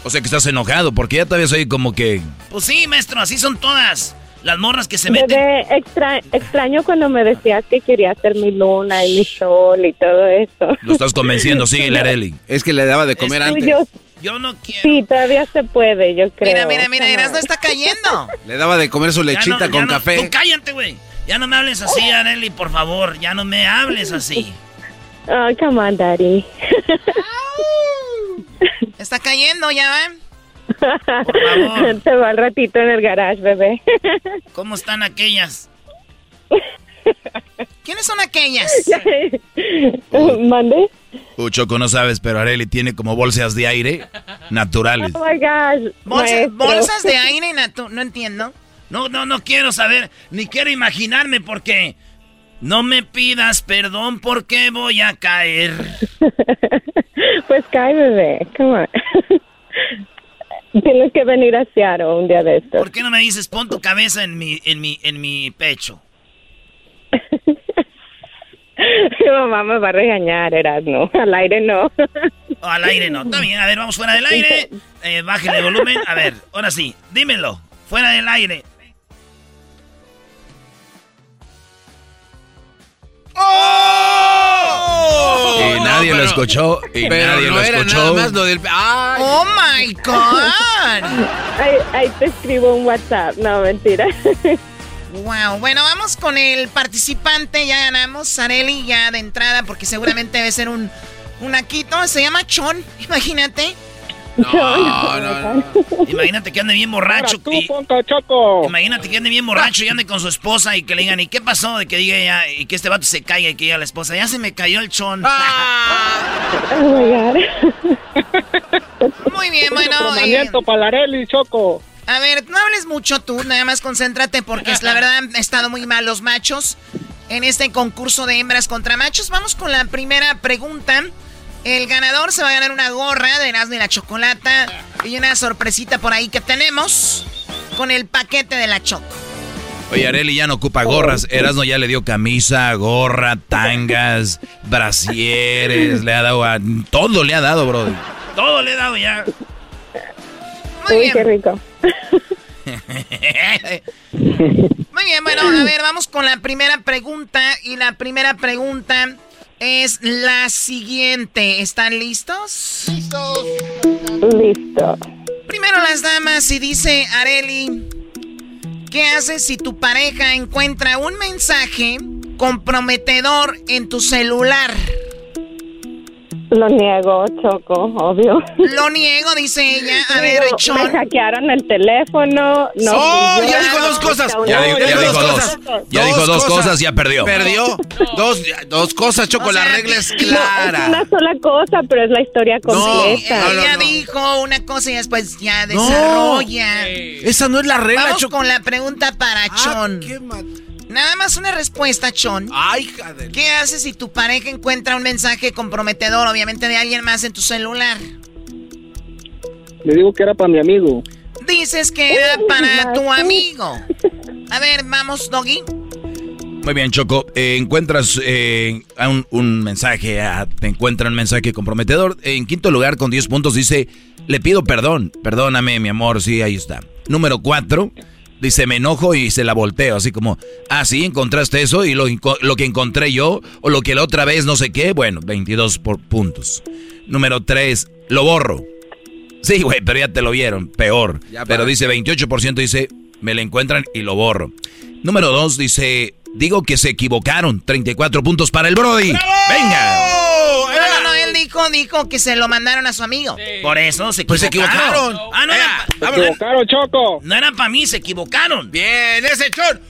O sea que estás enojado, porque ya todavía soy como que... Pues sí, maestro, así son todas. Las morras que se meten. Bebé, extra- extraño cuando me decías que quería hacer mi luna y mi sol y todo eso. Lo estás convenciendo, sigue, (laughs) Areli. Es que le daba de comer Es antes. tuyo. Yo no quiero. Sí, todavía se puede, yo creo. Mira, mira, mira, Come on. Erasno está cayendo. Le daba de comer su Ya lechita no- ya con no- café. Tú cállate, güey. Ya no me hables así, Areli, por favor. Ya no me hables así. Oh, come on, daddy. Está cayendo, ya ven. (laughs) favor. Te va al ratito en el garage, bebé. ¿Cómo están aquellas? (laughs) ¿Quiénes son aquellas? (laughs) ¿Mande? Uh, Choco, no sabes, pero Areli tiene como bolsas de aire naturales. Oh my gosh. Bolsa- bolsas de aire, natu- no entiendo. No, no, no quiero saber, ni quiero imaginarme porque No me pidas perdón porque voy a caer. (laughs) pues cae, bebé. Come on. (laughs) Tienes que venir a Seattle un día de estos. ¿Por qué no me dices pon tu cabeza en mi, en mi, en mi pecho? (laughs) (laughs) Mi mamá me va a regañar, Erasmo. Al aire no. Oh, (laughs) al aire no. Está bien, a ver, vamos fuera del aire. Eh, bájale el volumen. A ver, ahora sí, dímelo. Fuera del aire. ¡Oh! Y nadie lo escuchó. Y Pero nadie no lo era escuchó. nada más lo del... ¡Ay! ¡Oh, my God! (laughs) Ahí, ahí te escribo un WhatsApp. No, mentira. Wow, bueno, vamos con el participante. Ya ganamos, Areli, ya de entrada, porque seguramente debe ser un, un Aquito. Se llama Chon, imagínate. No, no, no. (laughs) Imagínate que ande bien borracho. y- Imagínate que ande bien borracho y ande con su esposa y que le digan, ¿y qué pasó? De que diga ella, y que este vato se caiga y que diga la esposa, ya se me cayó el chon. (laughs) Oh my God. Muy bien, bueno. eh, Comandamiento Palarelli, Choco. A ver, no hables mucho tú, nada más concéntrate porque es la (laughs) verdad han estado muy mal los machos en este concurso de hembras contra machos. Vamos con la primera pregunta. El ganador se va a ganar una gorra de Erasmo y la Chocolata y una sorpresita por ahí que tenemos con el paquete de la Choco. Oye, Areli ya no ocupa gorras. Erasmo ya le dio camisa, gorra, tangas, (laughs) brasieres. Le ha dado a... Todo le ha dado, bro. Todo le he dado ya. Muy Uy, bien. qué rico. Muy bien, bueno, a ver, vamos con la primera pregunta. Y la primera pregunta es la siguiente. ¿Están listos? Listo. Primero las damas y dice Areli, ¿qué haces si tu pareja encuentra un mensaje comprometedor en tu celular? Lo niego, Choco, obvio. Lo niego, dice ella. A ver, Chon. Me hackearon el teléfono. No ¡Oh! Ya dijo dos cosas. Ya, dijo- ya Dos dijo dos. cosas. Ya dijo dos cosas, ya perdió. Perdió. Dos, dos cosas, Choco. la regla es No, es clara. una sola cosa, pero es la historia completa. ella dijo una cosa y después ya desarrolla. Esa no es la regla, Vamos Choco. con la pregunta para Chon. Nada más una respuesta, Chon. Ay, de- ¿Qué haces si tu pareja encuentra un mensaje comprometedor, obviamente de alguien más en tu celular? Le digo que era para mi amigo. Dices que era para tu amigo. A ver, vamos, Doggy. Muy bien, Choco. Eh, encuentras eh, un, un mensaje, te encuentran un mensaje comprometedor. En quinto lugar, con 10 puntos, dice, le pido perdón. Perdóname, mi amor. Sí, ahí está. Número 4, dice, me enojo y se la volteo. Así como, ah, sí, encontraste eso y lo, lo que encontré yo o lo que la otra vez no sé qué. Bueno, 22 por puntos. Número 3, lo borro. Sí, güey, pero ya te lo vieron. Peor. Pero dice 28% dice, me lo encuentran y lo borro. Número 2 dice, digo que se equivocaron. 34 puntos para el Brody. Venga. Dijo, dijo que se lo mandaron a su amigo. Por eso se Pues se equivocaron. equivocaron. Ah, no era, Se equivocaron, Choco. no era para mí, se equivocaron. Bien, ese chon.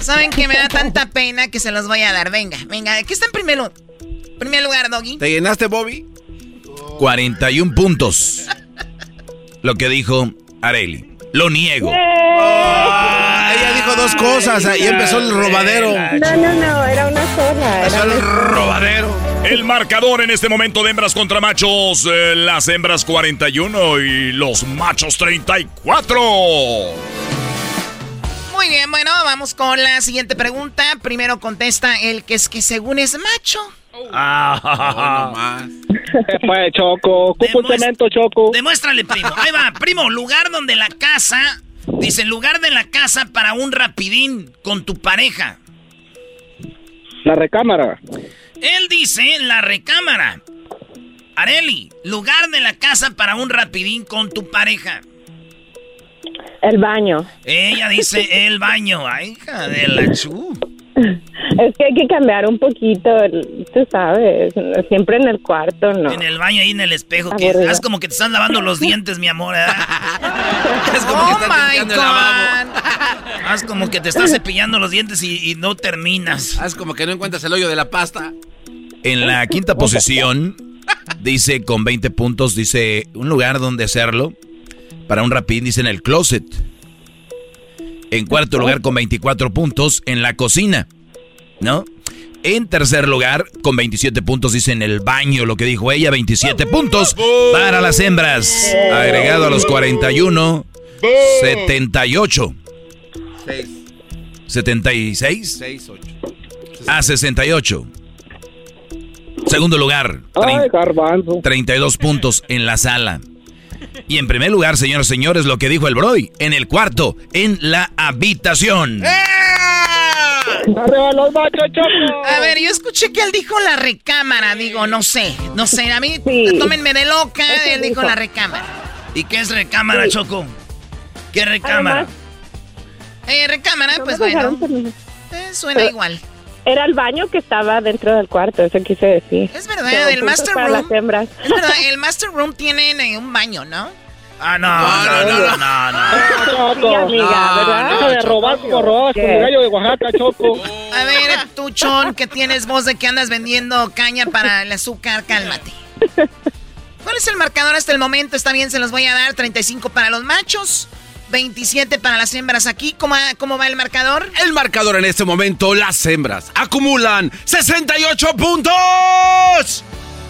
¿Saben que me da tanta pena que se los voy a dar? Venga, venga, aquí está en primer, lu- primer lugar, Doggy. ¿Te llenaste, Bobby? 41 puntos. Lo que dijo Areli. Lo niego. Ella dijo dos cosas. Ahí empezó el robadero. No, no, no, era una sola. Empezó Era el robadero. El marcador en este momento de hembras contra machos. eh, las hembras 41 y los machos 34. Muy bien, bueno, vamos con la siguiente pregunta. Primero contesta el que es que según es macho. Ah. ¿Qué fue, Choco? Cemento, Choco. Demuéstrale, primo. Ahí va, primo. Lugar donde la casa. Dice, lugar de la casa para un rapidín con tu pareja. La recámara. Él dice la recámara. Areli, lugar de la casa para un rapidín con tu pareja. El baño. Ella dice el baño. Ay, hija de la chu. (laughs) Es que hay que cambiar un poquito, el- tú sabes, siempre en el cuarto, ¿no? En el baño ahí en el espejo. Que Aburrido. haz como que te estás lavando los dientes, mi amor. (laughs) ¿verdad? Es como que Oh está my. God. Haz como que te estás cepillando los dientes y, y no terminas. Haz como que no encuentras el hoyo de la pasta. En la quinta posición, dice con 20 puntos, dice un lugar donde hacerlo. Para un rapidín, dice en el closet. En cuarto lugar, con 24 puntos, en la cocina. ¿no? En tercer lugar, con 27 puntos, dice en el baño lo que dijo ella, 27 puntos para las hembras. Agregado a los 41, 78. 76. 6, 8. A 68. Segundo lugar, Ay, garbanzo. 32 puntos en la sala. Y en primer lugar, señores y señores, lo que dijo el Brody, en el cuarto, en la habitación. A ver, yo escuché que él dijo la recámara, digo, no sé, no sé, a mí tómenme de loca, Eso él dijo dijo. la recámara. ¿Y qué es recámara, Sí. Choco? ¿Qué recámara? Eh, recámara, No pues bueno, eh, suena Pero- igual. Era el baño que estaba dentro del cuarto, eso quise decir. Es verdad, el master para room. las hembras. Es verdad, el master room tiene eh, un baño, ¿no? Ah, no, no, no, no, no. Choco. Sí, amiga, ¿verdad? Deja de robar como robabas con el gallo de Oaxaca, Choco. A ver, tú, Chon, que tienes voz de que andas vendiendo caña para el azúcar, cálmate. ¿Cuál es el marcador hasta el momento? Está bien, se los voy a dar. 35 para los machos, 27 para las hembras aquí. ¿Cómo, cómo va el marcador? El marcador en este momento, las hembras acumulan 68 puntos.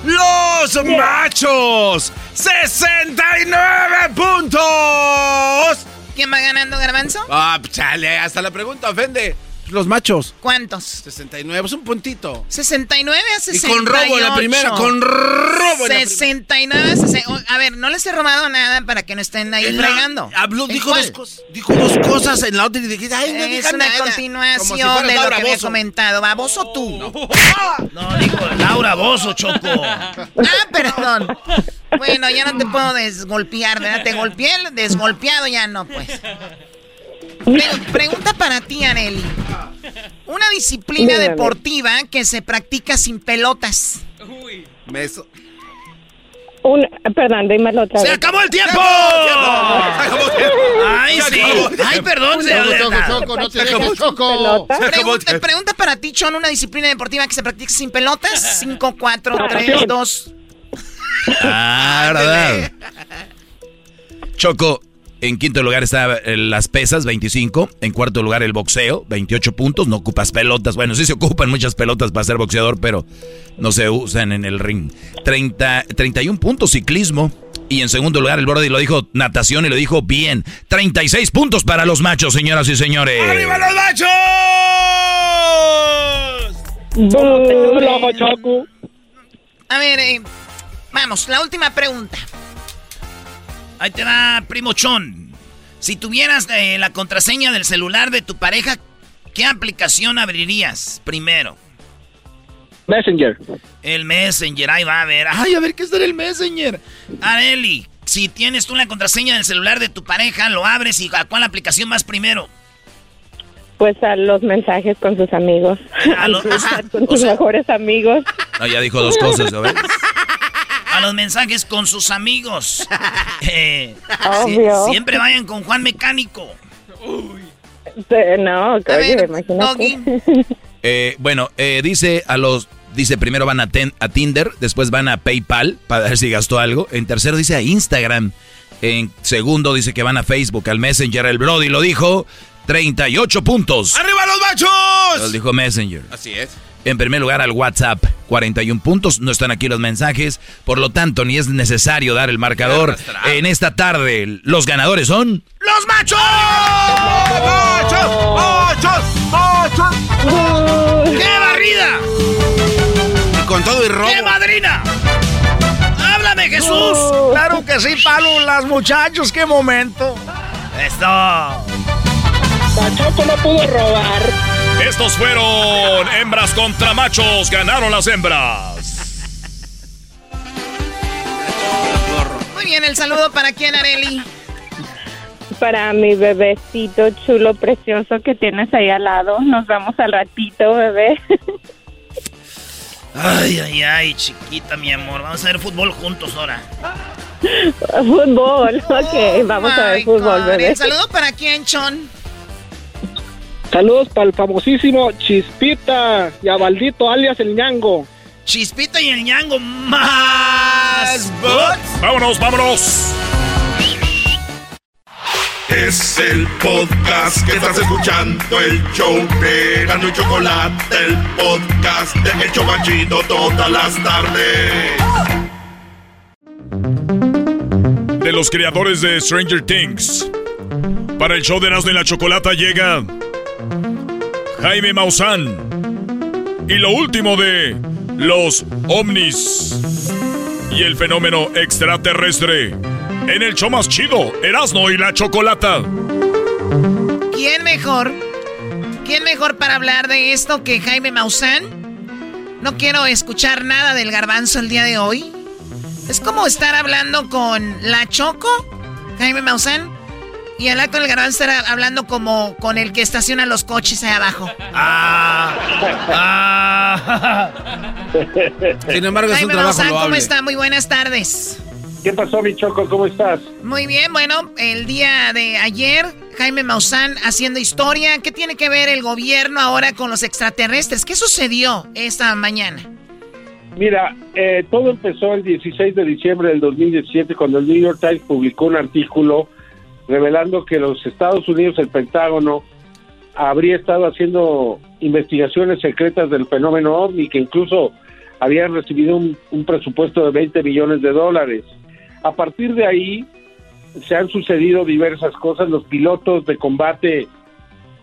Los machos, 69 puntos. ¿Quién va ganando, Garbanzo? Ah, chale, hasta la pregunta ofende. Los machos. ¿Cuántos? 69, es un puntito. 69 a Y 68. con robo en la primera, con robo en la 69 a 60. A ver, no les he robado nada para que no estén ahí fregando. habló- ¿En dijo dos cosas. Dijo dos cosas en la otra y dije, ay, no es una nada. Como si continuación de lo que había Bozzo. comentado. ¿Baboso tú? No, dijo Laura Bozo, Choco. Ah, perdón. Bueno, ya no te puedo desgolpear, ¿verdad? Te golpeé, desgolpeado ya no, pues. Pre- pregunta para ti, Areli. Una disciplina deportiva que se practica sin pelotas. Me so- Un, perdón, dímelo otra ¡Se vez. acabó el tiempo! ¡Ay, sí! ¡Ay, perdón! se- Choco, Choco, Choco, no te Choco. Pregunta para ti, Chon, una disciplina deportiva que se practica sin pelotas. 5, 4, 3, 2. Ah, verdad. Choco, en quinto lugar está eh, las pesas, 25. En cuarto lugar el boxeo, 28 puntos. No ocupas pelotas. Bueno, sí se ocupan muchas pelotas para ser boxeador, pero no se usan en el ring. 30, 31 puntos ciclismo. Y en segundo lugar el Brody lo dijo natación y lo dijo bien. 36 puntos para los machos, señoras y señores. ¡Arriba los machos! A ver, eh, vamos, la última pregunta. Ahí te va, primo Chon. Si tuvieras eh, la contraseña del celular de tu pareja, ¿qué aplicación abrirías primero? Messenger. El Messenger, ahí va a ver. Ay, a ver qué está en el Messenger. Areli, si tienes tú la contraseña del celular de tu pareja, lo abres y ¿a cuál aplicación vas primero? Pues a los mensajes con sus amigos. A lo- Al chat con sus mejores amigos. No, ya dijo dos cosas, ¿no ves? A los mensajes con sus amigos. (laughs) Eh, Obvio. sie- siempre vayan con Juan Mecánico. Sí, No, ver, imagínate. Eh, bueno, eh, dice a los. Dice primero van a, ten- a Tinder, después van a PayPal para ver si gastó algo. En tercero dice a Instagram. En segundo dice que van a Facebook, al Messenger. El Brody lo dijo. 38 puntos. ¡Arriba los Lo machos! dijo Messenger. Así es. En primer lugar al WhatsApp, 41 puntos. No están aquí los mensajes. Por lo tanto, ni es necesario dar el marcador. En esta tarde, los ganadores son. ¡Los machos! ¡Machos! ¡Machos! ¡Qué barrida! Y con todo y robo. ¡Qué madrina! ¡Háblame, Jesús! Claro que sí, Palo, las muchachos, qué momento. ¡Esto! La Choco no pudo robar. Estos fueron hembras contra machos. Ganaron las hembras. Muy bien, el saludo para quién, Areli. Para mi bebecito chulo, precioso que tienes ahí al lado. Nos vemos al ratito, bebé. Ay, ay, ay, chiquita, mi amor. Vamos a ver fútbol juntos ahora. fútbol, ok. Vamos a ver fútbol, God. bebé. El saludo para quién, Chon. Saludos para el famosísimo Chispita y a Baldito alias el ñango. Chispita y el ñango más. Vámonos, vámonos. Es el podcast que estás escuchando, el show de Gano y Chocolate, el podcast de El Chobachito todas las tardes. De los creadores de Stranger Things. Para el show de Erasmo y la Chocolata llega Jaime Maussan. Y lo último de los ovnis y el fenómeno extraterrestre. En el show más chido, Erasmo y la Chocolata. ¿Quién mejor? ¿Quién mejor para hablar de esto que Jaime Maussan? No quiero escuchar nada del garbanzo el día de hoy. Es como estar hablando con la Choco, Jaime Maussan, y al acto del garbanzo estar hablando como con el que estaciona los coches ahí abajo. Ah, ah. Sin embargo, es un Jaime trabajo Maussan, ¿cómo está? Muy buenas tardes. ¿Qué pasó, mi Choco? ¿Cómo estás? Muy bien, bueno, el día de ayer, Jaime Maussan haciendo historia. ¿Qué tiene que ver el gobierno ahora con los extraterrestres? ¿Qué sucedió esta mañana? Mira, eh, todo empezó el 16 de diciembre del 2017 cuando el New York Times publicó un artículo revelando que los Estados Unidos, el Pentágono, habría estado haciendo investigaciones secretas del fenómeno OVNI, que incluso habían recibido un, presupuesto de 20 millones de dólares. A partir de ahí se han sucedido diversas cosas. Los pilotos de combate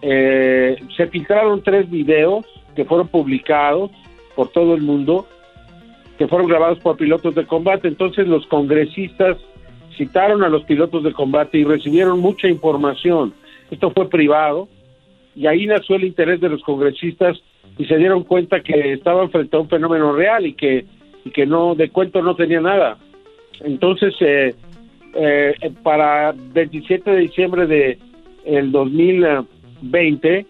eh, se filtraron tres videos que fueron publicados por todo el mundo, que fueron grabados por pilotos de combate. Entonces los congresistas citaron a los pilotos de combate y recibieron mucha información. Esto fue privado y ahí nació el interés de los congresistas y se dieron cuenta que estaban frente a un fenómeno real y que, y que no de cuento no tenía nada. Entonces, eh, eh, para 27 de diciembre de el 2020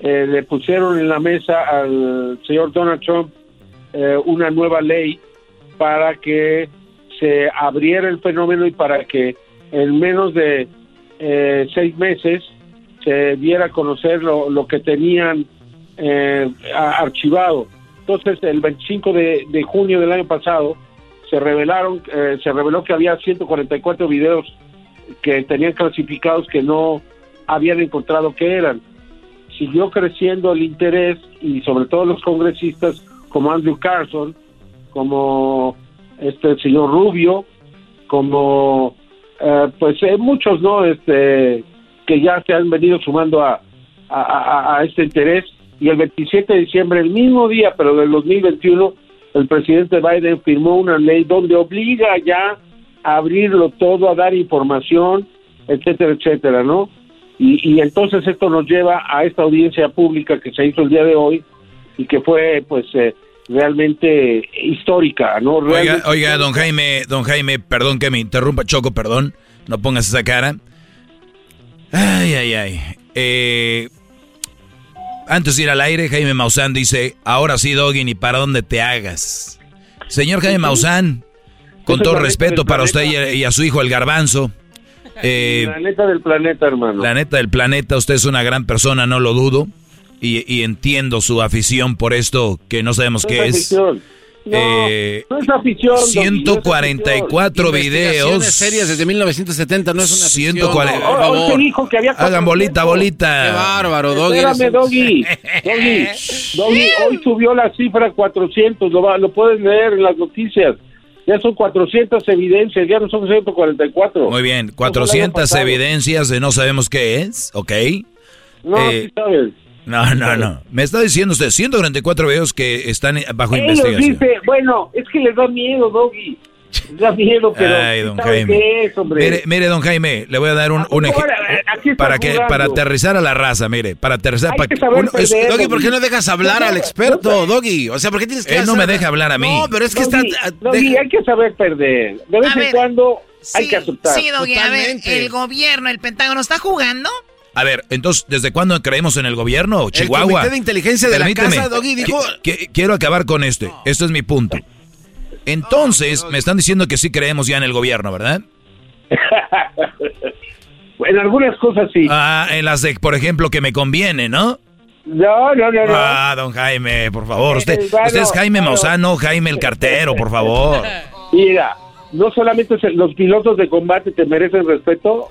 eh, le pusieron en la mesa al señor Donald Trump eh, una nueva ley para que se abriera el fenómeno y para que en menos de eh, seis meses se diera a conocer lo, que tenían eh, archivado. Entonces, el 25 de, de junio del año pasado se revelaron, eh, se reveló que había 144 videos que tenían clasificados que no habían encontrado que eran. Siguió creciendo el interés y sobre todo los congresistas como Andrew Carson, como este señor Rubio, como eh, pues eh, muchos no este que ya se han venido sumando a- a este interés. Y el 27 de diciembre el mismo día pero del 2021 el presidente Biden firmó una ley donde obliga ya a abrirlo todo a dar información etcétera etcétera no y, y entonces esto nos lleva a esta audiencia pública que se hizo el día de hoy y que fue pues eh, realmente histórica no Oiga, Realmente- oiga, don Jaime, don Jaime, perdón que me interrumpa, Choco, perdón, no pongas esa cara. Ay, ay, ay. Eh, antes de ir al aire, Jaime Maussan dice, ahora sí, Doggy, ni para dónde te hagas. Señor Jaime Maussan, con todo respeto para usted y a su hijo, el garbanzo. (laughs) eh, la neta del planeta hermano la neta del planeta, usted es una gran persona, no lo dudo. Y, y entiendo su afición por esto que no sabemos No qué es es. afición. No, Eh, no es afición. Doggy, no es 144 videos. Serias desde 1970 no es una. 140. por afición. Hoy se favor. dijo que había Hagan bolita, bolita. Qué bárbaro, Doggy. Espérame, Doggy. (laughs) Doggy, Doggy, hoy subió la cifra a 400. Lo, va- lo puedes leer en las noticias. Ya son 400 evidencias, ya no son 144. Muy bien, Eso fue el año 400 pasado. evidencias de no sabemos qué es, ¿ok? No, Eh, sí sabes. No, no, no. Me está diciendo usted 144 videos que están bajo Ellos investigación. dice, bueno, es que les da miedo, Doggy. Les da miedo, (laughs) pero Ay, don ¿sabe Jaime. qué es, hombre? Mire, mire, don Jaime, le voy a dar un, un ejemplo. Está Para que jugando. para aterrizar a la raza, mire, para aterrizar Hay para que saber es- perder, Doggy, ¿por qué no dejas hablar al experto, Doggy? O sea, ¿por qué tienes que Él no me deja hablar a mí. No, pero es que está... Doggy, Doggy, hay que saber perder. De vez A en ver, cuando hay que aceptar. sí, Doggy, a ver, Totalmente. el gobierno, el Pentágono, ¿está jugando? A ver, entonces, ¿desde cuándo creemos en el gobierno? Chihuahua. comité de inteligencia de la casa, Doggy, dijo- Qui- qui- quiero acabar con este. Este es mi punto. Entonces, me están diciendo que sí creemos ya en el gobierno, ¿verdad? (laughs) en algunas cosas sí. Ah, en las de, por ejemplo, que me conviene, ¿no? No, no, no, no. Ah, don Jaime, por favor. Usted, bueno, usted es Jaime bueno. Mausano, Jaime el cartero, por favor. (laughs) Mira, no solamente los pilotos de combate te merecen respeto,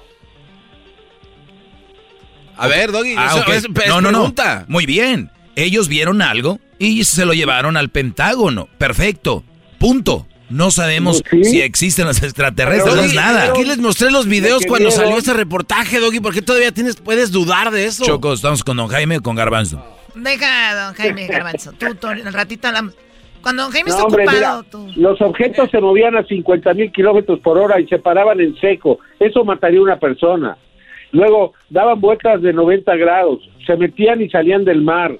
A ver, Doggy, Ah, eso ok. es- es no, no, no. pregunta. Muy bien. Ellos vieron algo y se lo llevaron al Pentágono. Perfecto. Punto. No sabemos si existen los extraterrestres, no es nada. Aquí les mostré los videos cuando vieron. salió ese reportaje, Doggy. ¿Por qué todavía tienes, puedes dudar de eso? Choco, ¿estamos con don Jaime o con Garbanzo? Deja, don Jaime Garbanzo. Tú, tú, al ratito hablamos. Cuando don Jaime No, está hombre, ocupado, mira, tú. los objetos se movían a 50 mil kilómetros por hora y se paraban en seco. Eso mataría a una persona. Luego daban vueltas de 90 grados, se metían y salían del mar.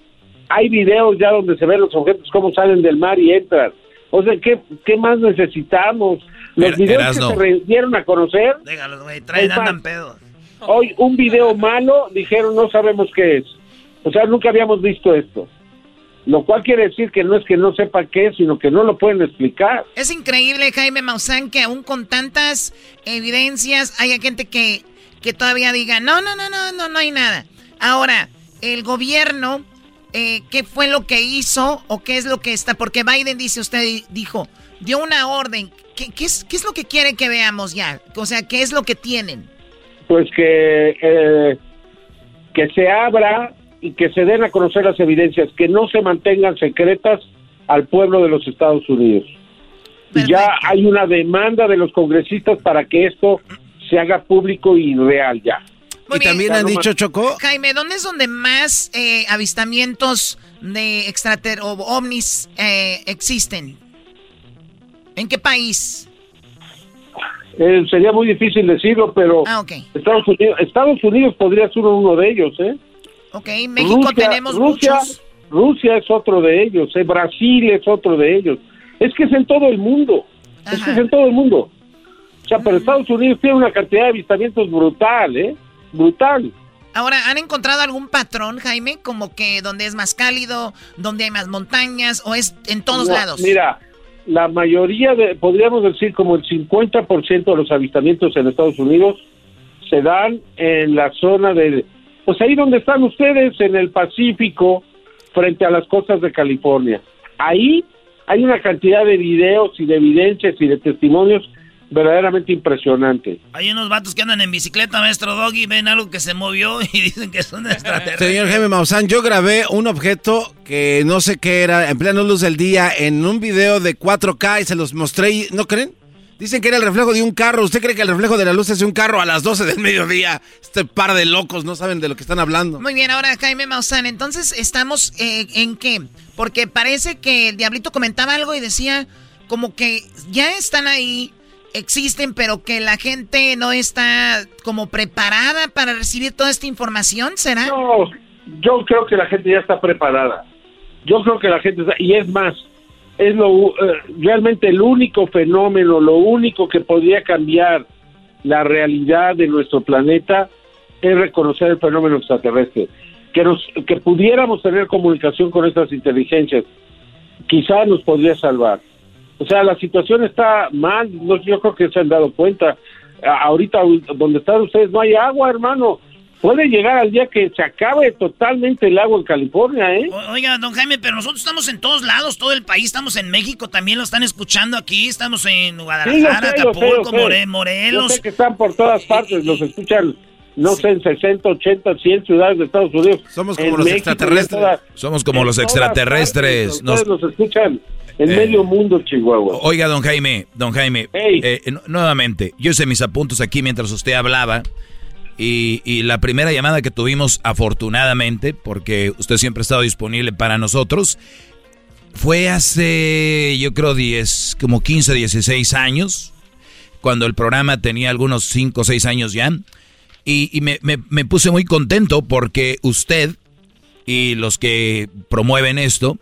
Hay videos ya donde se ven los objetos cómo salen del mar y entran. O sea, ¿qué, qué más necesitamos? Los videos Erasno. que se re- dieron a conocer. Déjalos, güey, traen, Es más, andan pedos. Hoy un video malo dijeron no sabemos qué es. O sea, nunca habíamos visto esto. Lo cual quiere decir que no es que no sepa qué es, sino que no lo pueden explicar. Es increíble, Jaime Maussan, que aún con tantas evidencias haya gente que, que todavía diga, no, no, no, no, no, no hay nada. Ahora, el gobierno, eh, ¿qué fue lo que hizo o qué es lo que está? Porque Biden dice, usted dijo, dio una orden. ¿Qué, qué es, qué es lo que quiere que veamos ya? O sea, ¿qué es lo que tienen? Pues que, eh, que se abra y que se den a conocer las evidencias, que no se mantengan secretas al pueblo de los Estados Unidos. Y ya hay una demanda de los congresistas para que esto se haga público y real ya. Muy y bien. también han dicho, Choco, Jaime, ¿dónde es donde más eh, avistamientos de extrater o ovnis eh, existen? ¿En qué país? Eh, sería muy difícil decirlo, pero Ah, ok. Estados Unidos, Estados Unidos podría ser uno de ellos, ¿eh? Ok, México Rusia- tenemos Rusia, muchos. Rusia es otro de ellos, ¿eh? Brasil es otro de ellos. Es que es en todo el mundo. Es que es en todo el mundo. O sea, pero Estados Unidos tiene una cantidad de avistamientos brutal, ¿eh? Brutal. Ahora, ¿han encontrado algún patrón, Jaime? Como que donde es más cálido, donde hay más montañas, o es en todos No, lados. Mira, la mayoría de, podríamos decir como el 50% de los avistamientos en Estados Unidos se dan en la zona de, pues ahí donde están ustedes, en el Pacífico, frente a las costas de California. Ahí hay una cantidad de videos y de evidencias y de testimonios verdaderamente impresionante. Hay unos vatos que andan en bicicleta, maestro Doggy, ven algo que se movió (laughs) y dicen que son extraterrestres. Señor Jaime Maussan, yo grabé un objeto que no sé qué era, en plena luz del día, en un video de 4K y se los mostré y, ¿no creen? Dicen que era el reflejo de un carro. ¿Usted cree que el reflejo de la luz es de un carro a las 12 del mediodía? Este par de locos no saben de lo que están hablando. Muy bien, ahora Jaime Maussan, entonces estamos eh, en qué? Porque parece que el diablito comentaba algo y decía como que ya están ahí, existen, pero que la gente no está como preparada para recibir toda esta información, ¿será? No, yo creo que la gente ya está preparada. Yo creo que la gente está, y es más, es lo eh, realmente el único fenómeno, lo único que podría cambiar la realidad de nuestro planeta es reconocer el fenómeno extraterrestre. Que nos, que pudiéramos tener comunicación con estas inteligencias, quizá nos podría salvar. O sea, la situación está mal, no, yo creo que se han dado cuenta. Ahorita donde están ustedes no hay agua, hermano. Puede llegar al día que se acabe totalmente el agua en California, ¿eh? O- Oiga, don Jaime, pero nosotros estamos en todos lados, todo el país, estamos en México, también lo están escuchando aquí, estamos en Sí, Guadalajara, yo sé, yo Morelos. sé que están por todas partes, los escuchan, no sé, en 60, 80, 100 ciudades de Estados Unidos. Somos En como los México, extraterrestres. en Somos como en los extraterrestres. partes, Nos- los escuchan en Eh. medio mundo, Chihuahua. Oiga, don Jaime, don Jaime, eh, nu- nuevamente, yo hice mis apuntos aquí mientras usted hablaba y, y la primera llamada que tuvimos, afortunadamente, porque usted siempre ha estado disponible para nosotros, fue hace, yo creo, 10, como 15, 16 años, cuando el programa tenía algunos 5 o 6 años ya, y, y me, me- me puse muy contento porque usted y los que promueven esto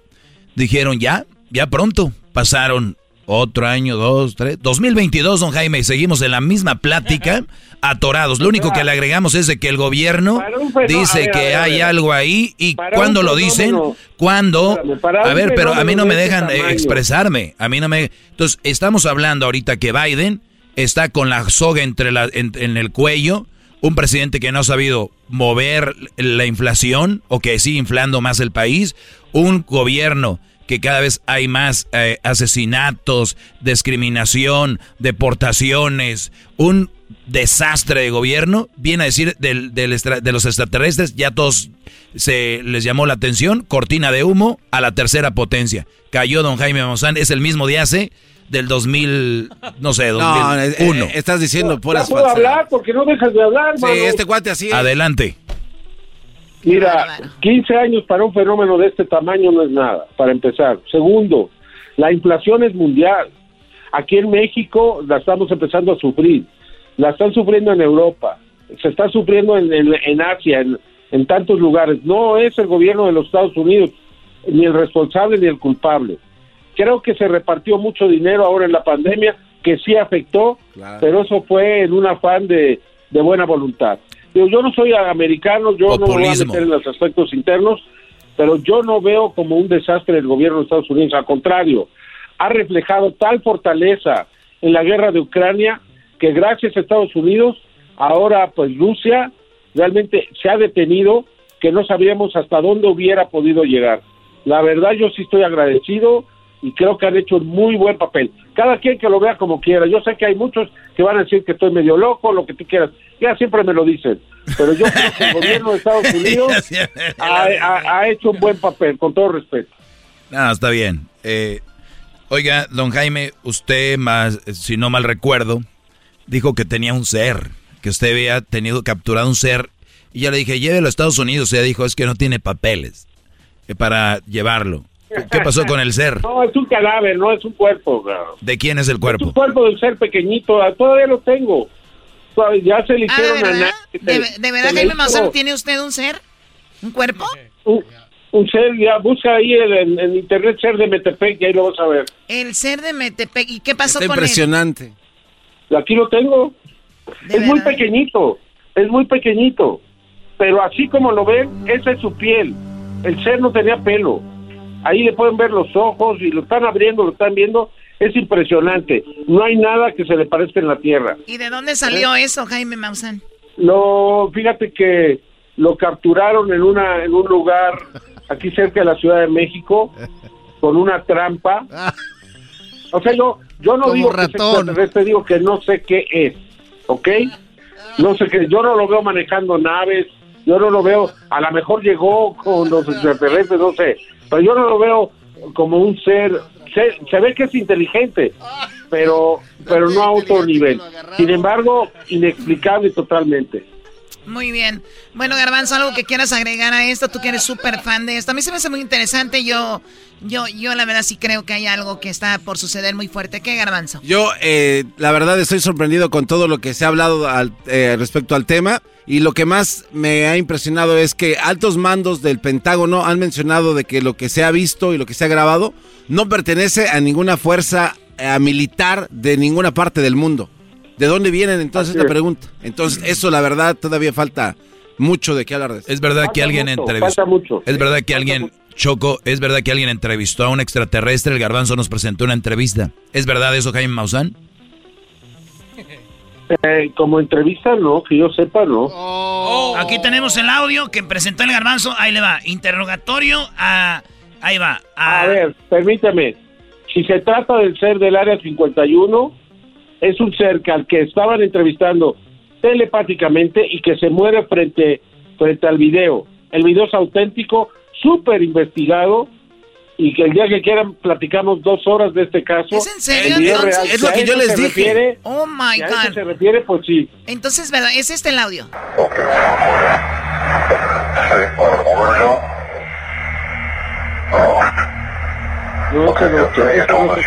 dijeron ya, ya pronto, pasaron otro año, dos, tres, 2022, don Jaime, seguimos en la misma plática, atorados. Lo único que le agregamos es de que el gobierno fenómeno- dice ver, que hay algo ahí y cuando lo dicen, cuando, a ver, pero a mí no me este dejan expresarme, a mí no me, entonces estamos hablando ahorita que Biden está con la soga entre la, en, en el cuello, un presidente que no ha sabido mover la inflación o que sigue inflando más el país, un gobierno que cada vez hay más eh, asesinatos, discriminación, deportaciones, un desastre de gobierno, viene a decir del, del de los extraterrestres, ya todos se les llamó la atención, cortina de humo a la tercera potencia. Cayó don Jaime Maussan, es el mismo día hace del 2000, no sé, 2001. No, eh, estás diciendo puras No puedo hablar porque no dejas de hablar, Sí, este cuate así es. Adelante. Mira, 15 años para un fenómeno de este tamaño no es nada, para empezar. Segundo, la inflación es mundial. Aquí en México la estamos empezando a sufrir. La están sufriendo en Europa. Se está sufriendo en, en- en Asia, en, en tantos lugares. No es el gobierno de los Estados Unidos ni el responsable ni el culpable. Creo que se repartió mucho dinero ahora en la pandemia, que sí afectó, pero eso fue en un afán de, de buena voluntad. Digo, yo no soy americano, yo no me voy a meter en los aspectos internos, pero yo no veo como un desastre el gobierno de Estados Unidos, al contrario, ha reflejado tal fortaleza en la guerra de Ucrania que gracias a Estados Unidos, ahora pues Rusia realmente se ha detenido que no sabíamos hasta dónde hubiera podido llegar. La verdad yo sí estoy agradecido y creo que han hecho un muy buen papel. Cada quien que lo vea como quiera. Yo sé que hay muchos que van a decir que estoy medio loco, lo que tú quieras. Ya siempre me lo dicen. Pero yo creo que el gobierno de Estados (laughs) Unidos ha, ha- ha hecho un buen papel, con todo respeto. No, está bien. Eh, oiga, don Jaime, usted, más, si no mal recuerdo, dijo que tenía un ser, que usted había tenido capturado un ser. Y ya le dije, llévelo a Estados Unidos. Y ella dijo, es que no tiene papeles eh, para llevarlo. ¿Qué pasó con el ser? No, es un cadáver, no es un cuerpo. ¿De quién es el Es cuerpo? un cuerpo del ser pequeñito, ah, todavía lo tengo. Ya se le Ah, hicieron ¿de a verdad? nadie. ¿De, de verdad, Jaime Maussan, tiene usted un ser? ¿Un cuerpo? Un, un ser, ya busca ahí en, en- en internet ser de Metepec y ahí lo vas a ver. El ser de Metepec. ¿Y qué pasó Está con impresionante. Aquí lo tengo. Es muy pequeñito, es muy pequeñito. Pero así como lo ven, esa es su piel. El ser no tenía pelo. Ahí le pueden ver los ojos y lo están abriendo, lo están viendo. Es impresionante. No hay nada que se le parezca en la tierra. ¿Y de dónde salió eso, Jaime Maussan? Lo, fíjate que lo capturaron en una en un lugar aquí cerca de la Ciudad de México con una trampa. (laughs) O sea, yo yo no Como digo que es ratón. digo que no sé qué es, ¿ok? No sé qué, yo no lo veo manejando naves, yo no lo veo, a lo mejor llegó con los extraterrestres, no sé, pero yo no lo veo como un ser, se, se ve que es inteligente, pero pero no a otro nivel. Sin embargo, inexplicable totalmente. Muy bien. Bueno, Garbanzo, algo que quieras agregar a esto, tú que eres súper fan de esto. A mí se me hace muy interesante. Yo, yo, yo la verdad sí creo que hay algo que está por suceder muy fuerte. ¿Qué, Garbanzo? Yo, eh, la verdad, estoy sorprendido con todo lo que se ha hablado al- eh, respecto al tema. Y lo que más me ha impresionado es que altos mandos del Pentágono han mencionado de que lo que se ha visto y lo que se ha grabado no pertenece a ninguna fuerza eh, militar de ninguna parte del mundo. ¿De dónde vienen entonces esta pregunta? Entonces, eso la verdad todavía falta mucho de qué hablar de eso. Es verdad que alguien entrevistó. mucho. Es verdad que alguien, Choco, es verdad que alguien entrevistó a un extraterrestre. El garbanzo nos presentó una entrevista. ¿Es verdad eso, Jaime Maussan? Eh, como entrevista, no, que yo sepa, no. Oh. Aquí tenemos el audio que presentó el garbanzo. Ahí le va. Interrogatorio a. Ahí va. A ver, permítame. Si se trata del ser del área 51, es un ser que al que estaban entrevistando telepáticamente y que se muere frente, frente al video. El video es auténtico, súper investigado y que el día que quieran platicamos dos horas de este caso. ¿Es en serio, entonces? real. Es lo que yo eso les se dije. refiere- Oh my si a eso God. se refiere, pues sí. Entonces, ¿verdad? ¿Es este el audio? No, eso no, eso no se-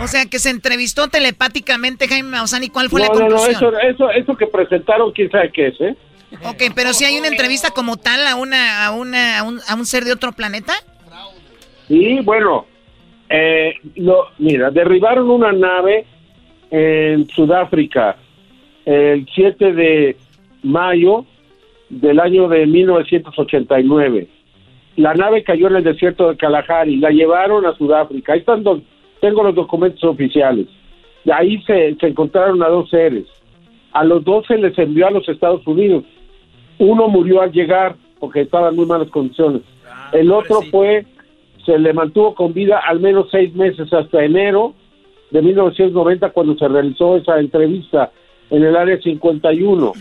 O sea, que se entrevistó telepáticamente Jaime Maussan. ¿Y cuál fue la No, no, no, conclusión? eso, eso, eso que presentaron, quién sabe qué es, ¿eh? Ok, pero si hay una entrevista como tal a una, a una, a un, a un ser de otro planeta. Sí, bueno, eh, lo, mira, derribaron una nave en Sudáfrica el 7 de mayo del año de 1989. La nave cayó en el desierto de Kalahari, la llevaron a Sudáfrica. Ahí están, dos- tengo los documentos oficiales. De ahí se, se encontraron a dos seres. A los dos se les envió a los Estados Unidos. Uno murió al llegar porque estaba en muy malas condiciones. El otro fue se le mantuvo con vida al menos seis meses hasta enero de 1990 cuando se realizó esa entrevista en el área 51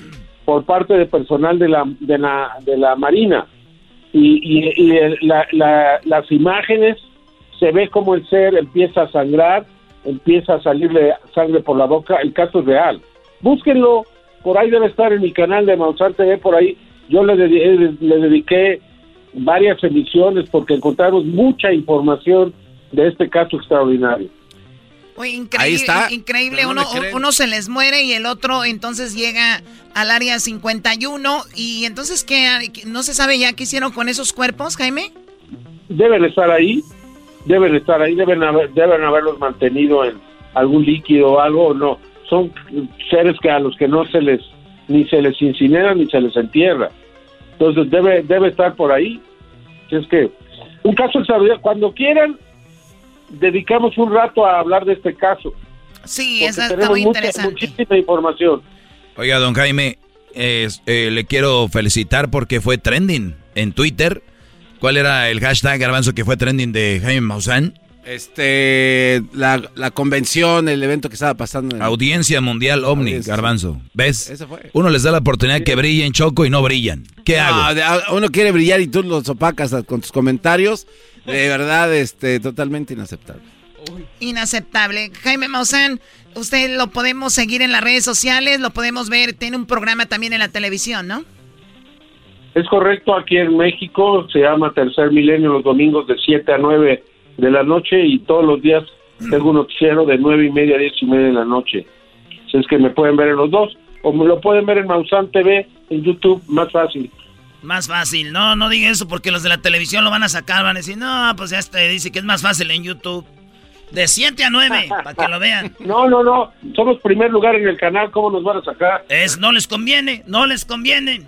por parte de personal de la de la, de la Marina y, y, y el- la- la- las imágenes se ve como el ser empieza a sangrar, empieza a salirle sangre por la boca, el caso es real. Búsquenlo, por ahí debe estar en mi canal de Maussan TV, por ahí yo le, dedi- le dediqué varias emisiones porque encontramos mucha información de este caso extraordinario. Increíble, Ahí está. increíble. No Uno, uno se les muere y el otro entonces llega al área 51. Y entonces, ¿qué? ¿No se sabe ya qué hicieron con esos cuerpos, Jaime? deben estar ahí, deben estar ahí, deben haber, deben haberlos mantenido en algún líquido o algo, o no. Son seres que a los que no se les ni se les incinera ni se les entierra. Entonces debe debe estar por ahí. Es que un caso extraordinario. Cuando quieran dedicamos un rato a hablar de este caso. Sí, esa está muy mucha- interesante. muchísima información. Oiga, don Jaime, es- eh, le quiero felicitar porque fue trending en Twitter. ¿Cuál era el hashtag garbanzo que fue trending de Jaime Maussan? Este, la, la convención, el evento que estaba pasando. en- Audiencia Mundial OVNI, Audiencia, garbanzo. ¿Ves? Fue. Uno les da la oportunidad que brillen choco y no brillan. ¿Qué No, hago? uno quiere brillar y tú los opacas con tus comentarios. De verdad, este, totalmente inaceptable. Inaceptable. Jaime Maussan, usted lo podemos seguir en las redes sociales, lo podemos ver, tiene un programa también en la televisión, ¿no? Es correcto, aquí en México se llama Tercer Milenio los domingos de 7 a 9 de la noche y todos los días tengo un noticiero de 9 y media a 10 y media de la noche. Si es que me pueden ver en los dos o me lo pueden ver en Mausan TV, en YouTube, más fácil. Más fácil. No, no diga eso porque los de la televisión lo van a sacar. Van a decir, no, pues ya este dice que es más fácil en YouTube. De 7 a 9, (laughs) para que lo vean. No, no, no, somos primer lugar en el canal, ¿cómo nos van a sacar? Es, no les conviene, no les conviene.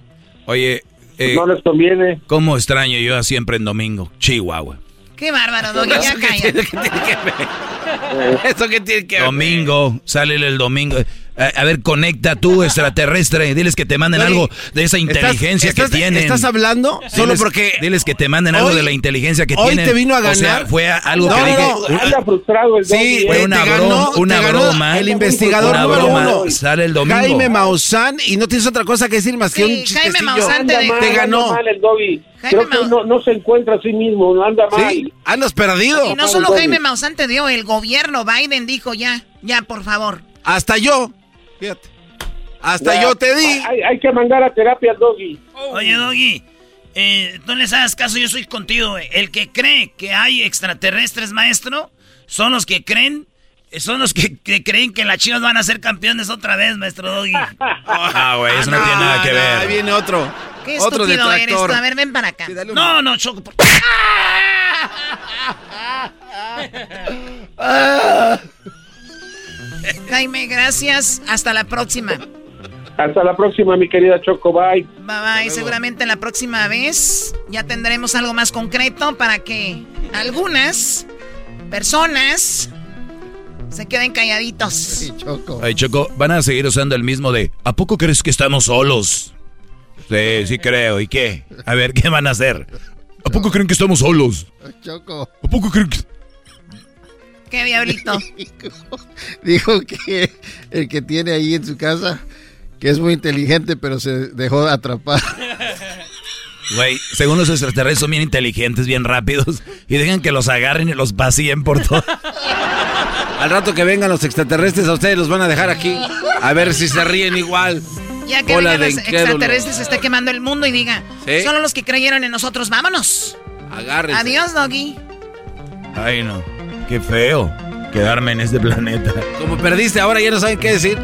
Oye, eh, no les conviene. ¿Cómo extraño yo a siempre en domingo? Chihuahua. Qué bárbaro, Doggy, ya cállate. (laughs) ¿Eso qué tiene que ver? Domingo, sale el domingo. A, a ver, conecta tú, (laughs) extraterrestre. Diles que te manden algo de esa inteligencia estás- que tienen. ¿Estás hablando? Solo Diles- porque- Diles que te manden algo Hoy- de la inteligencia que hoy tienen. te vino a O sea, ganar. fue algo No, que no, dije. no, Anda frustrado el Sí, fue una, te ganó- una te ganó broma. el investigador Una número broma. uno. Sale el domingo. Jaime Maussan y no tienes otra cosa que decir más que Sí, un Jaime chistecillo. Maussan te Anda ganó. mal el Doggy. Jaime Creo que no se encuentra a sí mismo, no anda mal. Sí, andas perdido. Y no solo Jaime Maussan te dio, el gobierno Biden dijo ya, ya, por favor. Hasta yo. Fíjate. Hasta Ya, yo te di. Hay, hay que mandar a terapia al Doggy. Oye, Doggy, eh, no les hagas caso, yo soy contigo. güey. El que cree que hay extraterrestres, maestro, son los que creen, eh, son los que, que creen que las chivas van a ser campeones otra vez, maestro Doggy. (laughs) Ah, güey, eso no, tiene nada que no, ver. ahí viene otro. Qué otro estúpido eres detractor. tú. A ver, ven para acá. No, no, Choco. por- (laughs) (laughs) Jaime, gracias. Hasta la próxima. Hasta la próxima, mi querida Choco. Bye. Bye bye. Seguramente la próxima vez ya tendremos algo más concreto para que algunas personas se queden calladitos. Choco. Ay, Choco, van a seguir usando el mismo de ¿A poco crees que estamos solos? Sí, sí creo. ¿Y qué? A ver, ¿qué van a hacer? ¿A poco creen que estamos solos? Choco. ¿A poco creen que.? ¿Qué diablito? (laughs) Dijo que el que tiene ahí en su casa, que es muy inteligente, pero se dejó atrapar. (laughs) Güey, según los extraterrestres son bien inteligentes, bien rápidos. Y dejan que los agarren y los vacíen por todo. (laughs) Al rato que vengan los extraterrestres, a ustedes los van a dejar aquí. A ver si se ríen igual. Ya que Bola vengan de los extraterrestres, se está quemando el mundo y diga, Sí. solo los que creyeron en nosotros, vámonos. Agárrense. Adiós, Doggy. Ay, no. Qué feo quedarme en este planeta. Como perdiste, ahora ya no saben qué decir.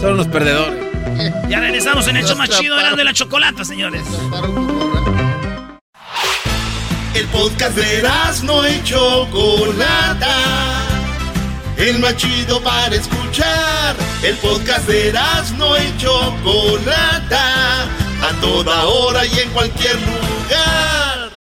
Son los perdedores. (laughs) Ya regresamos en el show más chido de la chocolata, señores. El podcast de no y Chocolata. El más chido para escuchar. El podcast de no y Chocolata. A toda hora y en cualquier lugar.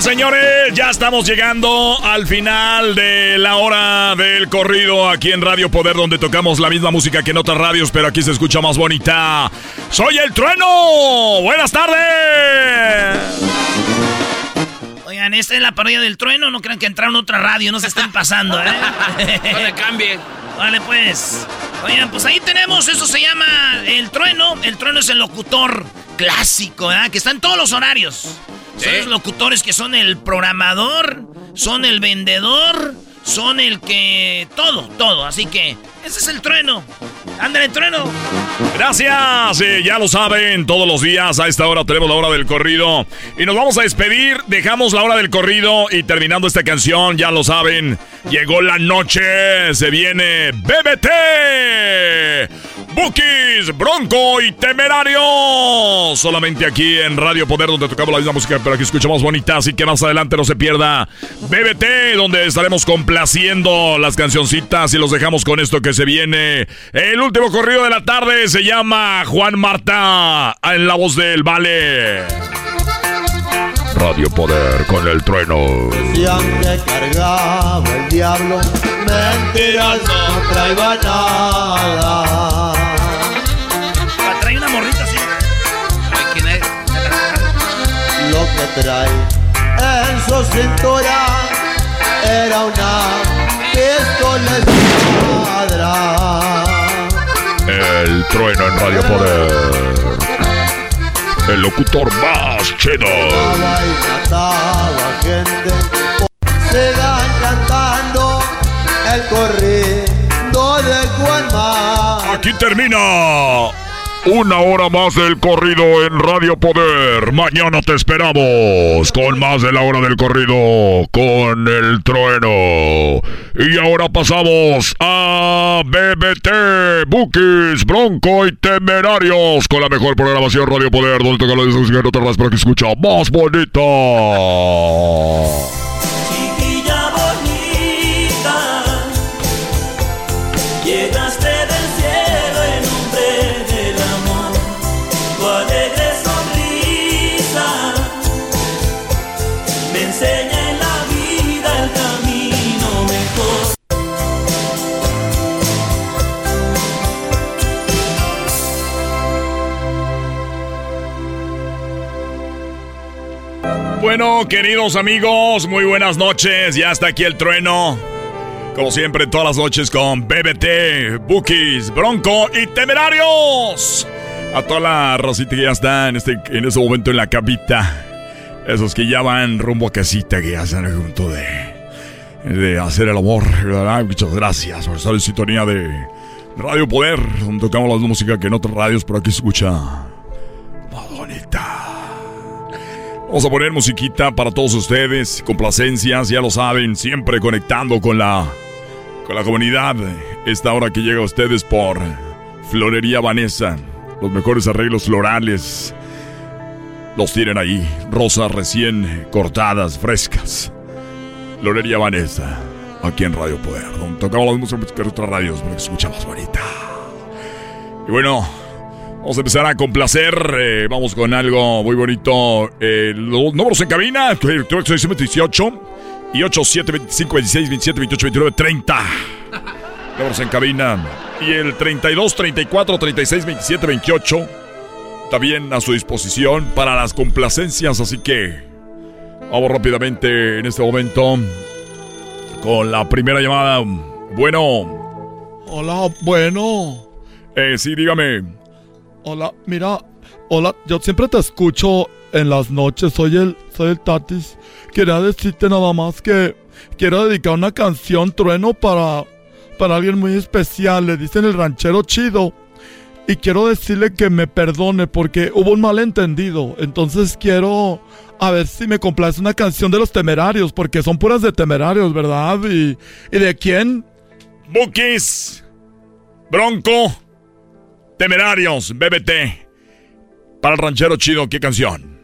Señores, ya estamos llegando al final de la hora del corrido aquí en Radio Poder, donde tocamos la misma música que en otras radios, pero aquí se escucha más bonita. ¡Soy el trueno! ¡Buenas tardes! Oigan, esta es la parodia del trueno. No crean que entraron otra radio, no se estén pasando, ¿eh? (laughs) no le cambie. Vale, pues. Oigan, pues ahí tenemos, eso se llama el trueno. El trueno es el locutor clásico, ¿verdad? Que está en todos los horarios. Son los locutores que son el programador, son el vendedor, son el que... Todo, todo. Así que ese es el trueno. Ándale, trueno. Gracias. Sí, ya lo saben, todos los días a esta hora tenemos la hora del corrido. Y nos vamos a despedir. Dejamos la hora del corrido y terminando esta canción, ya lo saben, llegó la noche. Se viene BBT. Bookies, Bronco y Temerario. Solamente aquí en Radio Poder, donde tocamos la misma música, pero aquí escuchamos bonita. Así que más adelante no se pierda BBT, donde estaremos complaciendo las cancioncitas y los dejamos con esto que se viene. Último corrido de la tarde se llama Juan Marta, en la voz del Vale. Radio Poder con el trueno. Si aunque cargaba el diablo, mentiras no traía nada. Trae una morrita así. ¿Quién es? Lo que trae en su cintura era una pistola escuadra. El trueno en Radio Poder. El locutor más chido. Sigan cantando el corrido de Juan. Aquí termina una hora más del corrido en Radio Poder. Mañana te esperamos con más de la hora del corrido con el trueno. Y ahora pasamos a BBT, Bookies, Bronco y Temerarios con la mejor programación Radio Poder, donde toca la música en otras para que escucha más bonita. Bueno, queridos amigos, muy buenas noches. Ya está aquí el trueno. Como siempre, todas las noches con BBT, Bookies, Bronco y Temerarios. A toda la rosita que ya está en este, en este momento en la capita. Esos que ya van rumbo a casita, que ya están a punto de, de hacer el amor. ¿verdad? Muchas gracias por estar en sintonía de Radio Poder, donde tocamos la música que en otras radios, pero aquí escucha más bonita. Vamos a poner musiquita para todos ustedes, complacencias, ya lo saben, siempre conectando con la con la comunidad. Esta hora que llega a ustedes por Florería Vanessa, los mejores arreglos florales. Los tienen ahí, rosas recién cortadas, frescas. Florería Vanessa, aquí en Radio Poder, donde tocamos las músicas de otras radios para que se escucha más bonita. Y bueno, Vamos a empezar a complacer. eh, vamos con algo muy bonito. Eh, los números en cabina: 18 y 87 25 26 27 28 29 30. Números en cabina. Y el 32 34 36 27 28. También a su disposición para las complacencias. Así que vamos rápidamente en este momento con la primera llamada. Bueno. Hola, bueno. Eh, sí, dígame. Hola, mira, hola, yo siempre te escucho en las noches, soy el, soy el Tatis. Quería decirte nada más que quiero dedicar una canción trueno para, para alguien muy especial, le dicen el ranchero chido. y quiero decirle que me perdone porque hubo un malentendido. Entonces quiero a ver si me complace una canción de los temerarios, porque son puras de temerarios, ¿verdad? ¿Y, y de quién? Bookies, Bronco, Temerarios, BBT. Para el ranchero chido, ¿qué canción?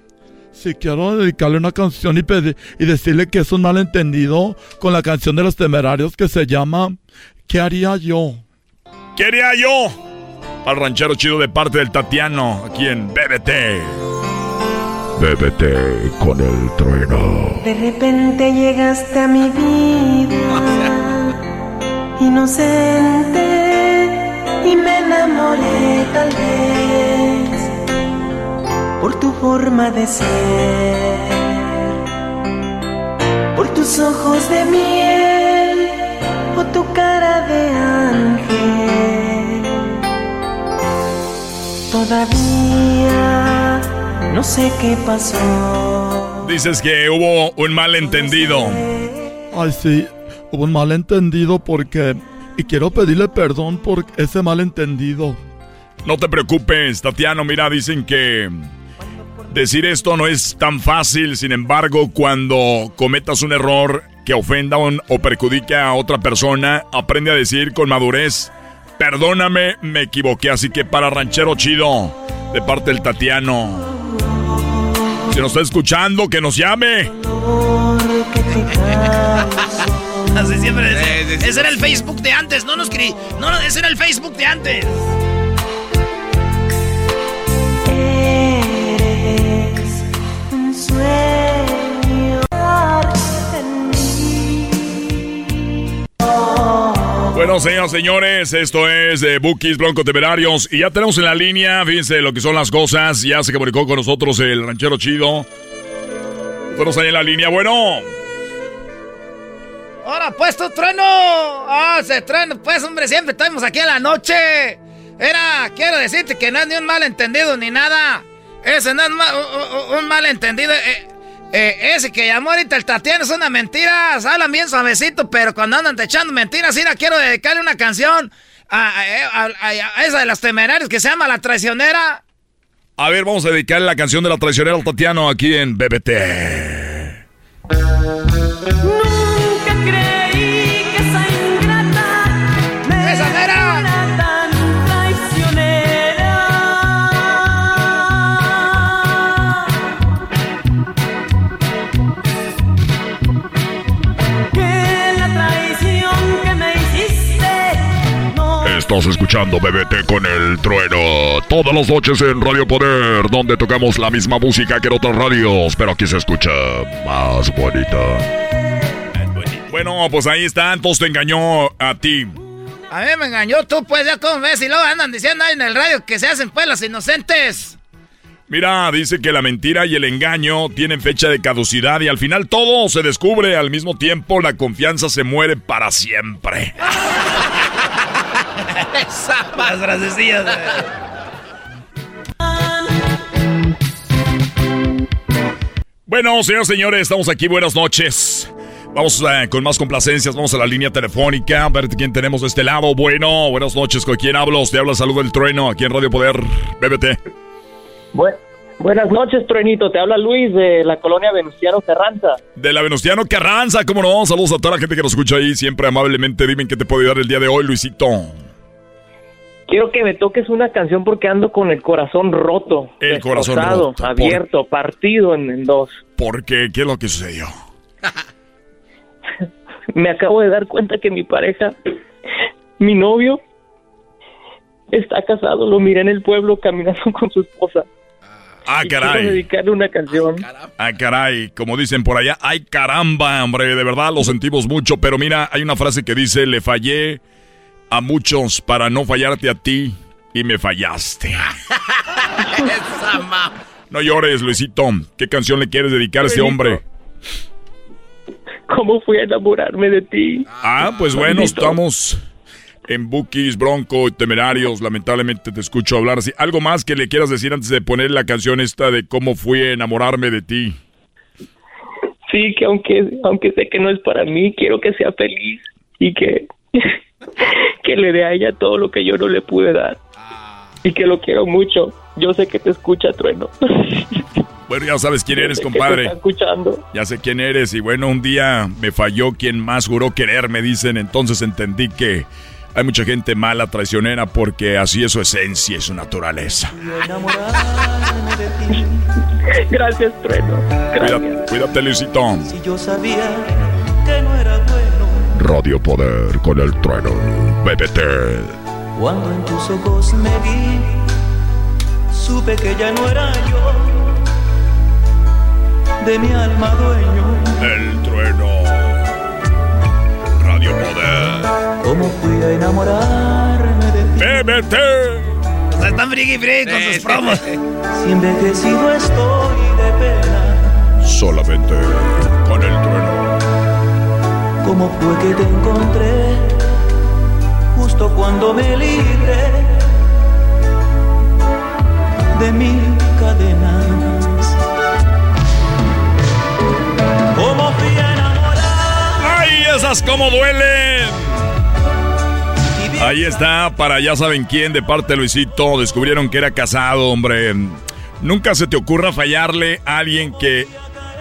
Si quiero dedicarle una canción y, pedir, y decirle que es un malentendido con la canción de los temerarios que se llama ¿Qué haría yo? ¿Qué haría yo? Para el ranchero chido de parte del Tatiano, aquí en BBT. BBT con el trueno. De repente llegaste a mi vida, (laughs) inocente, y me enamoré tal vez por tu forma de ser, por tus ojos de miel o tu cara de ángel. Todavía no sé qué pasó. Dices que hubo un malentendido. Ay, sí, hubo un malentendido porque... Y quiero pedirle perdón por ese malentendido. No te preocupes, Tatiano. Mira, dicen que decir esto no es tan fácil. Sin embargo, cuando cometas un error que ofenda o perjudique a otra persona, aprende a decir con madurez, perdóname, me equivoqué. Así que para Ranchero Chido, de parte del Tatiano, si nos está escuchando, que nos llame. (laughs) Siempre decía. Ese era el Facebook de antes, no nos escribí. No, ese era el Facebook de antes. Eres un sueño en mí. Bueno, señoras señores, esto es de Bookies Bronco Temerarios. Y ya tenemos en la línea, fíjense lo que son las cosas. Ya se comunicó con nosotros el ranchero chido. Tenemos ahí en la línea. Bueno, Ahora, pues tu trueno. Ah, se trueno, pues, hombre, siempre estamos aquí en la noche. Era, quiero decirte que no es ni un malentendido ni nada. Ese no es ma- un, un malentendido. Eh, eh, ese que llamó ahorita el Tatiano es una mentira. Hablan bien suavecito, pero cuando andan te echando mentiras, mira, quiero dedicarle una canción a, a- a- a esa de los temerarios que se llama La Traicionera. a ver, vamos a dedicarle la canción de la traicionera al Tatiano aquí en BBT. Estás escuchando BBT con el trueno. Todas las noches en Radio Poder, donde tocamos la misma música que en otras radios, pero aquí se escucha más bonita. Bueno, pues ahí está, entonces te engañó a ti. A mí me engañó tú, pues, ya como ves, y luego andan diciendo ahí en el radio que se hacen pues los inocentes. Mira, dice que la mentira y el engaño tienen fecha de caducidad y al final todo se descubre al mismo tiempo, la confianza se muere para siempre. (laughs) Frasecillas. Bueno, señores, señores, estamos aquí. Buenas noches. Vamos eh, con más complacencias. Vamos a la línea telefónica. A ver quién tenemos de este lado. Bueno, buenas noches. ¿Con quién hablo? Te habla Salud del Trueno aquí en Radio Poder. BBT. Bu- buenas noches, Truenito. Te habla Luis de la colonia Venustiano Carranza. De la Venustiano Carranza, ¿cómo no? Saludos a toda la gente que nos escucha ahí. Siempre amablemente dime en qué te puedo ayudar el día de hoy, Luisito. Quiero que me toques una canción porque ando con el corazón roto. El corazón roto, por- Abierto, partido en, en dos. ¿Por qué? ¿Qué es lo que sucedió? (laughs) Me acabo de dar cuenta que mi pareja, mi novio, está casado. Lo miré en el pueblo caminando con su esposa. Ah, Y Quiero caray. dedicarle una canción. Ah, caray. Como dicen por allá, ay, caramba, hombre. De verdad lo sentimos mucho. Pero mira, hay una frase que dice, le fallé a muchos para no fallarte a ti y me fallaste. (laughs) No llores, Luisito. ¿Qué canción le quieres dedicar a este hombre? ¿Cómo fui a enamorarme de ti? Ah, pues bueno, estamos en Bookies, Bronco, Temerarios. Lamentablemente te escucho hablar así. ¿Algo más que le quieras decir antes de poner la canción esta de cómo fui a enamorarme de ti? Sí, que aunque, aunque sé que no es para mí, quiero que sea feliz y que, (laughs) que le dé a ella todo lo que yo no le pude dar. y que lo quiero mucho. Yo sé que te escucha, Trueno. (laughs) Bueno, ya sabes quién eres, (laughs) compadre. está escuchando. Ya sé quién eres y bueno, un día me falló quien más juró querer, me dicen, entonces entendí que hay mucha gente mala, traicionera, porque así es su esencia y su naturaleza. Gracias, Trueno. Cuídate, cuídate, Luisito. Si yo sabía Radio Poder con el trueno. BBT. cuando en tus ojos me vi, supe que ya no era yo de mi alma dueño. El trueno. Radio Poder. Cómo fui a enamorarme de ti. BBT. O sea, están frigui frigui con sus promos. (laughs) Si envejecido estoy de pena, Solamente con el trueno. Cómo fue que te encontré justo cuando me libré de mil cadenas. Cómo fui. ¡Ay, esas como duelen! Ahí está, para ya saben quién, de parte de Luisito, descubrieron que era casado, hombre. Nunca se te ocurra fallarle a alguien que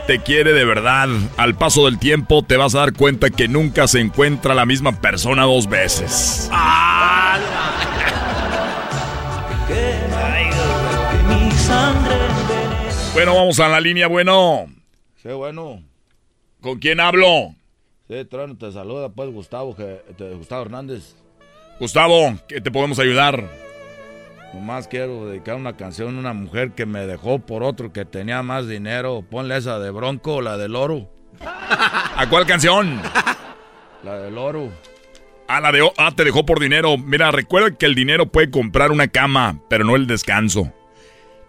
te quiere de verdad. Al paso del tiempo te vas a dar cuenta que nunca se encuentra la misma persona dos veces. Bueno, vamos a la línea, bueno. Sí, bueno. ¿Con quién hablo? Sí, Trueno, te saluda pues Gustavo, que, te- Gustavo Hernández. Gustavo, ¿qué te podemos ayudar? Nomás quiero dedicar una canción a una mujer que me dejó por otro que tenía más dinero. Ponle esa de Bronco o la del Oro. (laughs) ¿A cuál canción? La del Oro. Ah, la de... o- Ah, te dejó por dinero. Mira, recuerda que el dinero puede comprar una cama, pero no el descanso.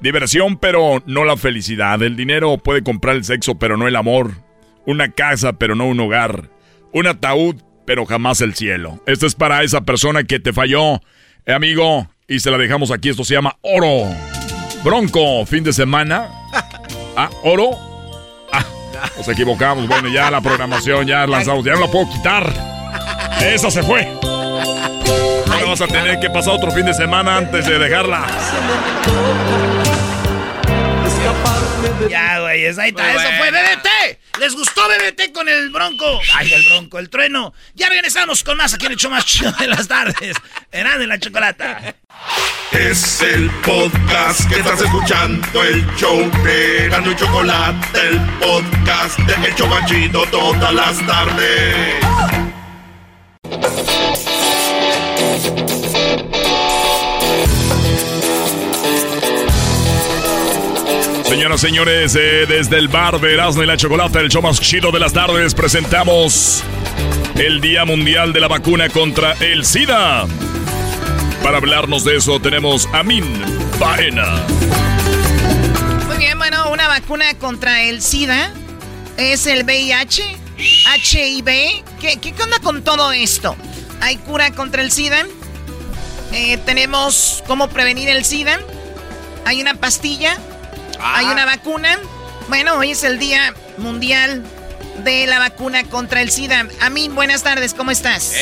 Diversión, pero no la felicidad. El dinero puede comprar el sexo, pero no el amor. Una casa, pero no un hogar. Un ataúd, pero jamás el cielo. Esto es para esa persona que te falló, eh, amigo. Y se la dejamos aquí. Esto se llama Oro. Bronco, fin de semana. (laughs) Ah, Oro. Ah, nos equivocamos. Bueno, ya la programación ya lanzamos. Ya no la puedo quitar. Esa se fue. Ahora vas a tener que pasar otro fin de semana antes de dejarla. Ya, güey, esa ahí está. Eso fue BBT. ¿Les gustó BBT con el bronco? Ay, el bronco, el trueno. Ya regresamos con más aquí en el show más chido de las tardes. Erán de la chocolata. Es el podcast que estás escuchando, el show de Gano y Chocolate, el podcast de El Chobachito todas las tardes. Señoras, señores, eh, desde el bar de Erasmo y la Chocolata, el show más chido de las tardes, presentamos el Día Mundial de la Vacuna contra el SIDA. Para hablarnos de eso tenemos a Min Baena. Muy bien, bueno, una vacuna contra el SIDA es el VIH, HIV. ¿Qué, qué onda con todo esto? ¿Hay cura contra el SIDA? Eh, ¿Tenemos cómo prevenir el SIDA? ¿Hay una pastilla? ¿Hay una vacuna? Bueno, hoy es el Día Mundial de la Vacuna contra el SIDA. Amin, buenas tardes, ¿cómo estás?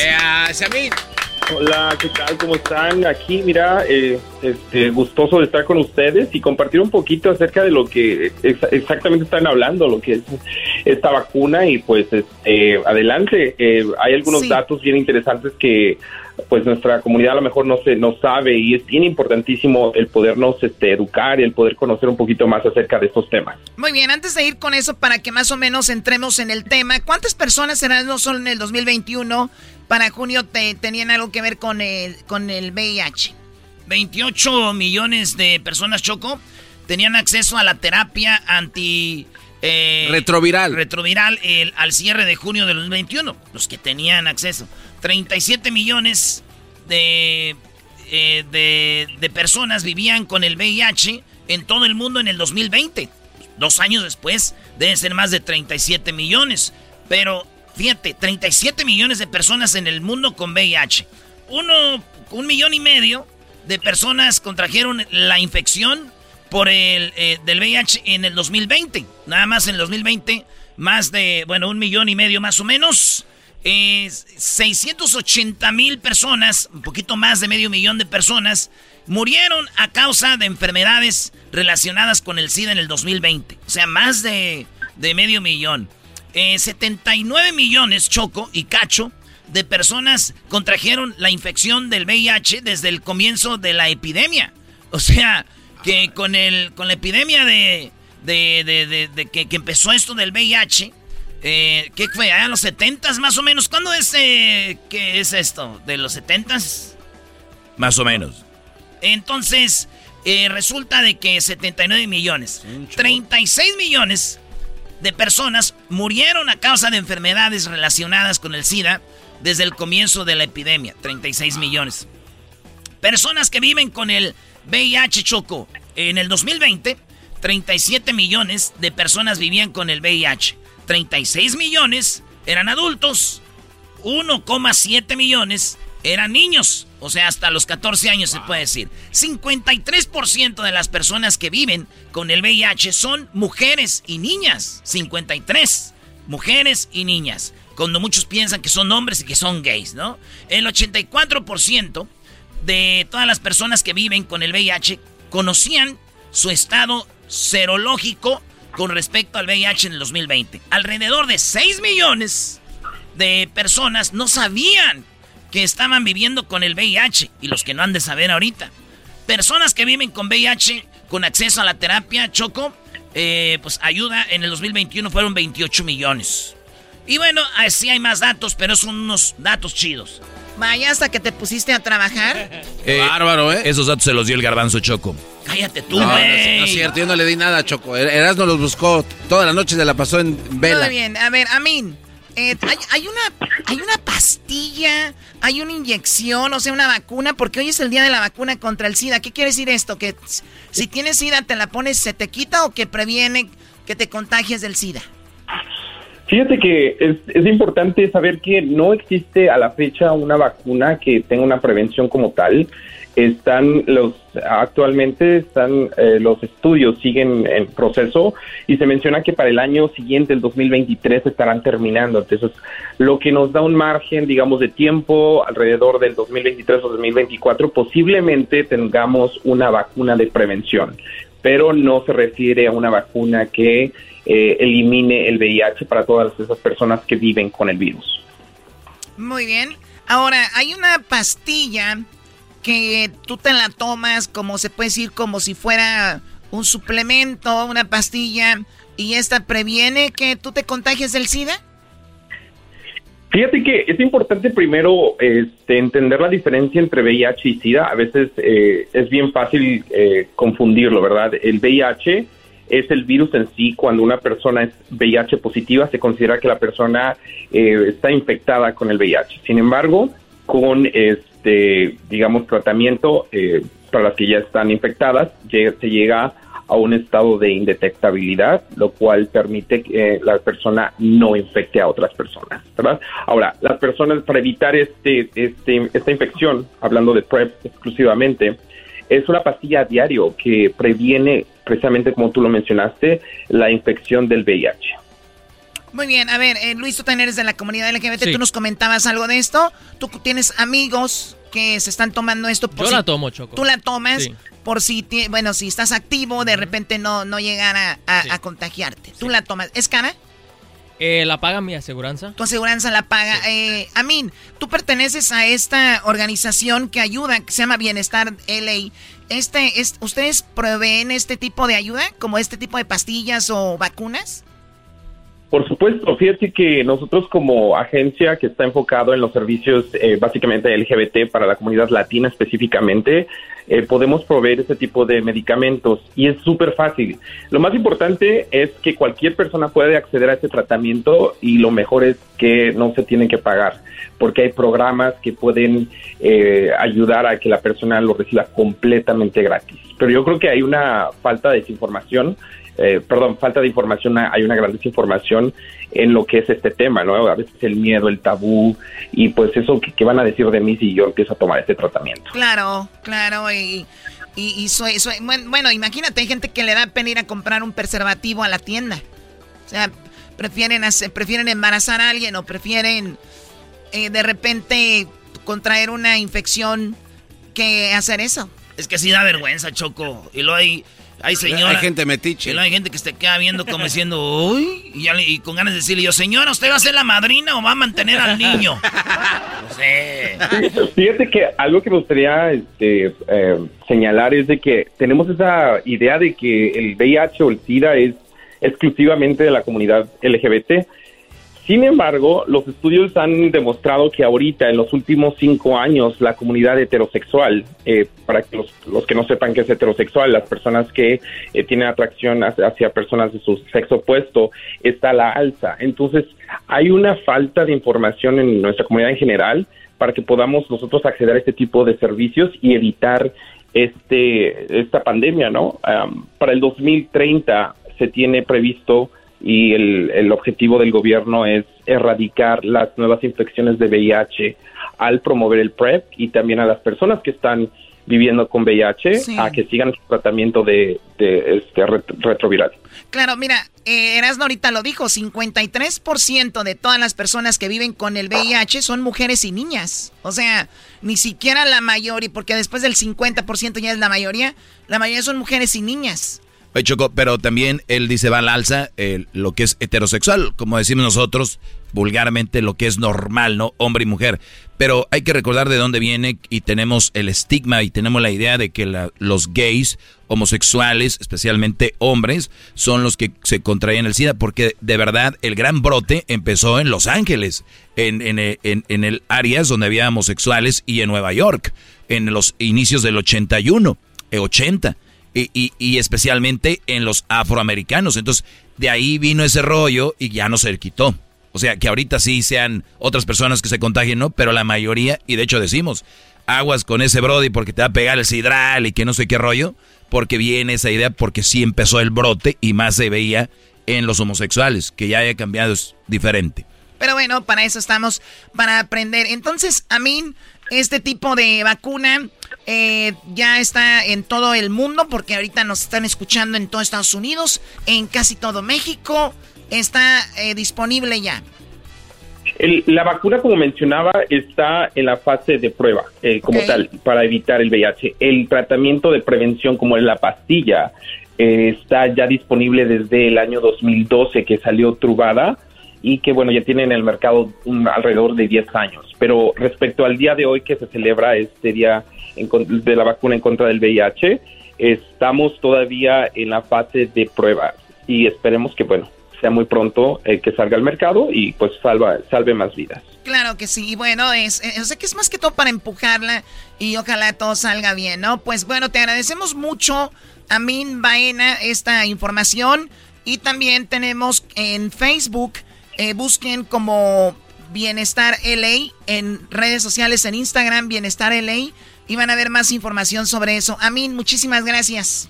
Hola, ¿qué tal? ¿Cómo están? Aquí, mira, eh, este, gustoso de estar con ustedes y compartir un poquito acerca de lo que ex- exactamente están hablando, lo que es esta vacuna y pues este, adelante. Eh, hay algunos Sí. datos bien interesantes que pues nuestra comunidad a lo mejor no se no sabe y es bien importantísimo el podernos este, educar y el poder conocer un poquito más acerca de estos temas. Muy bien, antes de ir con eso, para que más o menos entremos en el tema, ¿cuántas personas serán no solo en el 2021 para junio te, tenían algo que ver con el, con el VIH? 28 millones de personas, Choco, tenían acceso a la terapia anti... eh, Retroviral. Retroviral el- al cierre de junio de 2021. Los que tenían acceso. 37 millones de, eh, de, de personas vivían con el VIH en todo el mundo en el 2020. Dos años después deben ser más de 37 millones. Pero fíjate, 37 millones de personas en el mundo con VIH. Uno, un millón y medio de personas contrajeron la infección por el eh, del VIH en el 2020. Nada más en el 2020, más de, bueno, un millón y medio más o menos. Eh, 680 mil personas, un poquito más de medio millón de personas, murieron a causa de enfermedades relacionadas con el SIDA en el 2020. O sea, más de, medio millón. 79 eh, millones, Choco y Cacho, de personas contrajeron la infección del VIH desde el comienzo de la epidemia. O sea, que con, el, con la epidemia de, de, que, empezó esto del VIH, eh, ¿qué fue? ¿A los 70 más o menos? ¿Cuándo es, eh, ¿qué es esto? ¿De los 70 Más o menos. Entonces, eh, resulta de que 79 millones, 36 millones de personas murieron a causa de enfermedades relacionadas con el SIDA desde el comienzo de la epidemia. 36 millones. Personas que viven con el VIH Choco. En el 2020, 37 millones de personas vivían con el VIH. 36 millones eran adultos. 1,7 millones eran niños. O sea, hasta los 14 años se puede decir. 53% de las personas que viven con el VIH son mujeres y niñas. 53. Mujeres y niñas. Cuando muchos piensan que son hombres y que son gays, ¿no? El 84% de todas las personas que viven con el VIH conocían su estado serológico con respecto al VIH en el 2020. Alrededor de 6 millones de personas no sabían que estaban viviendo con el VIH y los que no han de saber ahorita. Personas que viven con VIH con acceso a la terapia Choco, eh, pues ayuda en el 2021 fueron 28 millones. Y bueno, así hay más datos, pero son unos datos chidos. Vaya, hasta que te pusiste a trabajar. (laughs) Eh, Bárbaro, ¿eh? Esos datos se los dio el garbanzo Choco. Cállate tú, güey. No, no, es cierto, yo no le di nada a Choco. Er-, Erasmo los buscó toda la noche, se la pasó en vela. Muy bien, a ver, Amin. Eh, hay, una, hay una pastilla, hay una inyección, o sea, una vacuna, porque hoy es el día de la vacuna contra el SIDA. ¿Qué quiere decir esto? ¿Que si tienes SIDA te la pones, se te quita o que previene que te contagies del SIDA? Fíjate que es, es, importante saber que no existe a la fecha una vacuna que tenga una prevención como tal. Están los actualmente están eh, los estudios siguen en proceso y se menciona que para el año siguiente, el 2023, estarán terminando. Entonces, lo que nos da un margen, digamos, de tiempo alrededor del 2023 o 2024, posiblemente tengamos una vacuna de prevención, pero no se refiere a una vacuna que eh, elimine el VIH para todas esas personas que viven con el virus. Muy bien. Ahora, hay una pastilla que tú te la tomas como se puede decir como si fuera un suplemento, una pastilla, y esta previene que tú te contagies del SIDA? Fíjate que es importante primero este, entender la diferencia entre VIH y SIDA. A veces eh, es bien fácil eh, confundirlo, ¿verdad? El VIH es el virus en sí. Cuando una persona es VIH positiva, se considera que la persona eh, está infectada con el VIH. Sin embargo, con este, digamos, tratamiento eh, para las que ya están infectadas, se llega a un estado de indetectabilidad, lo cual permite que la persona no infecte a otras personas, ¿verdad? Ahora, las personas para evitar este, este, esta infección, hablando de PrEP exclusivamente, es una pastilla a diario que previene, precisamente como tú lo mencionaste, la infección del VIH. Muy bien, a ver, eh, Luis, tú también eres de la comunidad LGBT, tú nos comentabas algo de esto. Tú tienes amigos que se están tomando esto. Por Yo la tomo, Choco. Tú la tomas por si, bueno, si estás activo, de repente no, no llegar a, contagiarte. Tú la tomas. ¿Es cara? Eh, la paga mi aseguranza. Tu aseguranza la paga. Eh, Amin, tú perteneces a esta organización que ayuda, que se llama Bienestar LA. Este, es, ¿Ustedes proveen este tipo de ayuda, como este tipo de pastillas o vacunas? Por supuesto, fíjate que nosotros como agencia que está enfocado en los servicios eh, básicamente LGBT para la comunidad latina específicamente, eh, podemos proveer ese tipo de medicamentos y es súper fácil. Lo más importante es que cualquier persona puede acceder a ese tratamiento y lo mejor es que no se tiene que pagar porque hay programas que pueden eh, ayudar a que la persona lo reciba completamente gratis. Pero yo creo que hay una falta de desinformación eh, perdón, falta de información, hay una gran desinformación en lo que es este tema, ¿no? A veces el miedo, el tabú y pues eso que, van a decir de mí si yo empiezo a tomar este tratamiento. Claro, claro, y, y, bueno, imagínate, hay gente que le da pena ir a comprar un preservativo a la tienda. O sea, prefieren, hacer, prefieren embarazar a alguien o prefieren eh, de repente contraer una infección que hacer eso. Es que sí da vergüenza, Choco. Y luego hay, hay señora. Hay gente metiche. Y luego hay gente que se queda viendo como diciendo, uy. Y, ya le- y con ganas de decirle yo, señora, ¿usted va a ser la madrina o va a mantener al niño? (laughs) No sé. Fíjate que algo que me gustaría este, eh, señalar es de que tenemos esa idea de que el VIH o el SIDA es exclusivamente de la comunidad LGBT. Sin embargo, los estudios han demostrado que ahorita, en los últimos cinco años, la comunidad heterosexual, eh, para que los, que no sepan qué es heterosexual, las personas que eh, tienen atracción hacia, hacia personas de su sexo opuesto, está a la alza. Entonces, hay una falta de información en nuestra comunidad en general para que podamos nosotros acceder a este tipo de servicios y evitar este esta pandemia, ¿no? Am, para el 2030 se tiene previsto y el, el objetivo del gobierno es erradicar las nuevas infecciones de VIH al promover el PrEP y también a las personas que están viviendo con VIH Sí. a que sigan su tratamiento de, de este ret- retroviral. Claro, mira, eh, Erasmo ahorita lo dijo, 53% de todas las personas que viven con el VIH son mujeres y niñas. O sea, ni siquiera la mayoría, porque después del 50% ya es la mayoría, la mayoría son mujeres y niñas. Oye, pero también él dice va al alza lo que es heterosexual, como decimos nosotros vulgarmente lo que es normal, ¿no? Hombre y mujer. Pero hay que recordar de dónde viene y tenemos el estigma y tenemos la idea de que los gays, homosexuales, especialmente hombres, son los que se contraían el SIDA, porque de verdad el gran brote empezó en Los Ángeles, en, en, en- en el áreas donde había homosexuales y en Nueva York, en los inicios del 81, eh, 80 y, y- y especialmente en los afroamericanos. Entonces, de ahí vino ese rollo y ya no se quitó. O sea, que ahorita sí sean otras personas que se contagien, ¿no? Pero la mayoría, y de hecho decimos, aguas con ese Brody porque te va a pegar el sidral y que no sé qué rollo, porque viene esa idea, porque sí empezó el brote y más se veía en los homosexuales, que ya haya cambiado es diferente. Pero bueno, para eso estamos, para aprender. Entonces, Amin, este tipo de vacuna eh, ya está en todo el mundo, porque ahorita nos están escuchando en todo Estados Unidos, en casi todo México, está eh, disponible ya. El- la vacuna, como mencionaba, está en la fase de prueba, eh, como tal, para evitar el VIH. El tratamiento de prevención, como es la pastilla, eh, está ya disponible desde el año 2012 que salió Truvada y que, bueno, ya tiene en el mercado un- alrededor de 10 años. Pero respecto al día de hoy que se celebra este día de la vacuna en contra del VIH, estamos todavía en la fase de pruebas y esperemos que, bueno, sea muy pronto eh, que salga al mercado y pues salva, salve más vidas. Claro que sí, y bueno, es, eh, o sea que es más que todo para empujarla y ojalá todo salga bien, ¿no? Pues bueno, te agradecemos mucho, Amin Baena, esta información y también tenemos en Facebook, eh, busquen como Bienestar LA en redes sociales, en Instagram, Bienestar LA, y van a ver más información sobre eso. Amin, muchísimas gracias.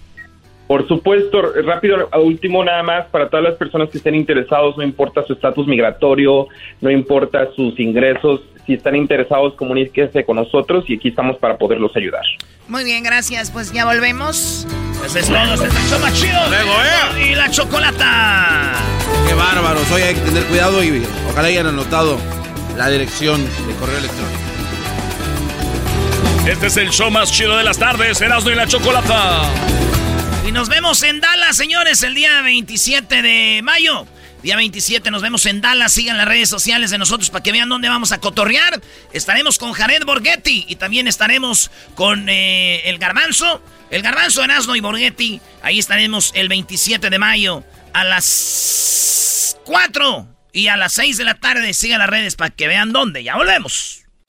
Por supuesto, rápido, a último nada más, para todas las personas que estén interesados, no importa su estatus migratorio, no importa sus ingresos, si están interesados, comuníquense con nosotros y aquí estamos para poderlos ayudar. Muy bien, gracias, pues ya volvemos. Ese es todo, este es más chido. Y la chocolata. Qué bárbaros. Hoy hay que tener cuidado y ojalá hayan anotado la dirección de correo electrónico. Este es el show más chido de las tardes, Erasmo y la Chocolata. Y nos vemos en Dallas, señores, el día 27 de mayo. Día 27 nos vemos en Dallas. Sigan las redes sociales de nosotros para que vean dónde vamos a cotorrear. Estaremos con Jared Borghetti y también estaremos con eh, el Garbanzo. El Garbanzo, Erasmo y Borghetti. Ahí estaremos el 27 de mayo a las 4 y a las 6 de la tarde. Sigan las redes para que vean dónde. Ya volvemos.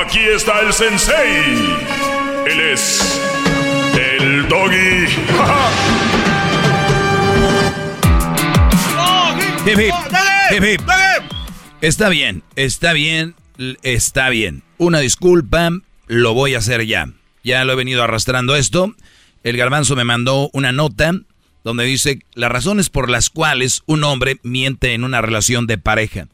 Aquí está el sensei. Él es el doggy. Hip, hip. Hip, hip. Está bien, está bien, está bien. Una disculpa, lo voy a hacer ya. Ya lo he venido arrastrando esto. El garbanzo me mandó una nota donde dice las razones por las cuales un hombre miente en una relación de pareja.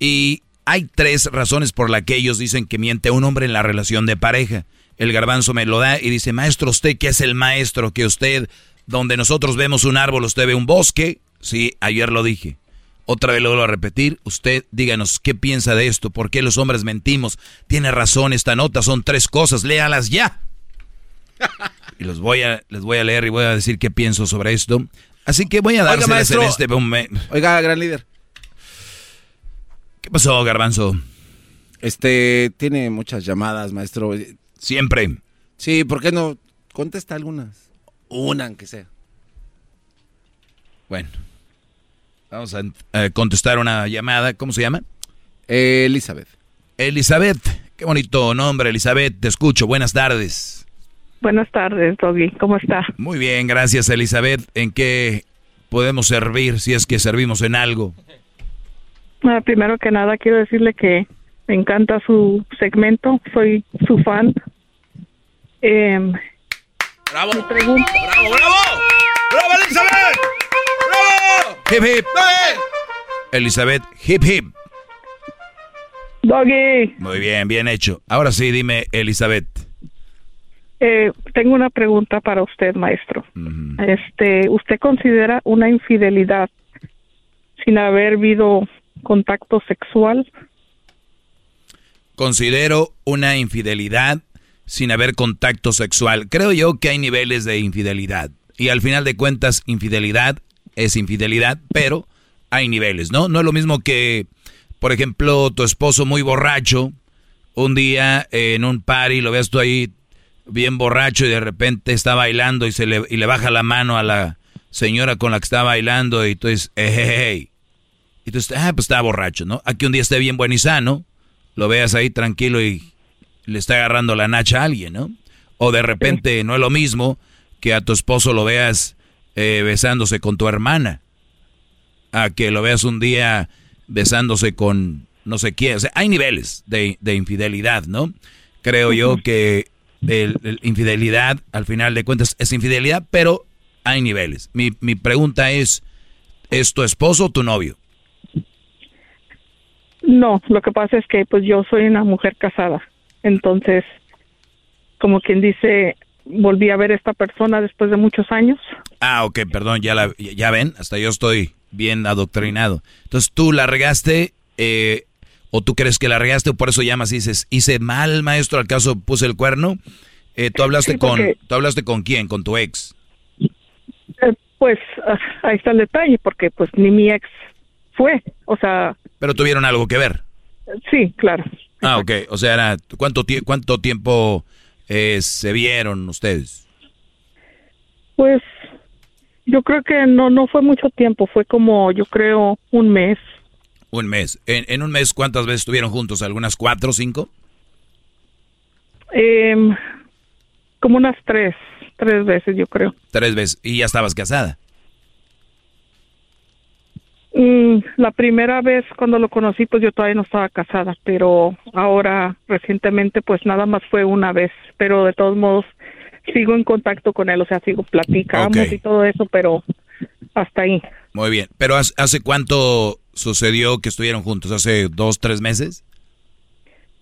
Y hay tres razones por las que ellos dicen que miente un hombre en la relación de pareja. El garbanzo me lo da y dice, maestro, usted que es el maestro, que usted, donde nosotros vemos un árbol, usted ve un bosque. Sí, ayer lo dije. Otra vez lo vuelvo a repetir. Usted díganos qué piensa de esto, por qué los hombres mentimos. Tiene razón esta nota, son tres cosas, léalas ya. Y los voy a, les voy a leer y voy a decir qué pienso sobre esto. Así que voy a dárselas en este momento. Oiga, gran líder. ¿Qué pasó, Garbanzo? Este, tiene muchas llamadas, maestro. Siempre. Sí, ¿por qué no contesta algunas? Una, aunque sea. Bueno. Vamos a eh, contestar una llamada. ¿Cómo se llama? Elizabeth. Elizabeth. Qué bonito nombre, Elizabeth. Te escucho. Buenas tardes. Buenas tardes, Doggy. ¿Cómo está? Muy bien, gracias, Elizabeth. ¿En qué podemos servir si es que servimos en algo? Primero que nada, quiero decirle que me encanta su segmento. Soy su fan. Eh, ¡Bravo! ¡Bravo, bravo! ¡Bravo, Elizabeth! ¡Bravo! Hip hip. Elizabeth, hip hip. Doggy, Muy bien, bien hecho. Ahora sí, dime, Elizabeth. eh, tengo una pregunta para usted, maestro. Este, ¿usted considera una infidelidad sin haber habido contacto sexual? Considero una infidelidad sin haber contacto sexual. Creo yo que hay niveles de infidelidad. Y al final de cuentas, infidelidad es infidelidad, pero hay niveles, ¿no? No es lo mismo que, por ejemplo, tu esposo muy borracho, un día en un party, lo veas tú ahí bien borracho y de repente está bailando y, se le, y le baja la mano a la señora con la que está bailando y tú dices, "Eh, hey, hey, hey". Y tú dices, ah, pues está borracho, ¿no? Aquí un día esté bien buen y sano, lo veas ahí tranquilo y le está agarrando la nacha a alguien, ¿no? O de repente no es lo mismo que a tu esposo lo veas eh, besándose con tu hermana, a que lo veas un día besándose con no sé quién. O sea, hay niveles de, de infidelidad, ¿no? Creo yo que el, el infidelidad, al final de cuentas, es infidelidad, pero hay niveles. Mi, mi pregunta es, ¿es tu esposo o tu novio? No, lo que pasa es que pues yo soy una mujer casada. Entonces, como quien dice, volví a ver a esta persona después de muchos años. Ah, ok, perdón, ya, la, ya ven, hasta yo estoy bien adoctrinado. Entonces tú la regaste, eh, o tú crees que la regaste, o por eso llamas y dices, hice mal, maestro, al caso puse el cuerno. Eh, ¿tú, hablaste Sí, con, ¿Tú hablaste con quién? ¿Con tu ex? Eh, pues ah, ahí está el detalle, porque pues ni mi ex fue. O sea, Pero tuvieron algo que ver. sí, claro. Ah, ok, o sea, era, ¿cuánto, tie- cuánto tiempo eh, se vieron ustedes? Pues yo creo que no no fue mucho tiempo, fue como yo creo un mes. Un mes. En, en un mes, ¿cuántas veces estuvieron juntos? ¿Algunas cuatro o cinco? Em, como unas tres, tres veces yo creo. Tres veces. Y ya estabas casada. Mm, la primera vez cuando lo conocí, pues yo todavía no estaba casada, pero ahora recientemente, pues nada más fue una vez, pero de todos modos sigo en contacto con él, o sea, sigo platicamos y todo eso, pero hasta ahí. Muy bien. ¿Pero hace, hace cuánto sucedió que estuvieron juntos? ¿Hace dos, tres meses?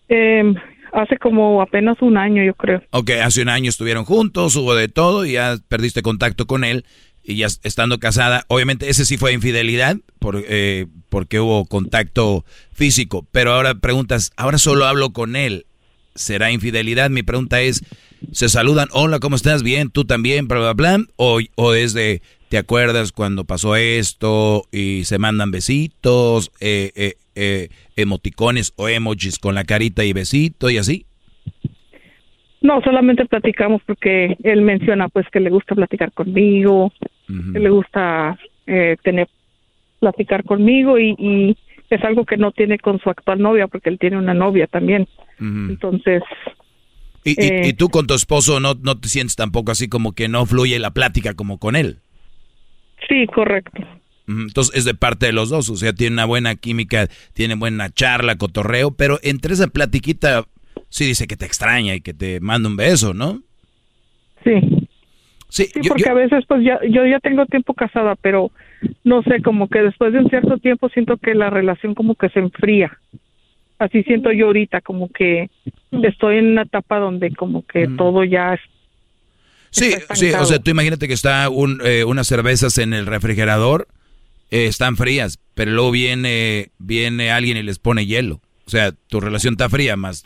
Em, hace como apenas un año, yo creo. Ok, hace un año estuvieron juntos, hubo de todo y ya perdiste contacto con él y ya estando casada, obviamente ese sí fue infidelidad por, eh, porque hubo contacto físico, pero ahora preguntas, ahora solo hablo con él, ¿será infidelidad? Mi pregunta es, ¿se saludan? Hola, ¿cómo estás? Bien, tú también, bla, bla, bla, o, o es de, ¿te acuerdas cuando pasó esto? Y se mandan besitos, eh, eh, eh, emoticones o emojis con la carita y besito y así. No, solamente platicamos porque él menciona pues que le gusta platicar conmigo, le gusta eh, tener platicar conmigo y, y es algo que no tiene con su actual novia porque él tiene una novia también. Entonces, Y, y- Eh. y tú con tu esposo no, no te sientes tampoco así como que no fluye la plática como con él. sí, correcto. Entonces es de parte de los dos, o sea, tiene una buena química, tiene buena charla, cotorreo, pero entre esa platiquita sí dice que te extraña y que te manda un beso, ¿no? Sí. Sí, Sí, porque a veces pues ya, yo ya tengo tiempo casada, pero no sé, como que después de un cierto tiempo siento que la relación como que se enfría. Así siento yo ahorita, como que estoy en una etapa donde como que todo ya es... Sí, sí, o sea, tú imagínate que está un, eh, unas cervezas en el refrigerador, eh, están frías, pero luego viene, viene alguien y les pone hielo. O sea, tu relación está fría, más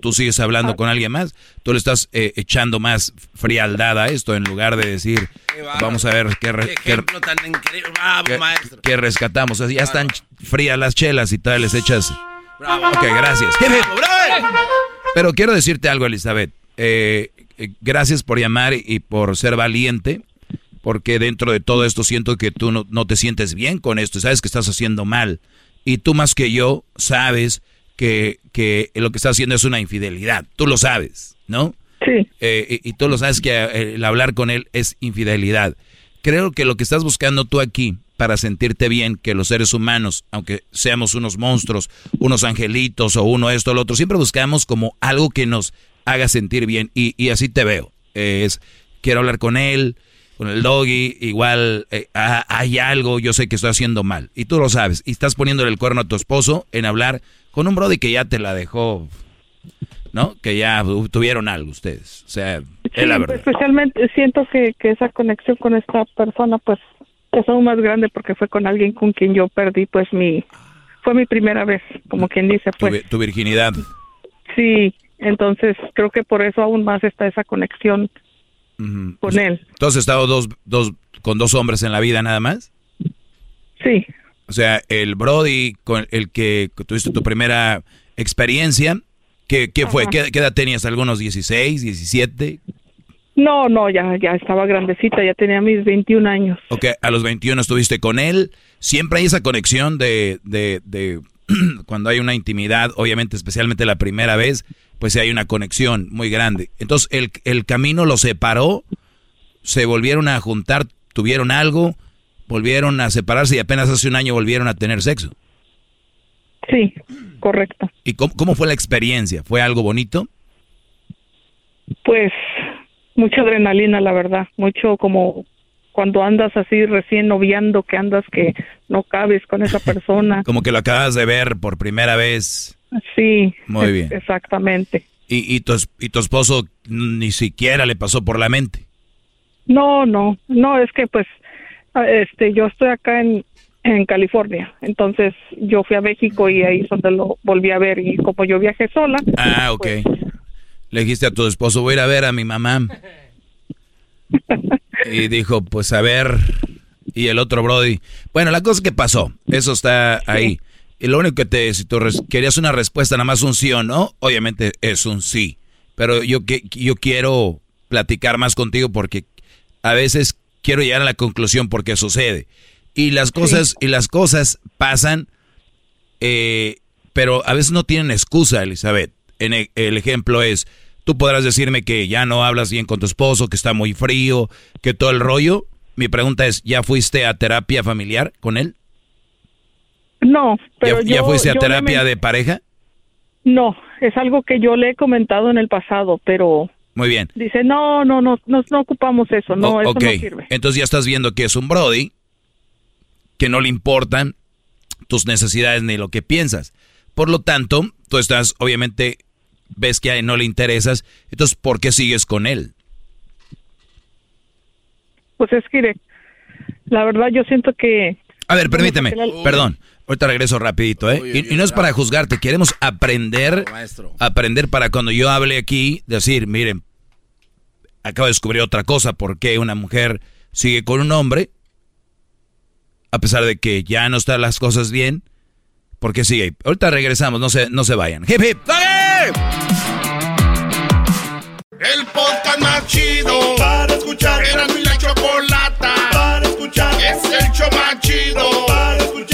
tú sigues hablando Ah. con alguien más, tú le estás eh, echando más frialdad a esto en lugar de decir, vamos a ver qué, re- Qué qué- ejemplo tan increíble. Bravo, qué- maestro. qué rescatamos. O sea, ya están frías las chelas y tal, les echas... Ok, gracias. Pero quiero decirte algo, Elizabeth. Eh, eh, gracias por llamar y por ser valiente, porque dentro de todo esto siento que tú no, no te sientes bien con esto, sabes que estás haciendo mal. Y tú más que yo sabes que, que lo que estás haciendo es una infidelidad. Tú lo sabes, ¿no? Sí. Eh, y, y tú lo sabes que eh, el hablar con él es infidelidad. Creo que lo que estás buscando tú aquí para sentirte bien, que los seres humanos, aunque seamos unos monstruos, unos angelitos o uno esto o lo otro, siempre buscamos como algo que nos haga sentir bien y, y así te veo. Eh, es, quiero hablar con él, con el doggy, igual eh, ah, hay algo, yo sé que estoy haciendo mal y tú lo sabes y estás poniéndole el cuerno a tu esposo en hablar con un brody que ya te la dejó, ¿no? Que ya tuvieron algo ustedes. O sea, es la Sí, verdad. Especialmente siento que, que esa conexión con esta persona pues es aún más grande porque fue con alguien con quien yo perdí pues mi... Fue mi primera vez, como quien dice, pues. tu virginidad. Sí, entonces creo que por eso aún más está esa conexión con él. ¿Tú has estado dos, dos, con dos hombres en la vida nada más? Sí. O sea, el Brody con el que tuviste tu primera experiencia, ¿qué, qué fue? Ajá. ¿Qué, qué edad tenías? ¿Algunos 16, 17? No, no, ya, ya estaba grandecita, ya tenía mis 21 años. Ok, a los 21 estuviste con él. Siempre hay esa conexión de, de, de (clears throat) cuando hay una intimidad, obviamente, especialmente la primera vez, pues hay una conexión muy grande. Entonces, el, el camino los separó, se volvieron a juntar, tuvieron algo, volvieron a separarse y apenas hace un año volvieron a tener sexo. Sí, correcto. ¿Y cómo, cómo fue la experiencia? ¿Fue algo bonito? Pues mucha adrenalina, la verdad, mucho como cuando andas así recién noviando, que andas que no cabes con esa persona. (laughs) Como que lo acabas de ver por primera vez. Sí. Muy bien. Exactamente. Y, y, tu, y tu esposo ni siquiera le pasó por la mente. No, no, no, es que pues este yo estoy acá en en California, entonces yo fui a México y ahí es donde lo volví a ver y como yo viajé sola, Ah, ok. Le dijiste a tu esposo, voy a ir a ver a mi mamá. Y dijo, pues a ver. Y el otro Brody. Bueno, la cosa que pasó, eso está ahí. Y lo único que te, si tú querías una respuesta, nada más un sí o no, obviamente es un sí. Pero yo, que, yo quiero platicar más contigo porque a veces quiero llegar a la conclusión porque sucede. Y las cosas, y las cosas pasan, eh, pero a veces no tienen excusa, Elizabeth. En e- el, ejemplo es, tú podrás decirme que ya no hablas bien con tu esposo, que está muy frío, que todo el rollo. Mi pregunta es, ¿ya fuiste a terapia familiar con él? no, pero ¿Ya, fuiste a terapia de pareja? No, es algo que yo le he comentado en el pasado, pero Muy bien. dice, no, no, no, no, no ocupamos eso, no, O- eso no sirve. entonces ya estás viendo que es un Brody, que no le importan tus necesidades ni lo que piensas. Por lo tanto, tú estás, obviamente, ves que a él no le interesas, entonces, ¿por qué sigues con él? Pues es que, la verdad, yo siento que... A ver, permíteme, perdón. Ahorita regreso rapidito, ¿eh? y, y no es para juzgarte, queremos aprender, aprender para cuando yo hable aquí, decir, miren, acabo de descubrir otra cosa, por qué una mujer sigue con un hombre, a pesar de que ya no están las cosas bien, ¿por qué sigue? Ahorita regresamos, no se, no se vayan. Hip, hip. El podcast más chido para escuchar. Era mi la chocolata para escuchar. Es el show más chido para escuchar.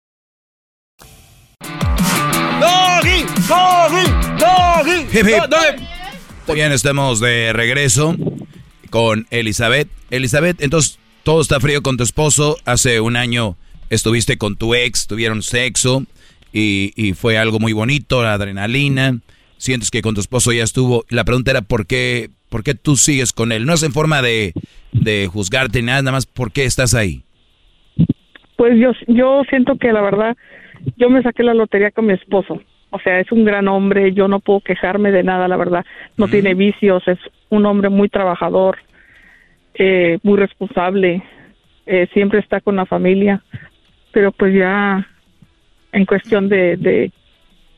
Doggy, doggy, doggy. Hip, hip. Bien, estamos de regreso con Elizabeth. Elizabeth, entonces todo está frío con tu esposo. Hace un año estuviste con tu ex, tuvieron sexo y, y fue algo muy bonito, la adrenalina. Sientes que con tu esposo ya estuvo. La pregunta era por qué, por qué tú sigues con él. No es en forma de, de juzgarte nada, nada más por qué estás ahí. Pues yo, yo siento que la verdad, yo me saqué la lotería con mi esposo. O sea, es un gran hombre, yo no puedo quejarme de nada, la verdad. No tiene vicios, es un hombre muy trabajador, eh, muy responsable, eh, siempre está con la familia. Pero pues ya en cuestión de, de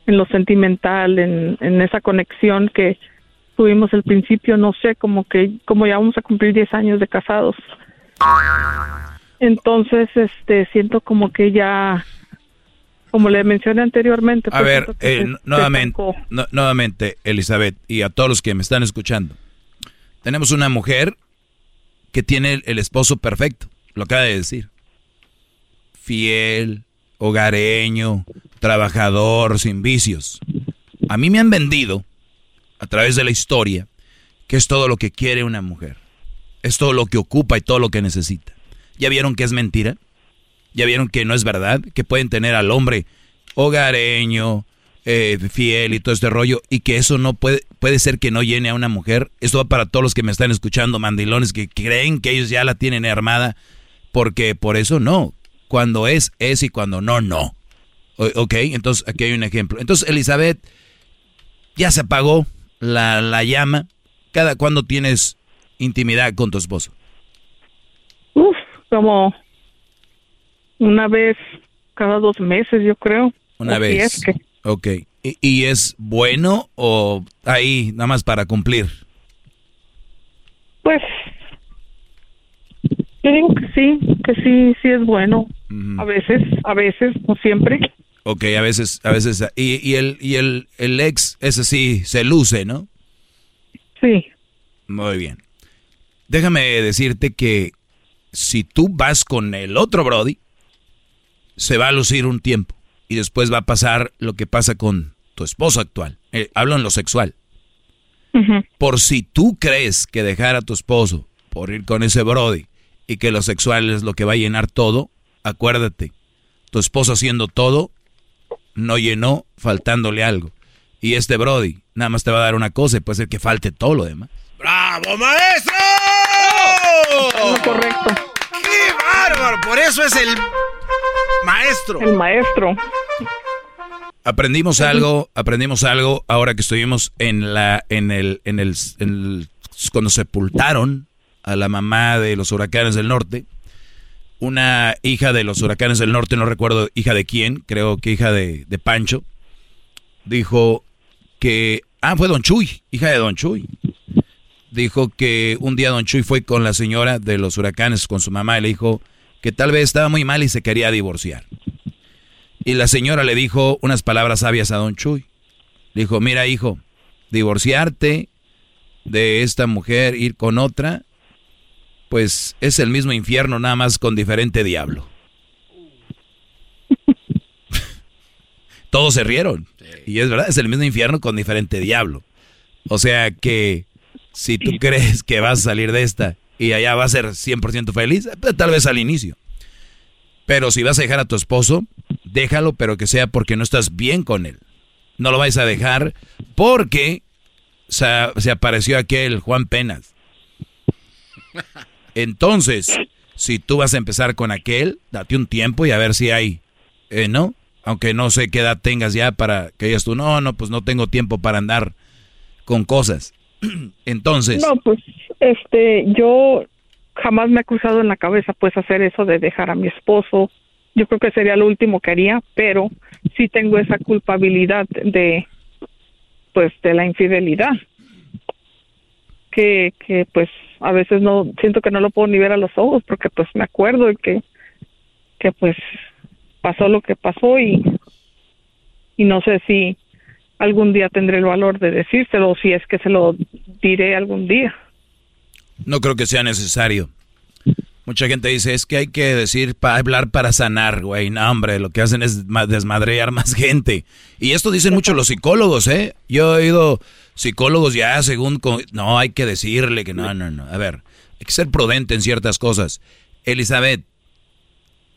en lo sentimental, en, en esa conexión que tuvimos al principio, no sé, como que, como ya vamos a cumplir 10 años de casados. Entonces, este, siento como que ya, como le mencioné anteriormente. A pues, ver, eh, nuevamente, nuevamente, Elizabeth, y a todos los que me están escuchando. Tenemos una mujer que tiene el, el esposo perfecto, lo acaba de decir. Fiel, hogareño, trabajador, sin vicios. A mí me han vendido, a través de la historia, que es todo lo que quiere una mujer. Es todo lo que ocupa y todo lo que necesita. ¿Ya vieron que es mentira? ¿Ya vieron que no es verdad? Que pueden tener al hombre hogareño, eh, fiel y todo este rollo, y que eso no puede, puede ser que no llene a una mujer. Esto va para todos los que me están escuchando, mandilones, que creen que ellos ya la tienen armada, porque por eso no. Cuando es, es y cuando no, no. Ok, entonces aquí hay un ejemplo. Entonces, Elizabeth, ya se apagó la, la llama. ¿Cada cuándo tienes intimidad con tu esposo? Uf, como una vez cada dos meses, yo creo. Una vez. es que- Ok. ¿Y, y es bueno o ahí nada más para cumplir? Pues yo digo que sí, que sí, sí es bueno. A veces, a veces, no siempre. Ok, a veces, a veces. Y, y el, y el, el ex, ese sí, se luce, ¿no? Sí. Muy bien. Déjame decirte que si tú vas con el otro Brody, se va a lucir un tiempo. Y después va a pasar lo que pasa con tu esposo actual. Eh, hablo en lo sexual. Por si tú crees que dejar a tu esposo por ir con ese Brody y que lo sexual es lo que va a llenar todo, acuérdate, tu esposo haciendo todo no llenó faltándole algo. Y este Brody nada más te va a dar una cosa y puede ser que falte todo lo demás. ¡Bravo, maestro! correcto. ¡Qué bárbaro! Por eso es el maestro. El maestro. Aprendimos algo, aprendimos algo ahora que estuvimos en la, en el, en el, en el- cuando sepultaron a la mamá de los huracanes del norte, una hija de los huracanes del norte, no recuerdo hija de quién, creo que hija de, de Pancho, dijo que, ah, fue Don Chuy, hija de Don Chuy. Dijo que un día Don Chuy fue con la señora de los huracanes, con su mamá, y le dijo que tal vez estaba muy mal y se quería divorciar. Y la señora le dijo unas palabras sabias a Don Chuy. Le dijo, mira hijo, divorciarte de esta mujer, ir con otra, pues es el mismo infierno, nada más con diferente diablo. (laughs) Todos se rieron. Y es verdad, es el mismo infierno con diferente diablo. O sea que si tú crees que vas a salir de esta y allá vas a ser 100% feliz, tal vez al inicio. Pero si vas a dejar a tu esposo, déjalo, pero que sea porque no estás bien con él. No lo vais a dejar porque se, se apareció aquel Juan Penas. (laughs) Entonces, si tú vas a empezar con aquel, date un tiempo y a ver si hay, eh, ¿no? Aunque no sé qué edad tengas ya para que digas tú, no, no, pues no tengo tiempo para andar con cosas. (clears throat) Entonces, No, pues, este, yo jamás me he cruzado en la cabeza, pues, hacer eso de dejar a mi esposo yo creo que sería lo último que haría, pero sí tengo esa culpabilidad de, pues, de la infidelidad. Que, que pues a veces no siento que no lo puedo ni ver a los ojos porque pues me acuerdo de que que pues pasó lo que pasó y y no sé si algún día tendré el valor de decírselo si es que se lo diré algún día. No creo que sea necesario. Mucha gente dice, es que hay que decir, hablar para sanar, güey. No, hombre, lo que hacen es desmadrear más (laughs) gente. Y esto dicen mucho los psicólogos, ¿eh? Yo he oído psicólogos ya según... No, hay que decirle que no, no, no. A ver, hay que ser prudente en ciertas cosas. Elizabeth,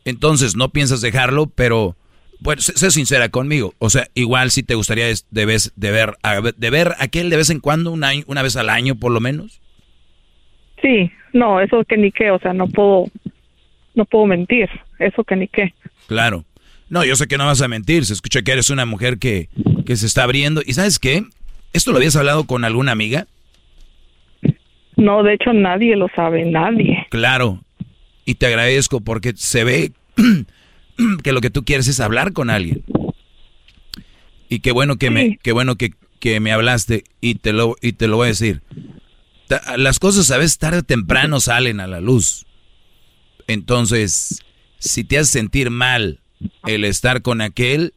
entonces no piensas dejarlo, pero... Bueno, sé, sincera conmigo. O sea, igual si te gustaría de, vez, de, ver, de ver a aquel de vez en cuando, una, una vez al año por lo menos. Sí, no, eso que ni qué, o sea, no puedo, no puedo mentir, eso que ni qué. Claro. No, yo sé que no vas a mentir, se escucha que eres una mujer que, que se está abriendo. ¿Y sabes qué? ¿Esto lo habías hablado con alguna amiga? No, de hecho nadie lo sabe, nadie. Claro. Y te agradezco porque se ve (clears throat) (clears throat) que lo que tú quieres es hablar con alguien. Y qué bueno que me, qué bueno que, que me hablaste y te lo, y te lo voy a decir las cosas a veces tarde o temprano salen a la luz. Entonces, si te hace sentir mal el estar con aquel,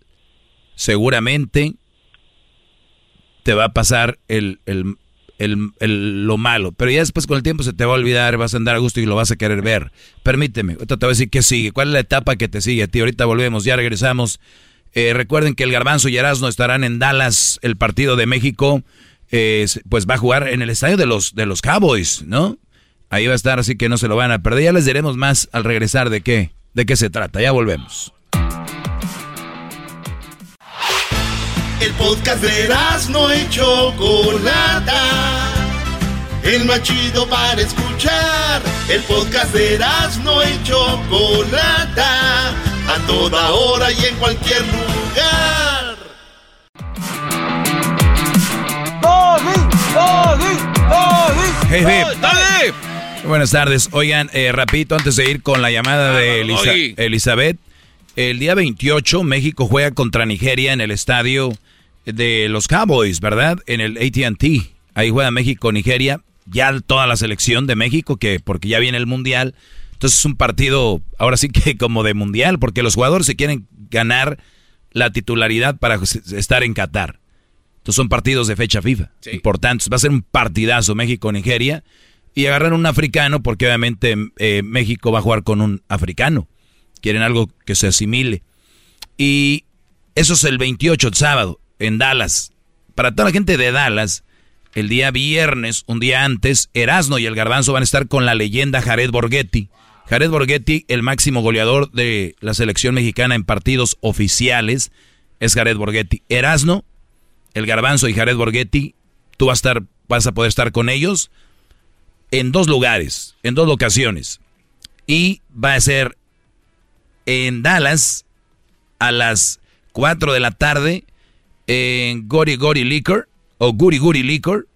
seguramente te va a pasar el, el, el, lo malo. Pero ya después con el tiempo se te va a olvidar, vas a andar a gusto y lo vas a querer ver. Permíteme, ahorita te voy a decir qué sigue. ¿Cuál es la etapa que te sigue a ti? Ahorita volvemos, ya regresamos. Eh, recuerden que el Garbanzo y Erasmo estarán en Dallas, el partido de México pues va a jugar en el estadio de los, de los Cowboys, ¿no? Ahí va a estar, así que no se lo van a perder. Ya les diremos más al regresar de qué, de qué se trata. Ya volvemos. El podcast de no hecho Chocolata. El más chido para escuchar. El podcast de no hecho Chocolata. A toda hora y en cualquier lugar. Buenas tardes. Oigan, eh, rapidito antes de ir con la llamada de Elizabeth. El día 28 México juega contra Nigeria en el estadio de los Cowboys, ¿verdad? En el AT&T. Ahí juega México-Nigeria. Ya toda la selección de México, que porque ya viene el Mundial. Entonces es un partido, ahora sí que como de Mundial, porque los jugadores se quieren ganar la titularidad para estar en Qatar. Entonces son partidos de fecha FIFA. Importantes. Va a ser un partidazo México-Nigeria. Y agarrar un africano porque obviamente eh, México va a jugar con un africano. Quieren algo que se asimile. Y eso es el 28, el sábado, en Dallas. Para toda la gente de Dallas, el día viernes, un día antes, Erasno y el Garbanzo van a estar con la leyenda Jared Borghetti. Jared Borghetti, el máximo goleador de la selección mexicana en partidos oficiales, es Jared Borghetti. Erasno el Garbanzo y Jared Borghetti, tú vas a, estar, vas a poder estar con ellos en dos lugares, en dos locaciones. Y va a ser en Dallas a las 4 de la tarde en Gory Gory Liquor o Guri Guri Liquor.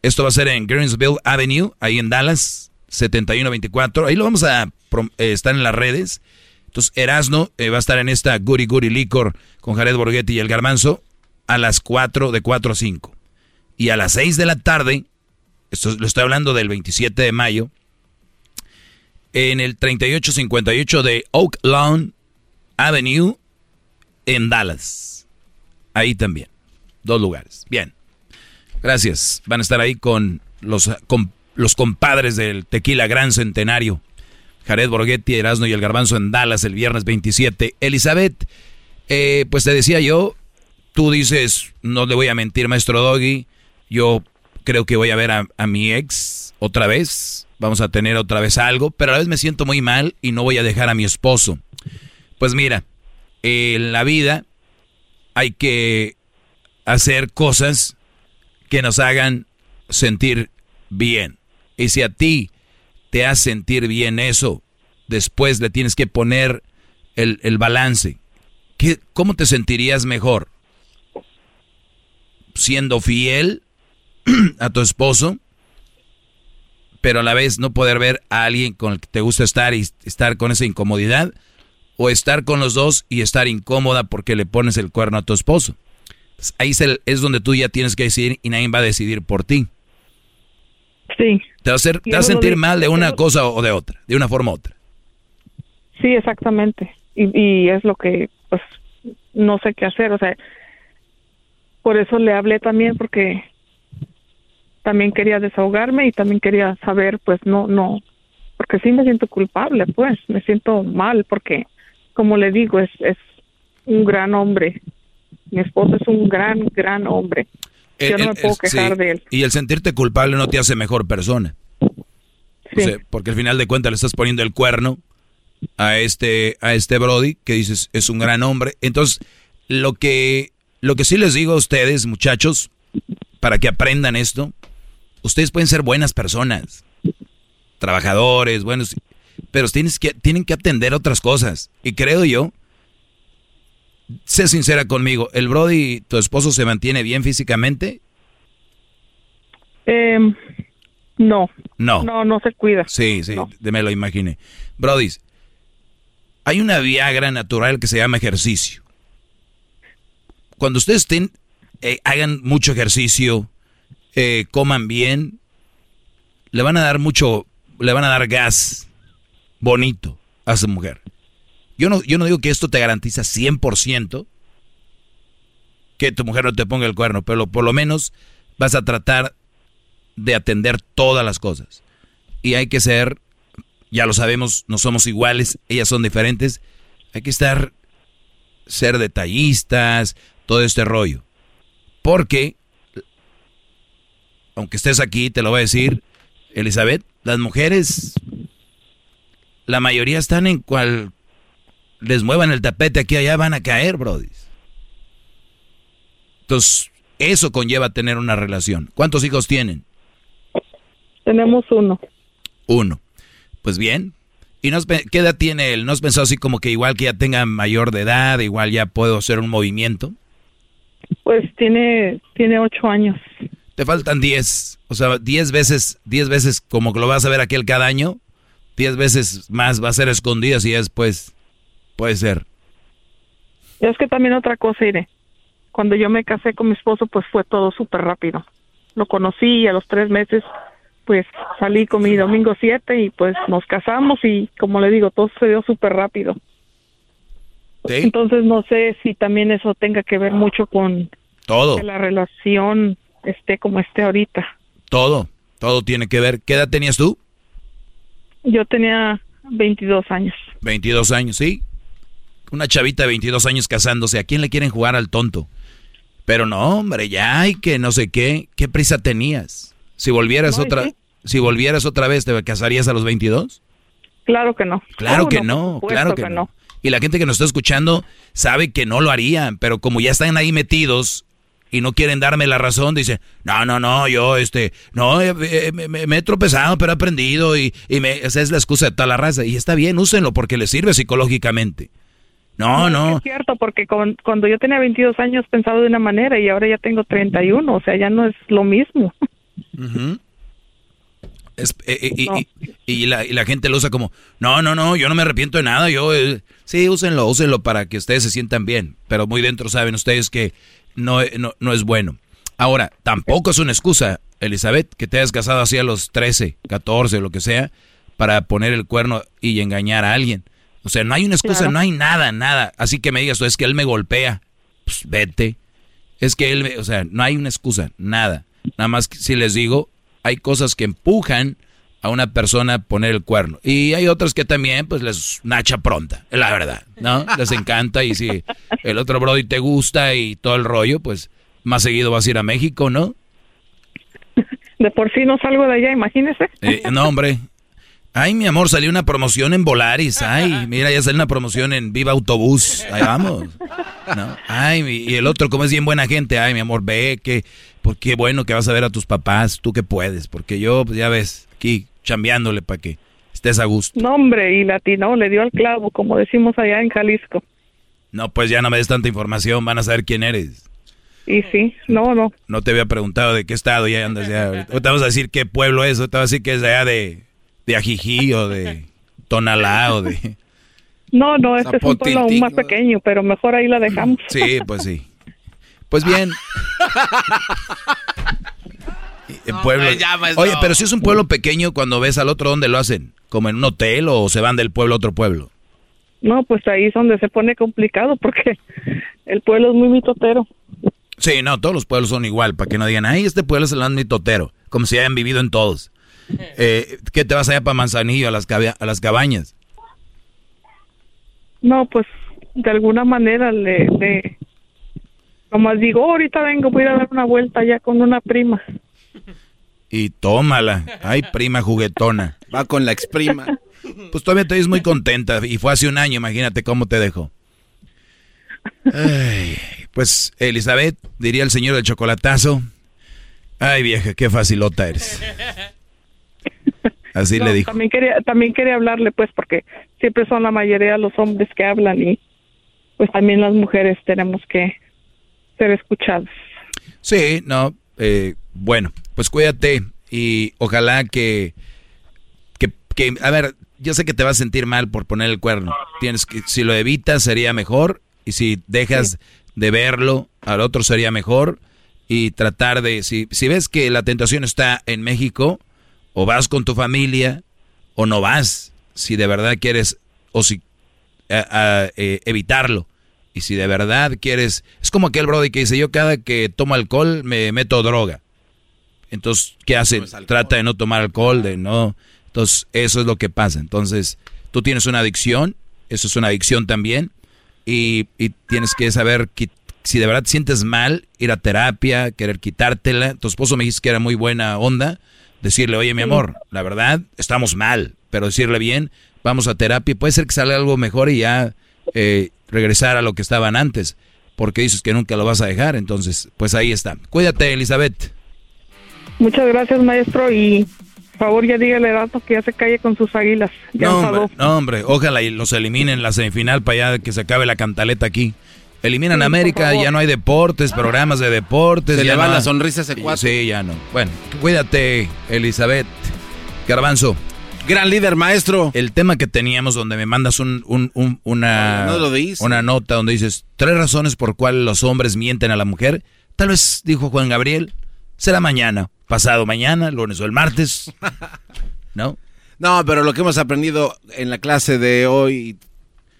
Esto va a ser en Greensville Avenue, ahí en Dallas, 7124. Ahí lo vamos a eh, estar en las redes. Entonces, Erasno eh, va a estar en esta Guri Guri Liquor con Jared Borghetti y el Garbanzo a las 4 de 4 a 5. Y a las 6 de la tarde, esto lo estoy hablando del 27 de mayo, en el 3858 de Oak Lawn Avenue en Dallas. Ahí también. Dos lugares. Bien. Gracias. Van a estar ahí con los, con los compadres del Tequila Gran Centenario. Jared Borghetti, Erasno y el Garbanzo en Dallas el viernes 27. Elizabeth, eh, pues te decía yo, tú dices, no le voy a mentir, maestro Doggy, yo creo que voy a ver a, mi ex otra vez, vamos a tener otra vez algo, pero a la vez me siento muy mal y no voy a dejar a mi esposo. Pues mira, en la vida hay que hacer cosas que nos hagan sentir bien. Y si a ti te hace sentir bien eso, después le tienes que poner el, el balance. ¿Qué, ¿Cómo te sentirías mejor? siendo fiel (clears throat) a tu esposo, pero a la vez no poder ver a alguien con el que te gusta estar y estar con esa incomodidad, o estar con los dos y estar incómoda porque le pones el cuerno a tu esposo. Pues ahí es, el- es donde tú ya tienes que decidir y nadie va a decidir por ti. Sí. Te va a, hacer, te Yo va a sentir mal de una cosa o de otra, de una forma u otra. Sí, exactamente. Y, y es lo que, pues, no sé qué hacer. O sea, por eso le hablé también porque también quería desahogarme y también quería saber, pues, no, no, porque sí me siento culpable, pues, me siento mal porque, como le digo, es, es un gran hombre. Mi esposo es un gran, gran hombre. Yo El- no me el- puedo el- quejar sí, de él. Y el sentirte culpable no te hace mejor persona. O sea, porque al final de cuentas le estás poniendo el cuerno a este, a este Brody, que dices es un gran hombre. Entonces, lo que, lo que sí les digo a ustedes, muchachos, para que aprendan esto, ustedes pueden ser buenas personas, trabajadores, buenos, pero tienes que, tienen que atender otras cosas. Y creo yo, sé sincera conmigo, ¿el Brody, tu esposo, se mantiene bien físicamente? Em, no. No. No, no se cuida. Sí, sí, de- me lo imaginé. Brody, hay una Viagra natural que se llama ejercicio. Cuando ustedes estén, eh, hagan mucho ejercicio, eh, coman bien, le van a dar mucho, le van a dar gas bonito a su mujer. Yo no, yo no digo que esto te garantiza 100% que tu mujer no te ponga el cuerno, pero por lo menos vas a tratar de atender todas las cosas. Y hay que ser, ya lo sabemos, no somos iguales, ellas son diferentes. Hay que estar, ser detallistas, todo este rollo. Porque, aunque estés aquí, te lo voy a decir, Elizabeth, las mujeres, la mayoría están en cual les muevan el tapete aquí y allá, van a caer, Brody. Entonces, eso conlleva tener una relación. ¿Cuántos hijos tienen? Tenemos uno. Uno. Pues bien. ¿Y qué edad tiene él? ¿No has pensado así como que igual que ya tenga mayor de edad, igual ya puedo hacer un movimiento? Pues tiene, tiene ocho años. Te faltan 10. O sea, 10 veces, 10 veces como que lo vas a ver aquel cada año. 10 veces más va a ser escondidas y después puede ser. Es que también otra cosa, iré. Cuando yo me casé con mi esposo, pues fue todo súper rápido. Lo conocí y a los tres meses, pues salí con mi domingo 7 y pues nos casamos y como le digo, todo se dio súper rápido. Entonces no sé si también eso tenga que ver mucho con Todo, que la relación esté como esté ahorita. todo, todo tiene que ver. ¿Qué edad tenías tú? Yo tenía 22 años. 22 años, sí. Una chavita de 22 años casándose. ¿A quién le quieren jugar al tonto? Pero no, hombre, ya hay que no sé qué. ¿Qué prisa tenías? Si volvieras No, otra, sí. si volvieras otra vez, ¿te casarías a los 22? Claro que no. Claro ¿Cómo que no, claro que, no. Y la gente que nos está escuchando sabe que no lo harían, pero como ya están ahí metidos y no quieren darme la razón, dicen, no, no, no, yo, este, no, eh, eh, me, me- me he tropezado, pero he aprendido y, y me, esa es la excusa de toda la raza. Y está bien, úsenlo porque les sirve psicológicamente. No, no. Es cierto, porque con- cuando yo tenía 22 años pensaba de una manera y ahora ya tengo 31, o sea, ya no es lo mismo. Es- eh, y, y- y la, y la gente lo usa como, no, no, no, yo no me arrepiento de nada, yo, eh, sí, úsenlo, úsenlo para que ustedes se sientan bien, pero muy dentro saben ustedes que no, eh, no, no es bueno. Ahora, tampoco es una excusa, Elizabeth, que te hayas casado así a los 13, 14, lo que sea, para poner el cuerno y engañar a alguien. O sea, no hay una excusa, Claro. no hay nada, nada. Así que me digas, es que él me golpea, pues vete. Es que él, me- o sea, no hay una excusa, nada. Nada más que si les digo, hay cosas que empujan a una persona poner el cuerno. Y hay otras que también, pues, les nacha pronta, la verdad, ¿no? Les encanta y si el otro Brody te gusta y todo el rollo, pues, más seguido vas a ir a México, ¿no? De por sí no salgo de allá, imagínese. Eh, no, hombre. Ay, mi amor, salió una promoción en Volaris. Ay, mira, ya salió una promoción en Viva Autobús. Ahí vamos. ¿No? Ay, y el otro, como es bien buena gente. Ay, mi amor, ve que, por qué bueno que vas a ver a tus papás, tú que puedes. Porque yo, pues ya ves, aquí chambeándole para que estés a gusto. No, hombre, y latino, le dio al clavo, como decimos allá en Jalisco. No, pues ya no me des tanta información, van a saber quién eres. Y sí, no, no. No te había preguntado de qué estado ya andas ya. Ahorita vamos a decir qué pueblo es, ahorita vas a decir que es de allá de, de Ajijí o de Tonalá o de... No, no, este es un pueblo aún más pequeño, pero mejor ahí la dejamos. Sí, pues sí. Pues bien. (laughs) El pueblo. pues. Oye, pero si es un pueblo pequeño, cuando ves al otro, ¿dónde lo hacen? ¿Como en un hotel o se van del pueblo a otro pueblo? No, pues ahí es donde se pone complicado porque el pueblo es muy mitotero. Sí, no, todos los pueblos son igual, para que no digan, ay, este pueblo es el mitotero, como si hayan vivido en todos. Eh, ¿Qué te vas allá para Manzanillo, a las, a las cabañas? No, pues de alguna manera le, le como digo, "Oh, ahorita vengo, voy a ir a dar una vuelta ya con una prima. (laughs) Y tómala. Ay, prima juguetona. Va con la exprima. Pues todavía te ves muy contenta. Y fue hace un año, imagínate cómo te dejó. Ay, pues, Elizabeth, diría el señor del chocolatazo. Ay, vieja, qué facilota eres. Así No, le dijo. También quería, también quería hablarle, pues, porque siempre son la mayoría los hombres que hablan y pues también las mujeres tenemos que ser escuchadas. Sí, no, eh, bueno, pues cuídate y ojalá que, que, que, a ver, yo sé que te vas a sentir mal por poner el cuerno. Tienes que, si lo evitas sería mejor y si dejas de verlo al otro sería mejor y tratar de, si, si ves que la tentación está en México, o vas con tu familia o no vas, si de verdad quieres, o si a- a, eh, evitarlo. Y si de verdad quieres, es como aquel brody que dice, yo cada que tomo alcohol me meto droga. Entonces, ¿qué hace? Trata de no tomar alcohol, de no. Entonces, eso es lo que pasa. Entonces, tú tienes una adicción, eso es una adicción también, y, y tienes que saber que si de verdad te sientes mal, ir a terapia, querer quitártela. Tu esposo me dijiste que era muy buena onda, decirle, oye, mi amor, la verdad, estamos mal, pero decirle bien, vamos a terapia, puede ser que salga algo mejor y ya eh, regresar a lo que estaban antes, porque dices que nunca lo vas a dejar, entonces, pues ahí está. Cuídate, Elizabeth. Muchas gracias, maestro, y por favor ya dígale a que ya se calle con sus águilas. Ya No, hombre, no, hombre, ojalá y los eliminen en la semifinal para allá que se acabe la cantaleta aquí. Eliminan Sí, América, ya no hay deportes, programas de deportes. Se ya le va no la hay- sonrisa a ese Sí, cuate. Sí, ya no. Bueno, cuídate, Elizabeth. Garbanzo. Gran líder, maestro. El tema que teníamos donde me mandas un, un- un- una, No lo dice. una nota donde dices tres razones por cuales los hombres mienten a la mujer. Tal vez, dijo Juan Gabriel, será mañana, pasado mañana, lunes o el martes. (laughs) ¿No? No, pero lo que hemos aprendido en la clase de hoy,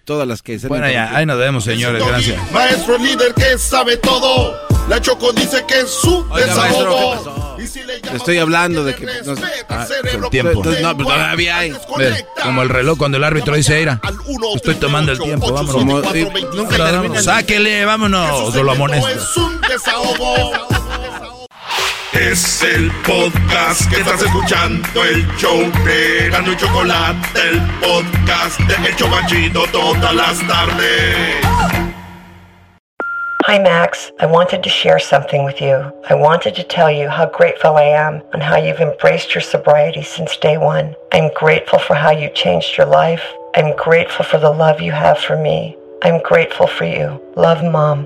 todas las que se Bueno, ya, ahí nos vemos, señores. Gracias. Maestro líder que sabe todo. La Choco dice que es su Oiga, maestro, ¿qué desahogo. estoy hablando de que... no sé. Ah, el tiempo. No, pero todavía hay. Como el reloj cuando el árbitro dice, Eira, estoy tomando el tiempo, vámonos. Como, nunca Vámonos. Sáquele, vámonos, o lo amonesto. Es un desahogo. (laughs) Es el podcast que estás escuchando, el show de Gano y Chocolate, el podcast de El Chobachito todas las tardes. Hi, Max. I wanted to share something with you. I wanted to tell you how grateful I am and how you've embraced your sobriety since day one. I'm grateful for how you changed your life. I'm grateful for the love you have for me. I'm grateful for you. Love, Mom.